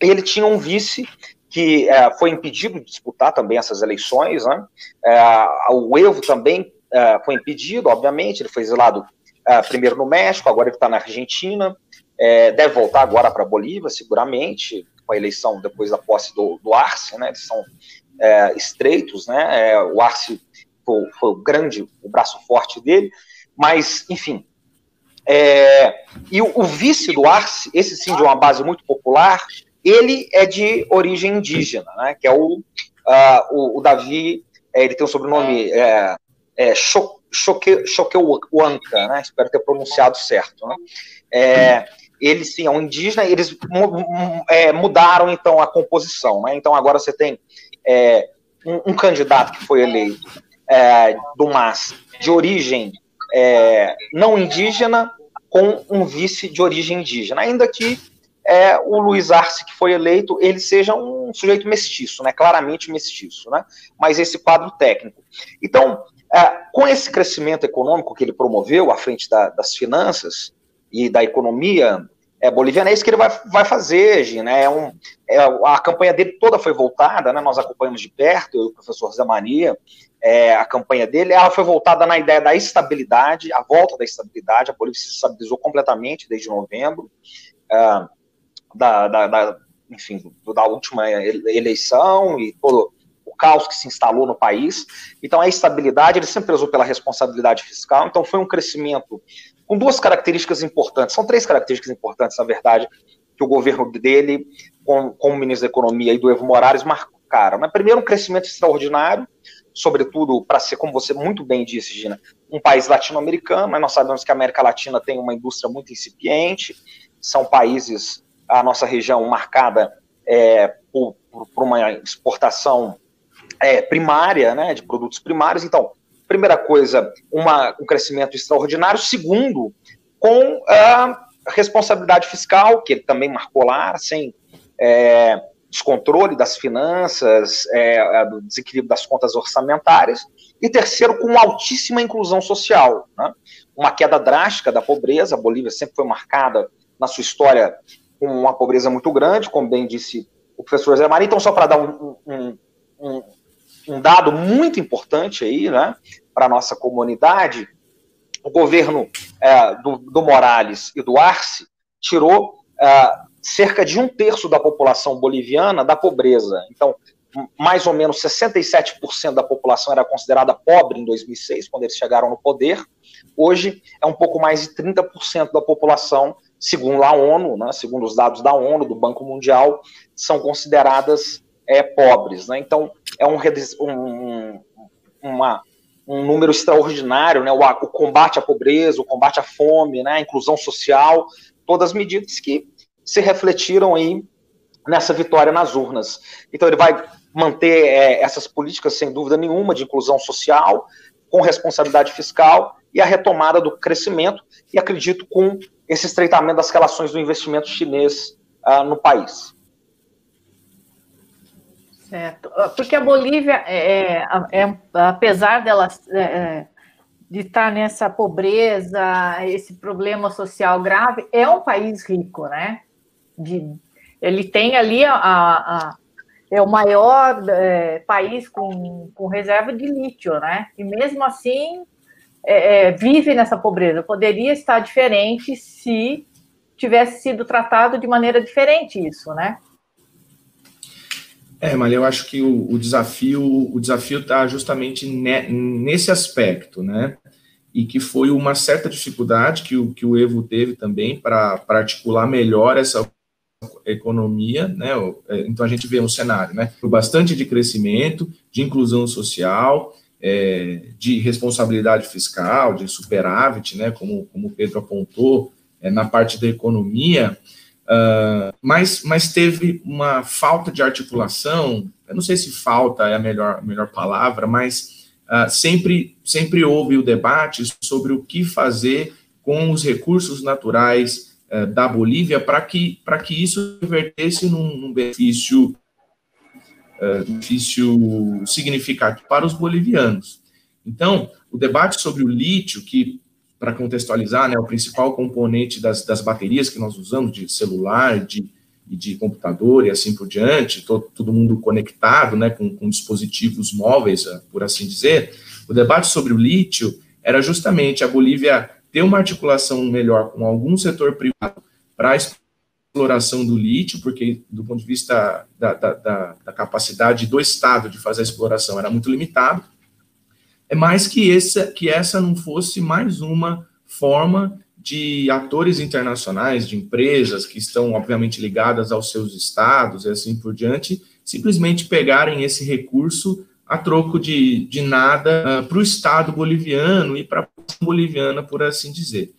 Ele tinha um vice que é, foi impedido de disputar também essas eleições, né? É, o Evo também é, foi impedido, obviamente, ele foi exilado é, primeiro no México, agora ele está na Argentina, é, deve voltar agora para a Bolívia, seguramente, com a eleição depois da posse do, do Arce, né? Eles são é, estreitos, né? o Arce foi, foi, o grande, o braço forte dele, mas, enfim, É, e o, o, vice do Arce, esse sim de uma base muito popular, ele é de origem indígena, né, que é o, uh, o, o, Davi, é, ele tem o sobrenome é, é, Choqueuanca, né, espero ter pronunciado certo. Né, é, ele sim é um indígena, eles é, mudaram então a composição, né, então agora você tem é, um, um, candidato que foi eleito é, do MAS de origem é, não indígena com um vice de origem indígena, ainda que é, o Luiz Arce, que foi eleito, ele seja um sujeito mestiço, né, claramente mestiço, né, mas esse quadro técnico. Então, é, com esse crescimento econômico que ele promoveu à frente da, das finanças e da economia é, boliviana, é isso que ele vai, vai fazer, Gina. Né, é um, é, a campanha dele toda foi voltada, né, nós acompanhamos de perto, eu e o professor Zé Maria, é, a campanha dele, ela foi voltada na ideia da estabilidade, a volta da estabilidade, a Bolívia se estabilizou completamente desde novembro, uh, da, da, da, enfim, da última eleição e todo o caos que se instalou no país. Então, a estabilidade, ele sempre prezou pela responsabilidade fiscal, então foi um crescimento com duas características importantes, são três características importantes, na verdade, que o governo dele, com, com o ministro da Economia e do Evo Morales, marcaram. Né? Primeiro, um crescimento extraordinário, sobretudo para ser, como você muito bem disse, Gina, um país latino-americano, mas nós sabemos que a América Latina tem uma indústria muito incipiente, são países, a nossa região marcada é, por, por, uma exportação é, primária, né, de produtos primários, então, primeira coisa, uma, um crescimento extraordinário, segundo, com a responsabilidade fiscal, que ele também marcou lá, sem... É, descontrole das finanças, é, do desequilíbrio das contas orçamentárias, e terceiro, com altíssima inclusão social. Né? Uma queda drástica da pobreza, a Bolívia sempre foi marcada na sua história com uma pobreza muito grande, como bem disse o professor Zé Maria. Então, só para dar um, um, um, um, dado muito importante aí, né, para a nossa comunidade, o governo é, do, do, Morales e do Arce tirou é, cerca de um terço da população boliviana da pobreza. Então, mais ou menos 67% da população era considerada pobre em 2006, quando eles chegaram no poder. Hoje é um pouco mais de 30% da população, segundo a ONU, né, segundo os dados da ONU, do Banco Mundial, são consideradas é, pobres. Né? Então, é um, um, uma, um número extraordinário, né? O, o, combate à pobreza, o combate à fome, né? a inclusão social, todas medidas que se refletiram aí nessa vitória nas urnas. Então ele vai manter é, essas políticas, sem dúvida nenhuma, de inclusão social, com responsabilidade fiscal e a retomada do crescimento, e acredito com esse estreitamento das relações do investimento chinês uh, no país. Certo. Porque a Bolívia, é, é, é apesar dela é, de estar nessa pobreza, esse problema social grave, é um país rico, né? de, ele tem ali a, a é o maior é, país com, com reserva de lítio, né? E mesmo assim é, é, vive nessa pobreza. Poderia estar diferente se tivesse sido tratado de maneira diferente isso, né? É, mas eu acho que o, o desafio o desafio está justamente ne, nesse aspecto, né? E que foi uma certa dificuldade que o, que o Evo teve também para articular melhor essa economia, né? É, então a gente vê um cenário, né? Bastante de crescimento, de inclusão social, é, de responsabilidade fiscal, de superávit, né? Como, como o Pedro apontou, é, na parte da economia, uh, mas, mas teve uma falta de articulação. Eu não sei se falta é a melhor, melhor palavra, mas uh, sempre, sempre houve o debate sobre o que fazer com os recursos naturais é, da Bolívia para que, que isso revertesse num, num benefício, uh, benefício significativo para os bolivianos. Então, o debate sobre o lítio, que, para contextualizar, né, é o principal componente das, das baterias que nós usamos, de celular, de, de computador e assim por diante, todo, todo mundo conectado, né, com, com dispositivos móveis, por assim dizer, o debate sobre o lítio era justamente a Bolívia ter uma articulação melhor com algum setor privado para exploração do lítio, porque do ponto de vista da, da, da, da, capacidade do Estado de fazer a exploração era muito limitado, é mais que essa, que essa não fosse mais uma forma de atores internacionais, de empresas que estão, obviamente, ligadas aos seus estados e assim por diante, simplesmente pegarem esse recurso a troco de, de nada uh, ah, para o Estado boliviano e para a boliviana, por assim dizer.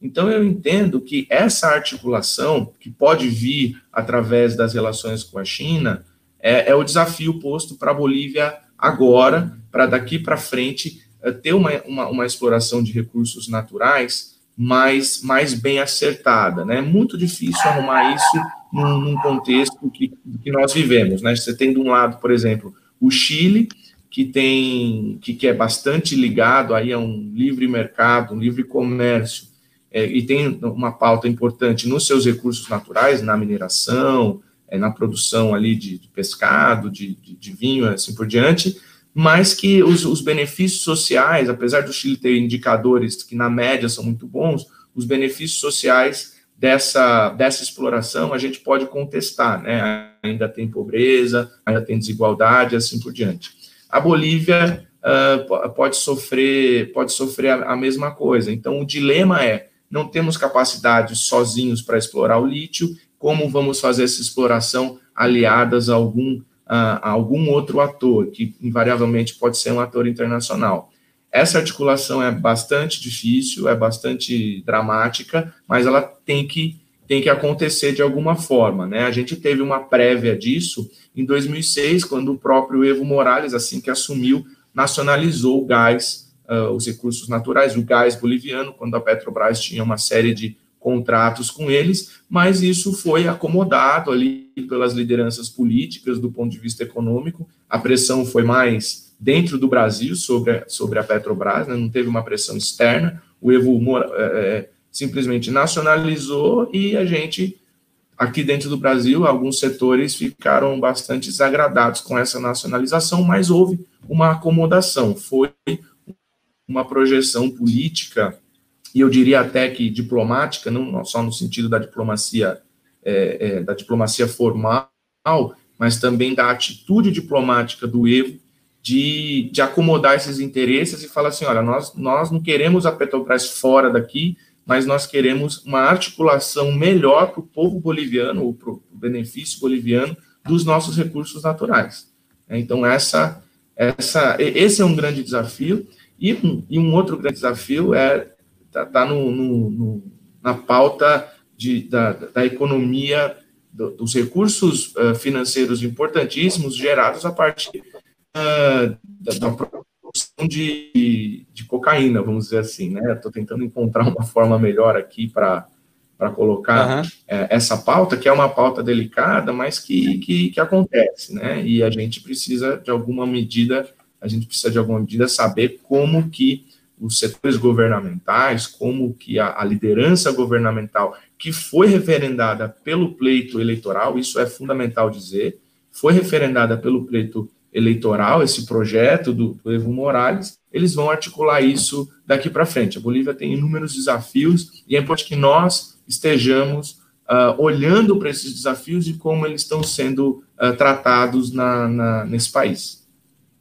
Então, eu entendo que essa articulação, que pode vir através das relações com a China, é, é o desafio posto para a Bolívia agora, para daqui para frente uh, ter uma, uma, uma exploração de recursos naturais mais, mais bem acertada. Né? É muito difícil arrumar isso num, num contexto que, que nós vivemos. Né? Você tem de um lado, por exemplo, o Chile, que tem que, que é bastante ligado aí a um livre mercado, um livre comércio, é, e tem uma pauta importante nos seus recursos naturais, na mineração, é, na produção ali de, de pescado, de, de, de, vinho, assim por diante, mas que os, os, benefícios sociais, apesar do Chile ter indicadores que na média são muito bons, os benefícios sociais dessa, dessa exploração a gente pode contestar, né? Ainda tem pobreza, ainda tem desigualdade, assim por diante. A Bolívia uh, pode sofrer, pode sofrer a, a mesma coisa. Então, o dilema é: não temos capacidade sozinhos para explorar o lítio, como vamos fazer essa exploração aliadas a algum a, algum outro ator, que invariavelmente pode ser um ator internacional. Essa articulação é bastante difícil, é bastante dramática, mas ela tem que, tem que acontecer de alguma forma. Né? A gente teve uma prévia disso em 2006, quando o próprio Evo Morales, assim que assumiu, nacionalizou o gás, uh, os recursos naturais, o gás boliviano, quando a Petrobras tinha uma série de contratos com eles, mas isso foi acomodado ali pelas lideranças políticas do ponto de vista econômico. A pressão foi mais dentro do Brasil sobre a, sobre a Petrobras, né? não teve uma pressão externa. O Evo é, é, simplesmente nacionalizou e a gente, aqui dentro do Brasil, alguns setores ficaram bastante desagradados com essa nacionalização, mas houve uma acomodação, foi uma projeção política e eu diria até que diplomática, não só no sentido da diplomacia é, é, da diplomacia formal, mas também da atitude diplomática do Evo de, de acomodar esses interesses e falar assim, olha, nós, nós não queremos a Petrobras fora daqui, mas nós queremos uma articulação melhor para o povo boliviano, ou para o benefício boliviano, dos nossos recursos naturais. Então, essa, essa, esse é um grande desafio, e um, e um outro grande desafio é está tá no, no, no, na pauta de, da, da economia, do, dos recursos uh, financeiros importantíssimos gerados a partir uh, da, da, produção de, de cocaína, vamos dizer assim, né? Estou tentando encontrar uma forma melhor aqui para para colocar uhum. é, essa pauta, que é uma pauta delicada, mas que, que, que, acontece, né? E a gente precisa, de alguma medida, a gente precisa, de alguma medida, saber como que os setores governamentais, como que a, a, liderança governamental, que foi referendada pelo pleito eleitoral, isso é fundamental dizer, foi referendada pelo pleito eleitoral, esse projeto do, do Evo Morales, eles vão articular isso daqui para frente. A Bolívia tem inúmeros desafios e é importante que nós estejamos uh, olhando para esses desafios e como eles estão sendo uh, tratados na, na, nesse país.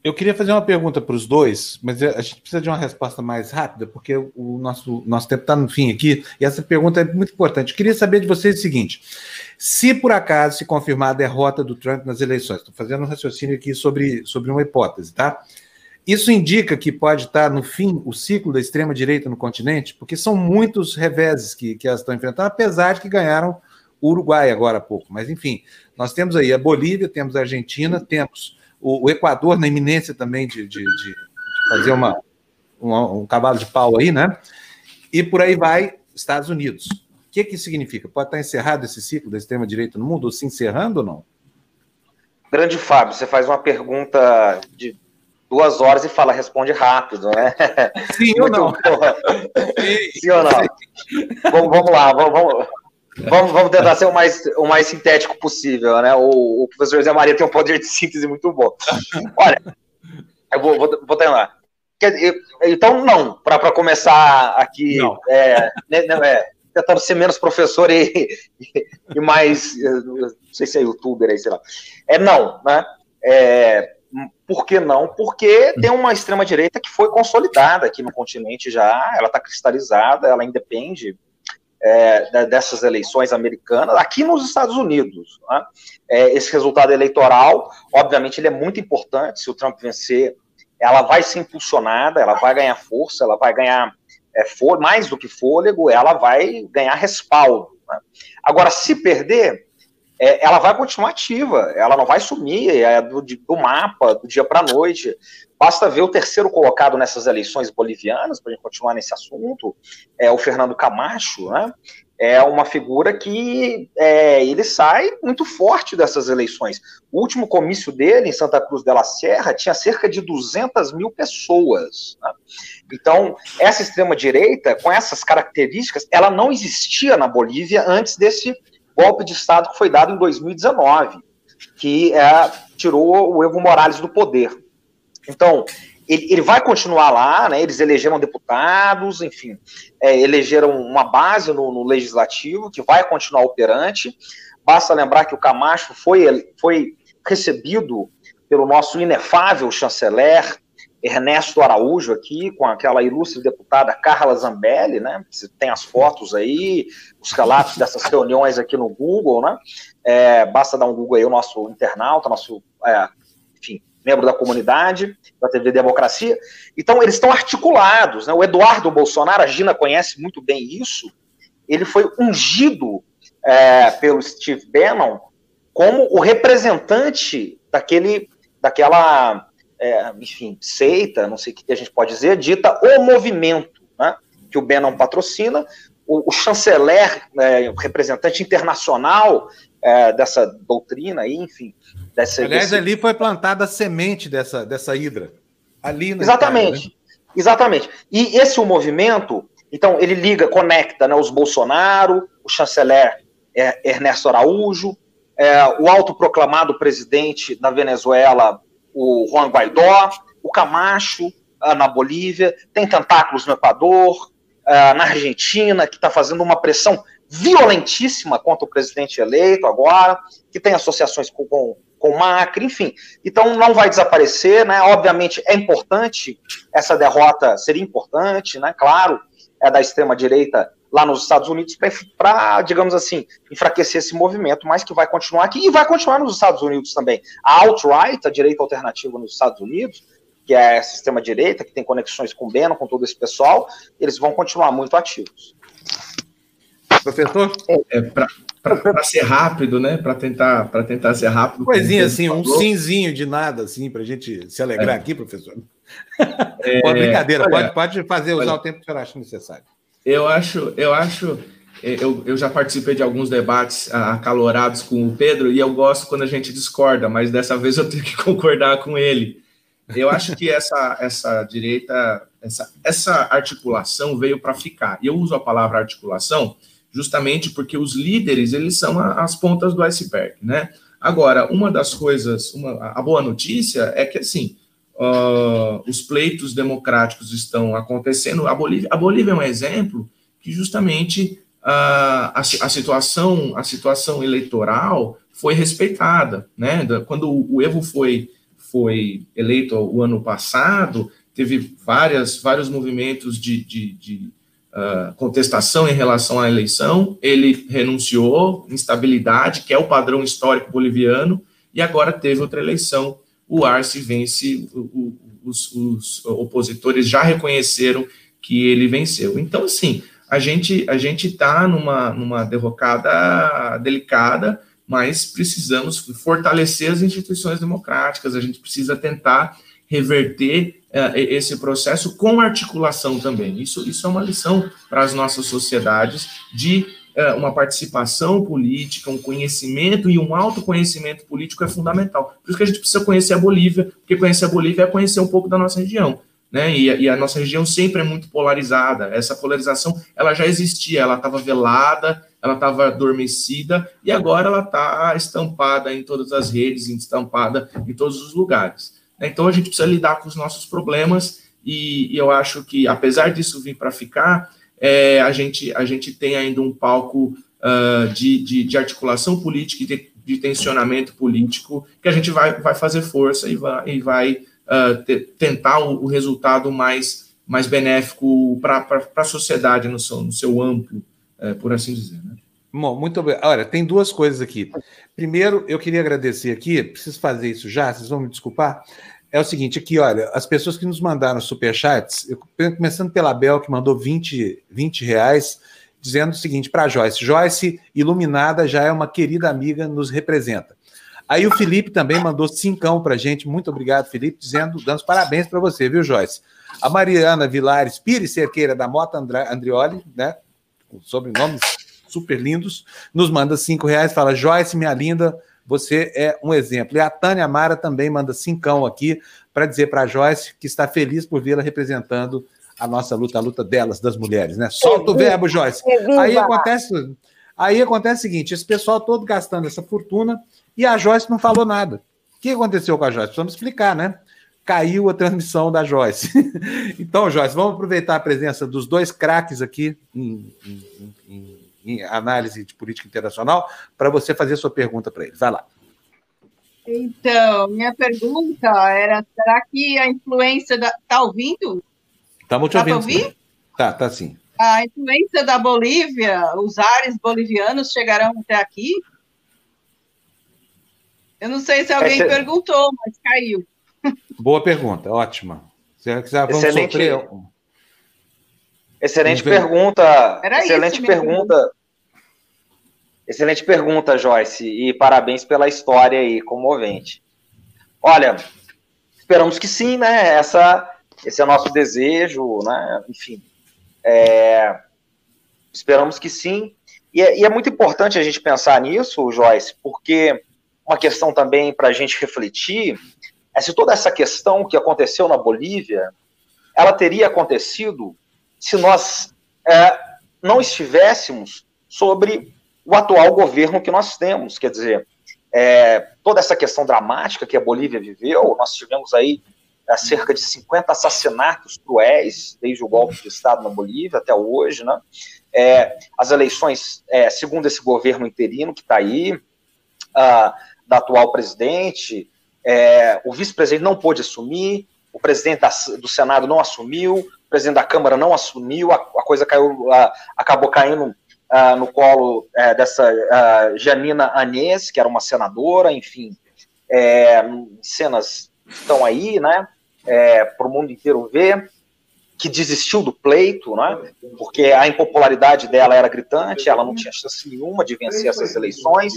Eu queria fazer uma pergunta para os dois, mas a gente precisa de uma resposta mais rápida, porque o nosso, nosso tempo está no fim aqui, e essa pergunta é muito importante. Eu queria saber de vocês o seguinte: se por acaso se confirmar a derrota do Trump nas eleições, estou fazendo um raciocínio aqui sobre, sobre uma hipótese, tá? Isso indica que pode estar no fim o ciclo da extrema-direita no continente, porque são muitos reveses que, que elas estão enfrentando, apesar de que ganharam o Uruguai agora há pouco. Mas, enfim, nós temos aí a Bolívia, temos a Argentina, temos o, o Equador na iminência também de, de, de fazer uma, uma, um cavalo de pau aí, né? E por aí vai, Estados Unidos. O que, que significa? Pode estar encerrado esse ciclo da extrema-direita no mundo, ou se encerrando ou não? Grande Fábio, você faz uma pergunta de duas horas e fala, responde rápido, né? Sim ou não? Sim, Sim ou não? Vamos, vamos lá, vamos, vamos, Vamos, vamos tentar ser o mais, o mais sintético possível, né? O, o professor Zé Maria tem um poder de síntese muito bom. Olha, eu vou, vou, vou tentar. Então, não, para começar aqui, não. É, né, é, tentando ser menos professor e, e, mais, não sei se é youtuber aí, sei lá. É não, né? É, por que não? Porque tem uma extrema-direita que foi consolidada aqui no continente já, ela está cristalizada, ela independe é, dessas eleições americanas aqui nos Estados Unidos. Né? É, esse resultado eleitoral, obviamente, ele é muito importante. Se o Trump vencer, ela vai ser impulsionada, ela vai ganhar força, ela vai ganhar é, for, mais do que fôlego, ela vai ganhar respaldo. Né? Agora, se perder, é, ela vai continuar ativa, ela não vai sumir é, do, do mapa do dia para a noite. Basta ver o terceiro colocado nessas eleições bolivianas, para a gente continuar nesse assunto, é o Fernando Camacho, né? É uma figura que é, ele sai muito forte dessas eleições. O último comício dele, em Santa Cruz de la Sierra, tinha cerca de 200 mil pessoas. Né? Então, essa extrema-direita, com essas características, ela não existia na Bolívia antes desse golpe de Estado que foi dado em 2019, que é, tirou o Evo Morales do poder. Então, ele, ele vai continuar lá, né, eles elegeram deputados, enfim, é, elegeram uma base no, no, legislativo que vai continuar operante. Basta lembrar que o Camacho foi, foi recebido pelo nosso inefável chanceler, Ernesto Araújo aqui, com aquela ilustre deputada Carla Zambelli, né? Você tem as fotos aí, os relatos dessas reuniões aqui no Google, né? É, basta dar um Google aí, o nosso internauta, nosso, é, enfim, membro da comunidade, da TV Democracia. Então, eles estão articulados, né? O Eduardo Bolsonaro, a Gina conhece muito bem isso, ele foi ungido é, pelo Steve Bannon como o representante daquele, daquela é, enfim, seita, não sei o que a gente pode dizer, dita o movimento, né, que o Bannon patrocina, o, o chanceler, é, o representante internacional é, dessa doutrina aí, enfim. Dessa, Aliás, desse... ali foi plantada a semente dessa, dessa hidra. Ali Exatamente, Itália, né? exatamente. E esse o movimento, então, ele liga, conecta né, os Bolsonaro, o chanceler é, Ernesto Araújo, é, o autoproclamado presidente da Venezuela, o Juan Guaidó, o Camacho uh, na Bolívia, tem tentáculos no Equador, uh, na Argentina, que está fazendo uma pressão violentíssima contra o presidente eleito agora, que tem associações com, com, com Macri, enfim. Então não vai desaparecer, né? Obviamente é importante, essa derrota seria importante, né? Claro, é da extrema-direita lá nos Estados Unidos para, digamos assim, enfraquecer esse movimento, mas que vai continuar aqui e vai continuar nos Estados Unidos também. A alt-right, a direita alternativa nos Estados Unidos, que é a sistema-direita, que tem conexões com o Bannon, com todo esse pessoal, eles vão continuar muito ativos. Professor? É, para ser rápido, né? Para tentar, tentar ser rápido. Coisinha assim, um simzinho de nada, assim, para a gente se alegrar é. aqui, professor. É, Pô, brincadeira, olha, pode, pode fazer, usar olha, o tempo que o senhor acha necessário. Eu acho, eu acho, eu, eu já participei de alguns debates acalorados com o Pedro e eu gosto quando a gente discorda, mas dessa vez eu tenho que concordar com ele. Eu acho que essa, essa direita, essa, essa articulação veio para ficar. E eu uso a palavra articulação justamente porque os líderes, eles são as pontas do iceberg, né? Agora, uma das coisas, uma, a boa notícia é que, assim, uh, os pleitos democráticos estão acontecendo. A Bolívia, a Bolívia é um exemplo que justamente uh, a, a, situação, a situação eleitoral foi respeitada, né? Quando o Evo foi, foi eleito o ano passado, teve várias, vários movimentos de, de, de uh, contestação em relação à eleição, ele renunciou, instabilidade, que é o padrão histórico boliviano, e agora teve outra eleição o Arce vence, os, os, opositores já reconheceram que ele venceu. Então, assim, a gente a gente está numa, numa derrocada delicada, mas precisamos fortalecer as instituições democráticas, a gente precisa tentar reverter uh, esse processo com articulação também. Isso, isso é uma lição para as nossas sociedades de uma participação política, um conhecimento e um autoconhecimento político é fundamental. Por isso que a gente precisa conhecer a Bolívia, porque conhecer a Bolívia é conhecer um pouco da nossa região. Né? E, e a nossa região sempre é muito polarizada. Essa polarização ela já existia, ela estava velada, ela estava adormecida e agora ela está estampada em todas as redes, estampada em todos os lugares. Então a gente precisa lidar com os nossos problemas e, e eu acho que apesar disso vir para ficar, é, a, gente, a gente tem ainda um palco uh, de, de, de, articulação política e de, de, tensionamento político que a gente vai, vai fazer força e vai, e vai uh, te, tentar o, o, resultado mais, mais benéfico para a sociedade no seu, no seu amplo, é, por assim dizer. Né? Bom, muito obrigado. Olha, tem duas coisas aqui. Primeiro, eu queria agradecer aqui, preciso fazer isso já, vocês vão me desculpar. É o seguinte, aqui, olha, as pessoas que nos mandaram superchats, eu, começando pela Bel, que mandou 20, 20 reais, dizendo o seguinte para Joyce: Joyce, iluminada, já é uma querida amiga, nos representa. Aí o Felipe também mandou cincão para gente. Muito obrigado, Felipe, dizendo, dando parabéns para você, viu, Joyce? A Mariana Vilares Pires Cerqueira, da Mota Andrioli, né? Com sobrenomes super lindos, nos manda cinco reais, fala, Joyce, minha linda, você é um exemplo. E a Tânia Mara também manda cincão aqui para dizer para a Joyce que está feliz por vê-la representando a nossa luta, a luta delas, das mulheres, né? Solta o verbo, Joyce. Aí acontece, aí acontece o seguinte: esse pessoal todo gastando essa fortuna e a Joyce não falou nada. O que aconteceu com a Joyce? Precisamos explicar, né? Caiu a transmissão da Joyce. então, Joyce, vamos aproveitar a presença dos dois craques aqui em, em, em, em análise de política internacional para você fazer sua pergunta para eles. Vai lá. Então, minha pergunta era: será que a influência da. Está ouvindo? Estamos te ouvindo. Tá, tá, tá sim. A influência da Bolívia, os ares bolivianos chegarão até aqui? Eu não sei se alguém Essa... perguntou, mas caiu. Boa pergunta, ótima. Será que vamos excelente, sofrer... Excelente pergunta. Era excelente pergunta. Excelente pergunta, Joyce, e parabéns pela história aí, comovente. Olha, esperamos que sim, né? Essa, esse é o nosso desejo, né? Enfim, é, esperamos que sim. E é, e é muito importante a gente pensar nisso, Joyce, porque uma questão também para a gente refletir é se toda essa questão que aconteceu na Bolívia, ela teria acontecido se nós é, não estivéssemos sobre o atual governo que nós temos. Quer dizer, é, toda essa questão dramática que a Bolívia viveu, nós tivemos aí é, cerca de 50 assassinatos cruéis desde o golpe de Estado na Bolívia até hoje, né? É, as eleições, é, segundo esse governo interino que está aí, da atual presidente, é, o vice-presidente não pôde assumir, o presidente da, do Senado não assumiu, o presidente da Câmara não assumiu, a, a coisa caiu, a, acabou caindo uh, no colo uh, dessa uh, Janina Anês, que era uma senadora, enfim, é, cenas estão aí, né, é, para o mundo inteiro ver, que desistiu do pleito, né, porque a impopularidade dela era gritante, ela não tinha chance nenhuma de vencer essas eleições,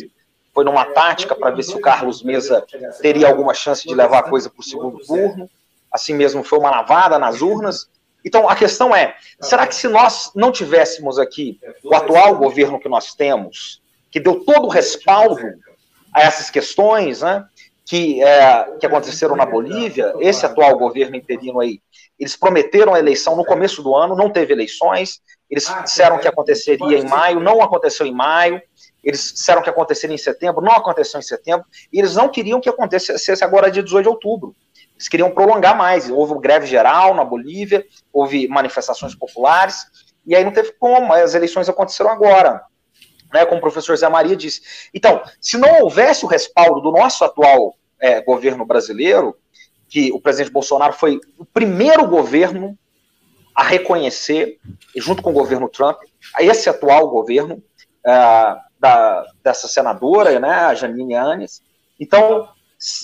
foi numa tática para ver se o Carlos Mesa teria alguma chance de levar a coisa para o segundo turno. Assim mesmo, foi uma lavada nas urnas. Então, a questão é: será que se nós não tivéssemos aqui o atual governo que nós temos, que deu todo o respaldo a essas questões, né, que, é, que aconteceram na Bolívia, esse atual governo interino aí, eles prometeram a eleição no começo do ano, não teve eleições, eles disseram que aconteceria em maio, não aconteceu em maio, eles disseram que aconteceria em setembro, não aconteceu em setembro, e eles não queriam que acontecesse agora dia 18 de outubro. Eles queriam prolongar mais. Houve greve geral na Bolívia, houve manifestações populares, e aí não teve como, as eleições aconteceram agora. Né, como o professor Zé Maria disse. Então, se não houvesse o respaldo do nosso atual é, governo brasileiro, que o presidente Bolsonaro foi o primeiro governo a reconhecer, junto com o governo Trump, esse atual governo, uh, da, dessa senadora, né, a Janine Anes. Então,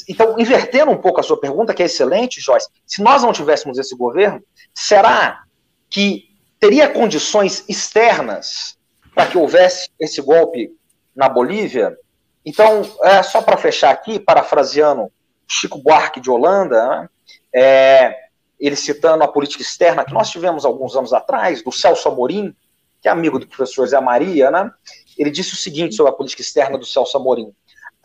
então, invertendo um pouco a sua pergunta, que é excelente, Joyce, se nós não tivéssemos esse governo, será que teria condições externas para que houvesse esse golpe na Bolívia? Então, é, só para fechar aqui, parafraseando Chico Buarque de Holanda, né, é, ele citando a política externa que nós tivemos alguns anos atrás, do Celso Amorim, que é amigo do professor Zé Maria, né, ele disse o seguinte sobre a política externa do Celso Amorim.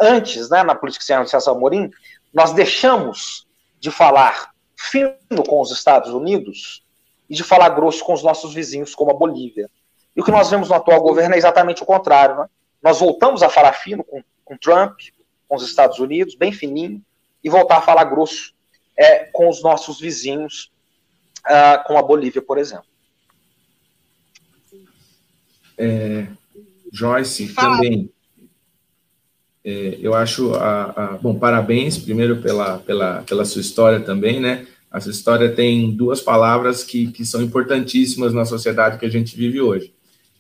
Antes, né, na política externa do Celso Amorim, nós deixamos de falar fino com os Estados Unidos e de falar grosso com os nossos vizinhos, como a Bolívia. E o que nós vemos no atual governo é exatamente o contrário. Né? Nós voltamos a falar fino com, com Trump, com os Estados Unidos, bem fininho, e voltar a falar grosso é, com os nossos vizinhos, uh, com a Bolívia, por exemplo. É, Joyce, Fala. também. É, eu acho, a, a, bom, parabéns primeiro pela, pela, pela sua história também, né? A sua história tem duas palavras que, que são importantíssimas na sociedade que a gente vive hoje,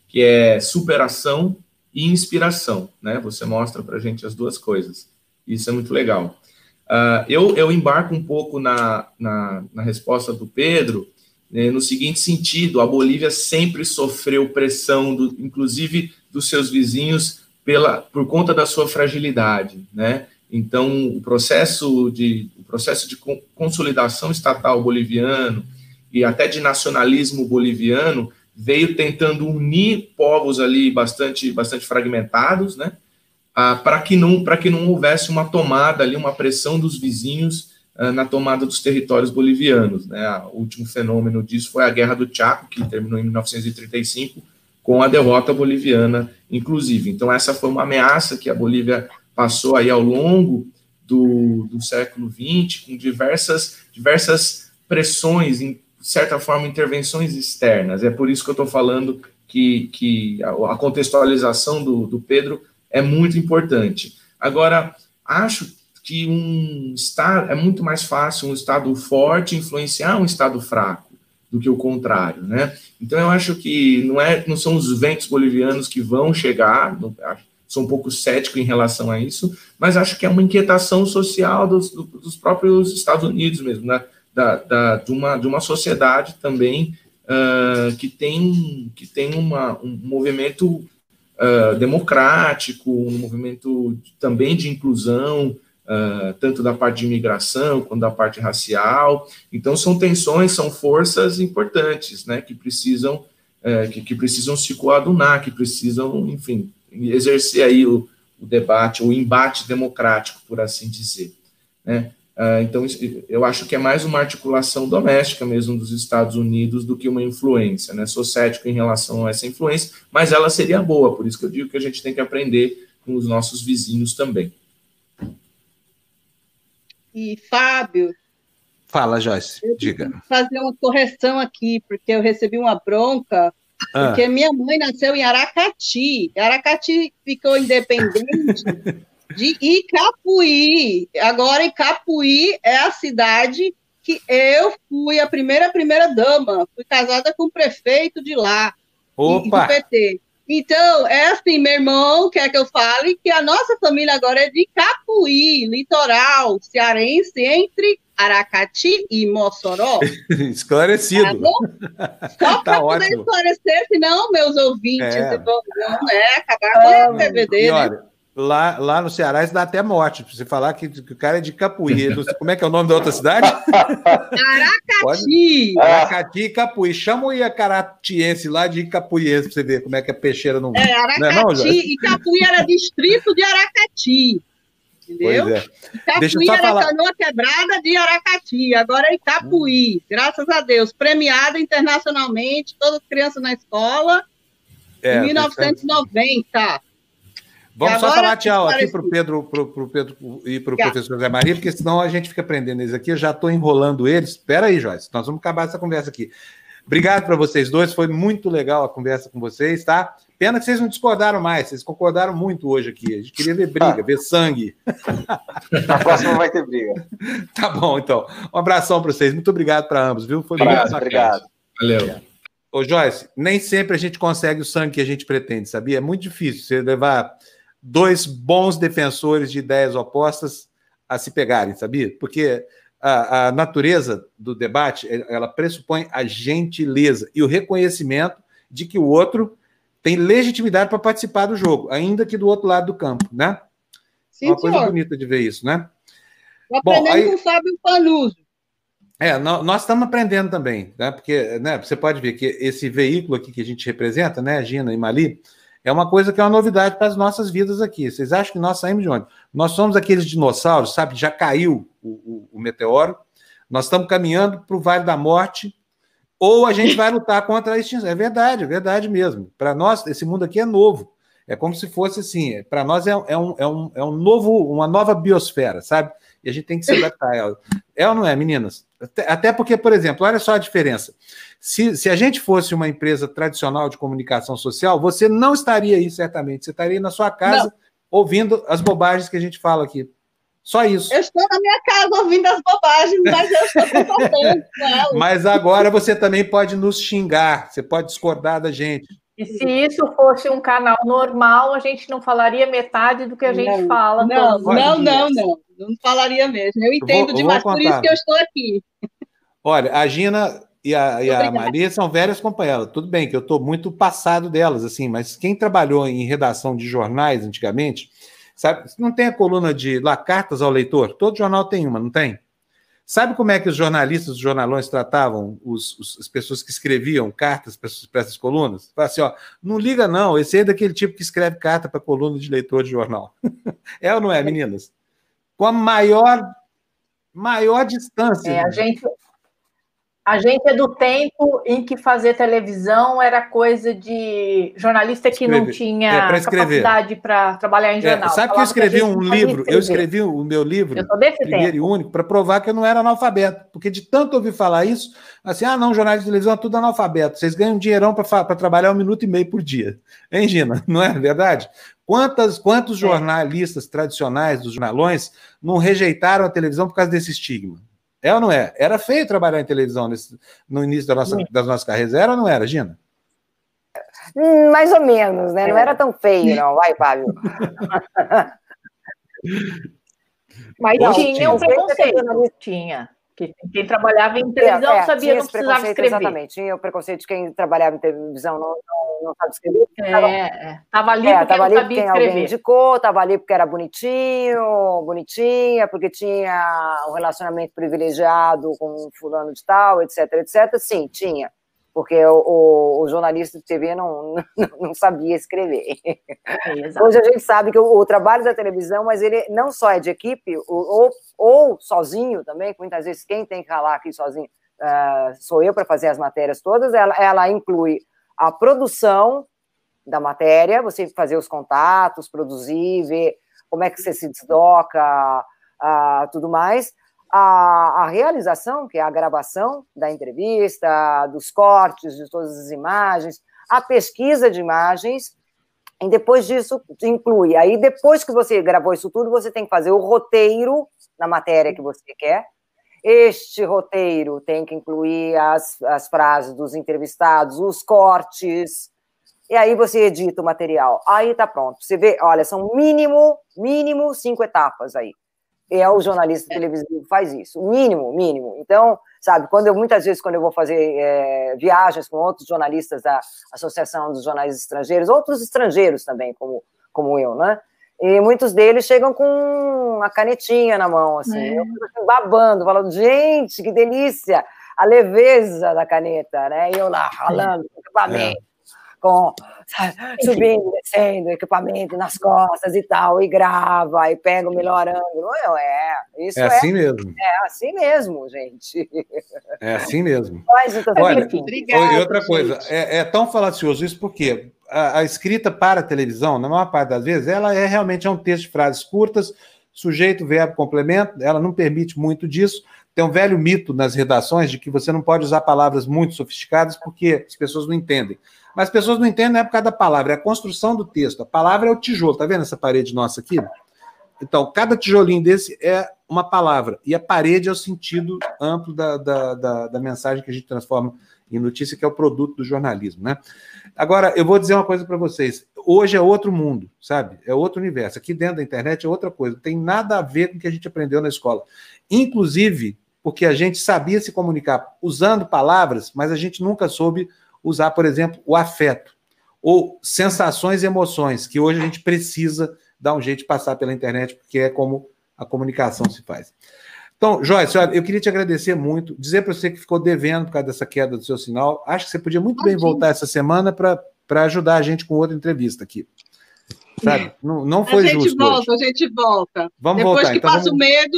que é superação e inspiração, né? Você mostra para a gente as duas coisas. Isso é muito legal. Uh, eu, eu embarco um pouco na, na, na resposta do Pedro, né, no seguinte sentido: a Bolívia sempre sofreu pressão, do, inclusive dos seus vizinhos, pela, por conta da sua fragilidade, né? Então, o processo de, o processo de consolidação estatal boliviano e até de nacionalismo boliviano veio tentando unir povos ali bastante, bastante fragmentados, né? ah, para que não para que não houvesse uma tomada ali, uma pressão dos vizinhos ah, na tomada dos territórios bolivianos. Né? O último fenômeno disso foi a Guerra do Chaco, que terminou em 1935 com a derrota boliviana, inclusive. Então essa foi uma ameaça que a Bolívia passou aí ao longo do, do século XX, com diversas diversas pressões, em certa forma intervenções externas. É por isso que eu estou falando que, que a, contextualização do, do Pedro é muito importante. Agora, acho que um estado é muito mais fácil um estado forte influenciar um estado fraco do que o contrário, né? Então eu acho que não é não são os ventos bolivianos que vão chegar, não, sou um pouco cético em relação a isso, mas acho que é uma inquietação social dos, dos próprios Estados Unidos mesmo, né? da, da, de, uma, de uma sociedade também uh, que tem que tem uma, um movimento uh, democrático, um movimento também de inclusão, tanto da parte de imigração quanto da parte racial. Então, são tensões, são forças importantes, né, que precisam, uh, que, que, precisam se coadunar, que precisam, enfim, exercer aí o, o debate, o embate democrático, por assim dizer. Né? Uh, então, eu acho que é mais uma articulação doméstica mesmo dos Estados Unidos do que uma influência. Né? Sou cético em relação a essa influência, mas ela seria boa, por isso que eu digo que a gente tem que aprender com os nossos vizinhos também. E, Fábio. Fala, Joyce, diga. fazer uma correção aqui, porque eu recebi uma bronca, ah. porque minha mãe nasceu em Aracati. Aracati ficou independente. de Icapuí. Agora, Icapuí é a cidade que eu fui a primeira primeira dama. Fui casada com o prefeito de lá, Opa. do PT. Então, é assim, meu irmão quer que eu fale que a nossa família agora é de Capuí, litoral cearense, entre Aracati e Mossoró. Esclarecido. Tá Só para tá poder esclarecer, senão meus ouvintes é. vão né, acabar com o PVD, né? Lá, lá no Ceará isso dá até morte. Você falar que, que o cara é de Capuí. Como é que é o nome da outra cidade? Aracati. Aracati e Capuí. Chama o Iacaratiense lá de Capuiense para você ver como é que a peixeira não. É, Aracati não é não, e Capuí era distrito de Aracati. Entendeu? Pois é. Itapuí era falar... canoa quebrada de Aracati, agora é Itapuí, hum. graças a Deus, premiada internacionalmente, todas as crianças na escola, é, em 1990. Vamos só falar tchau aqui para o Pedro, pro, pro Pedro e para o professor Zé Maria, porque senão a gente fica aprendendo eles aqui. Eu já estou enrolando eles. Espera aí, Joyce, nós vamos acabar essa conversa aqui. Obrigado para vocês dois, foi muito legal a conversa com vocês, tá? Pena que vocês não discordaram mais, vocês concordaram muito hoje aqui. A gente queria ver briga, ah. ver sangue. Na próxima vai ter briga. Tá bom, então. Um abração para vocês. Muito obrigado para ambos, viu? Foi obrigado, muito Obrigado. Valeu. Ô, Joyce, nem sempre a gente consegue o sangue que a gente pretende, sabia? É muito difícil você levar dois bons defensores de ideias opostas a se pegarem, sabia? Porque a, a, natureza do debate ela pressupõe a gentileza e o reconhecimento de que o outro tem legitimidade para participar do jogo, ainda que do outro lado do campo, né? Sim, Uma coisa bonita de ver isso, né? Aprendendo Bom, aí, com o Fábio Panuso. É, nós estamos aprendendo também, né? Porque né, você pode ver que esse veículo aqui que a gente representa, né, Gina e Mali, é uma coisa que é uma novidade para as nossas vidas aqui. Vocês acham que nós saímos de onde? Nós somos aqueles dinossauros, sabe? Já caiu o, o, o meteoro, nós estamos caminhando para o Vale da Morte, ou a gente vai lutar contra a extinção. É verdade, é verdade mesmo. Para nós, esse mundo aqui é novo. É como se fosse assim, para nós é, é, um, é, um, é um novo, uma nova biosfera, sabe? E a gente tem que se adaptar a ela. É ou não é, meninas? Até, até porque, por exemplo, olha só a diferença. Se, se a gente fosse uma empresa tradicional de comunicação social, você não estaria aí, certamente. Você estaria na sua casa não. ouvindo as bobagens que a gente fala aqui. Só isso. Eu estou na minha casa ouvindo as bobagens, mas eu estou concordando Mas agora você também pode nos xingar, você pode discordar da gente. E se isso fosse um canal normal, a gente não falaria metade do que a gente não, fala. Não, não, não, não, não falaria mesmo. Eu entendo vou, demais, vou por isso que eu estou aqui. Olha, a Gina e a, e a Maria são velhas companheiras. Tudo bem que eu estou muito passado delas, assim, mas quem trabalhou em redação de jornais antigamente, sabe, não tem a coluna de lá, cartas ao leitor? Todo jornal tem uma, não tem? Sabe como é que os jornalistas, os jornalões tratavam os, os, as pessoas que escreviam cartas para essas colunas? Fala assim, ó, não liga não, esse é daquele tipo que escreve carta para coluna de leitor de jornal. é ou não é, meninas? Com a maior, maior distância. É, a gente, a gente é do tempo em que fazer televisão era coisa de jornalista que não tinha é, capacidade para trabalhar em jornal. É, sabe que eu escrevi que um livro? Eu escrevi o meu livro, primeiro tempo. e único, para provar que eu não era analfabeto. Porque de tanto ouvir falar isso, assim, ah, não, jornal de televisão é tudo analfabeto. Vocês ganham dinheirão para trabalhar um minuto e meio por dia. Hein, Gina? Não é verdade? Quantas, quantos é. jornalistas tradicionais dos jornalões não rejeitaram a televisão por causa desse estigma? É ou não é? Era feio trabalhar em televisão nesse, no início da nossa, das nossas carreiras. Era ou não era, Gina? Hum, mais ou menos, né? Não era tão feio, não. Vai, Fábio. Mas não, tinha um preconceito. Tinha. Que quem trabalhava em televisão é, sabia, não precisava escrever. Exatamente, tinha o preconceito de quem trabalhava em televisão não, não, não sabe escrever. É, estava ali é, porque tava ali porque escrever. alguém indicou, estava ali porque era bonitinho, bonitinha, porque tinha um relacionamento privilegiado com fulano de tal, etc, etc. Sim, tinha porque o, o, jornalista de TV não, não, não sabia escrever. É, Hoje a gente sabe que o, o, trabalho da televisão, mas ele não só é de equipe, ou, ou sozinho também, muitas vezes quem tem que ralar aqui sozinho uh, sou eu para fazer as matérias todas, ela, ela inclui a produção da matéria, você fazer os contatos, produzir, ver como é que você se desloca, uh, tudo mais, a, a, realização, que é a gravação da entrevista, dos cortes, de todas as imagens, a pesquisa de imagens, e depois disso inclui. Aí, depois que você gravou isso tudo, você tem que fazer o roteiro da matéria que você quer. Este roteiro tem que incluir as, as frases dos entrevistados, os cortes, e aí você edita o material. Aí tá pronto. Você vê, olha, são mínimo, mínimo cinco etapas aí é o jornalista televisivo faz isso, mínimo, mínimo. Então, sabe, quando eu muitas vezes quando eu vou fazer é, viagens com outros jornalistas da Associação dos Jornais Estrangeiros, outros estrangeiros também, como como eu, né? E muitos deles chegam com a canetinha na mão, assim, é. eu assim, babando, falando, gente, que delícia, a leveza da caneta, né? E eu lá, ralando, equipamento. É com sabe, subindo, descendo, equipamento nas costas e tal, e grava, e pega o melhor ângulo. É, isso é assim é, mesmo. É assim mesmo, gente. É assim mesmo. Mas, então, Olha, Obrigada, e outra coisa, é, é, tão falacioso isso porque a, a, escrita para a televisão, na maior parte das vezes, ela é realmente é um texto de frases curtas, sujeito, verbo, complemento, ela não permite muito disso. Tem um velho mito nas redações de que você não pode usar palavras muito sofisticadas porque as pessoas não entendem. Mas as pessoas não entendem não é por causa da palavra, é a construção do texto. A palavra é o tijolo, tá vendo essa parede nossa aqui? Então, cada tijolinho desse é uma palavra, e a parede é o sentido amplo da, da, da, da mensagem que a gente transforma em notícia, que é o produto do jornalismo, né? Agora, eu vou dizer uma coisa para vocês. Hoje é outro mundo, sabe? É outro universo. Aqui dentro da internet é outra coisa. Não tem nada a ver com o que a gente aprendeu na escola. Inclusive, porque a gente sabia se comunicar usando palavras, mas a gente nunca soube usar, por exemplo, o afeto ou sensações e emoções, que hoje a gente precisa dar um jeito de passar pela internet, porque é como a comunicação se faz. Então, Joyce, olha, eu queria te agradecer muito, dizer para você que ficou devendo por causa dessa queda do seu sinal. Acho que você podia muito bem voltar essa semana para ajudar a gente com outra entrevista aqui. Sabe? Não, não foi justo. A gente volta, hoje. a gente volta. Vamos Depois voltar. que então, passa vamos... o medo.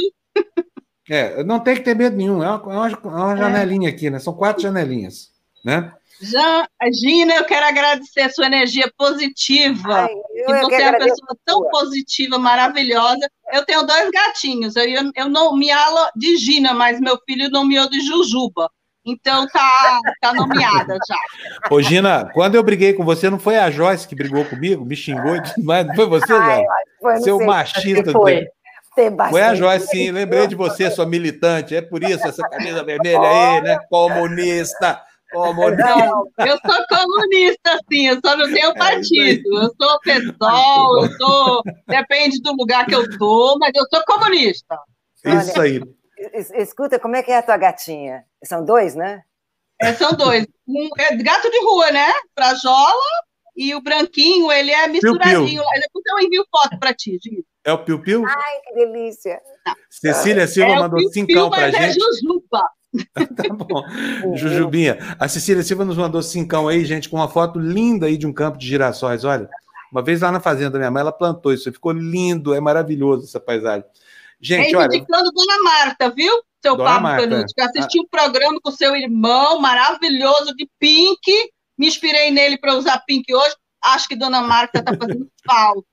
É, não tem que ter medo nenhum. É uma, é uma é. janelinha aqui, né? São quatro janelinhas, né? Já, Gina, eu quero agradecer a sua energia positiva. Ai, que você é uma pessoa tão positiva, maravilhosa. Eu tenho dois gatinhos. Eu, eu não me alo de Gina, mas meu filho nomeou de Jujuba. Então tá, tá nomeada já. Ô, Gina, quando eu briguei com você, não foi a Joyce que brigou comigo, me xingou, mas foi você, Ai, Joyce? Seu sei, machista. Foi. Foi a Joyce, sim. Lembrei de você, sua militante. É por isso essa camisa vermelha aí, né? Comunista Oh, não, eu sou comunista, sim, eu só não tenho é partido. eu sou pessoal, eu sou. Depende do lugar que eu tô, mas eu sou comunista. Isso aí. Escuta, como é que é a tua gatinha? São dois, né? É, são dois. Um é gato de rua, né? Frajola e o branquinho, ele é misturadinho. Depois eu envio foto para ti, Gil. É o Piu Piu? Ai, que delícia. Cecília Silva é mandou cincão para é gente. É Jujuba. tá bom. Jujubinha. A Cecília Silva nos mandou cincão aí, gente, com uma foto linda aí de um campo de girassóis. Olha, uma vez lá na fazenda da minha mãe, ela plantou isso. Ficou lindo, é maravilhoso essa paisagem. Gente, olha. Reivindicando Dona Marta, viu? Seu Dona Pablo que assistiu o um programa com seu irmão maravilhoso de Pink. Me inspirei nele para usar Pink hoje. Acho que Dona Marta está fazendo falta.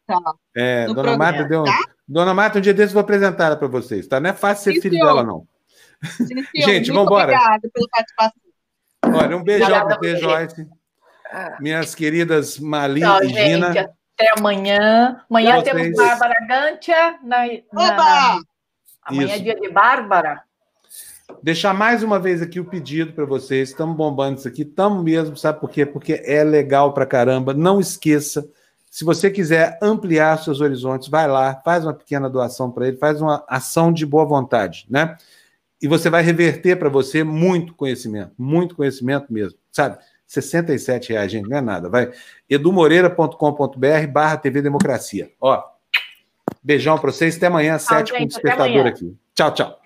É, Dona programa, Marta deu. Tá? Dona Marta, um dia desses eu vou apresentar ela para vocês, tá? Não é fácil ser Sim, filho senhor. dela, não. Sim, Gente, vamos embora. Obrigada pela participação. Olha, um beijão para você, Joyce. Minhas queridas Mali Tchau, e Gina. Gente, até amanhã. Amanhã temos vocês. Bárbara Gantia. Na, na, na... Amanhã Isso. é dia de Bárbara. Deixar mais uma vez aqui o pedido para vocês. Estamos bombando isso aqui, estamos mesmo, sabe por quê? Porque é legal para caramba. Não esqueça, se você quiser ampliar seus horizontes, vai lá, faz uma pequena doação para ele, faz uma ação de boa vontade, né? E você vai reverter para você muito conhecimento, muito conhecimento mesmo, sabe? 67 reais, gente, não é nada. Vai edumoreira.com.br barra TV Democracia. Ó, beijão para vocês, até amanhã, sete com o despertador aqui. Tchau, tchau.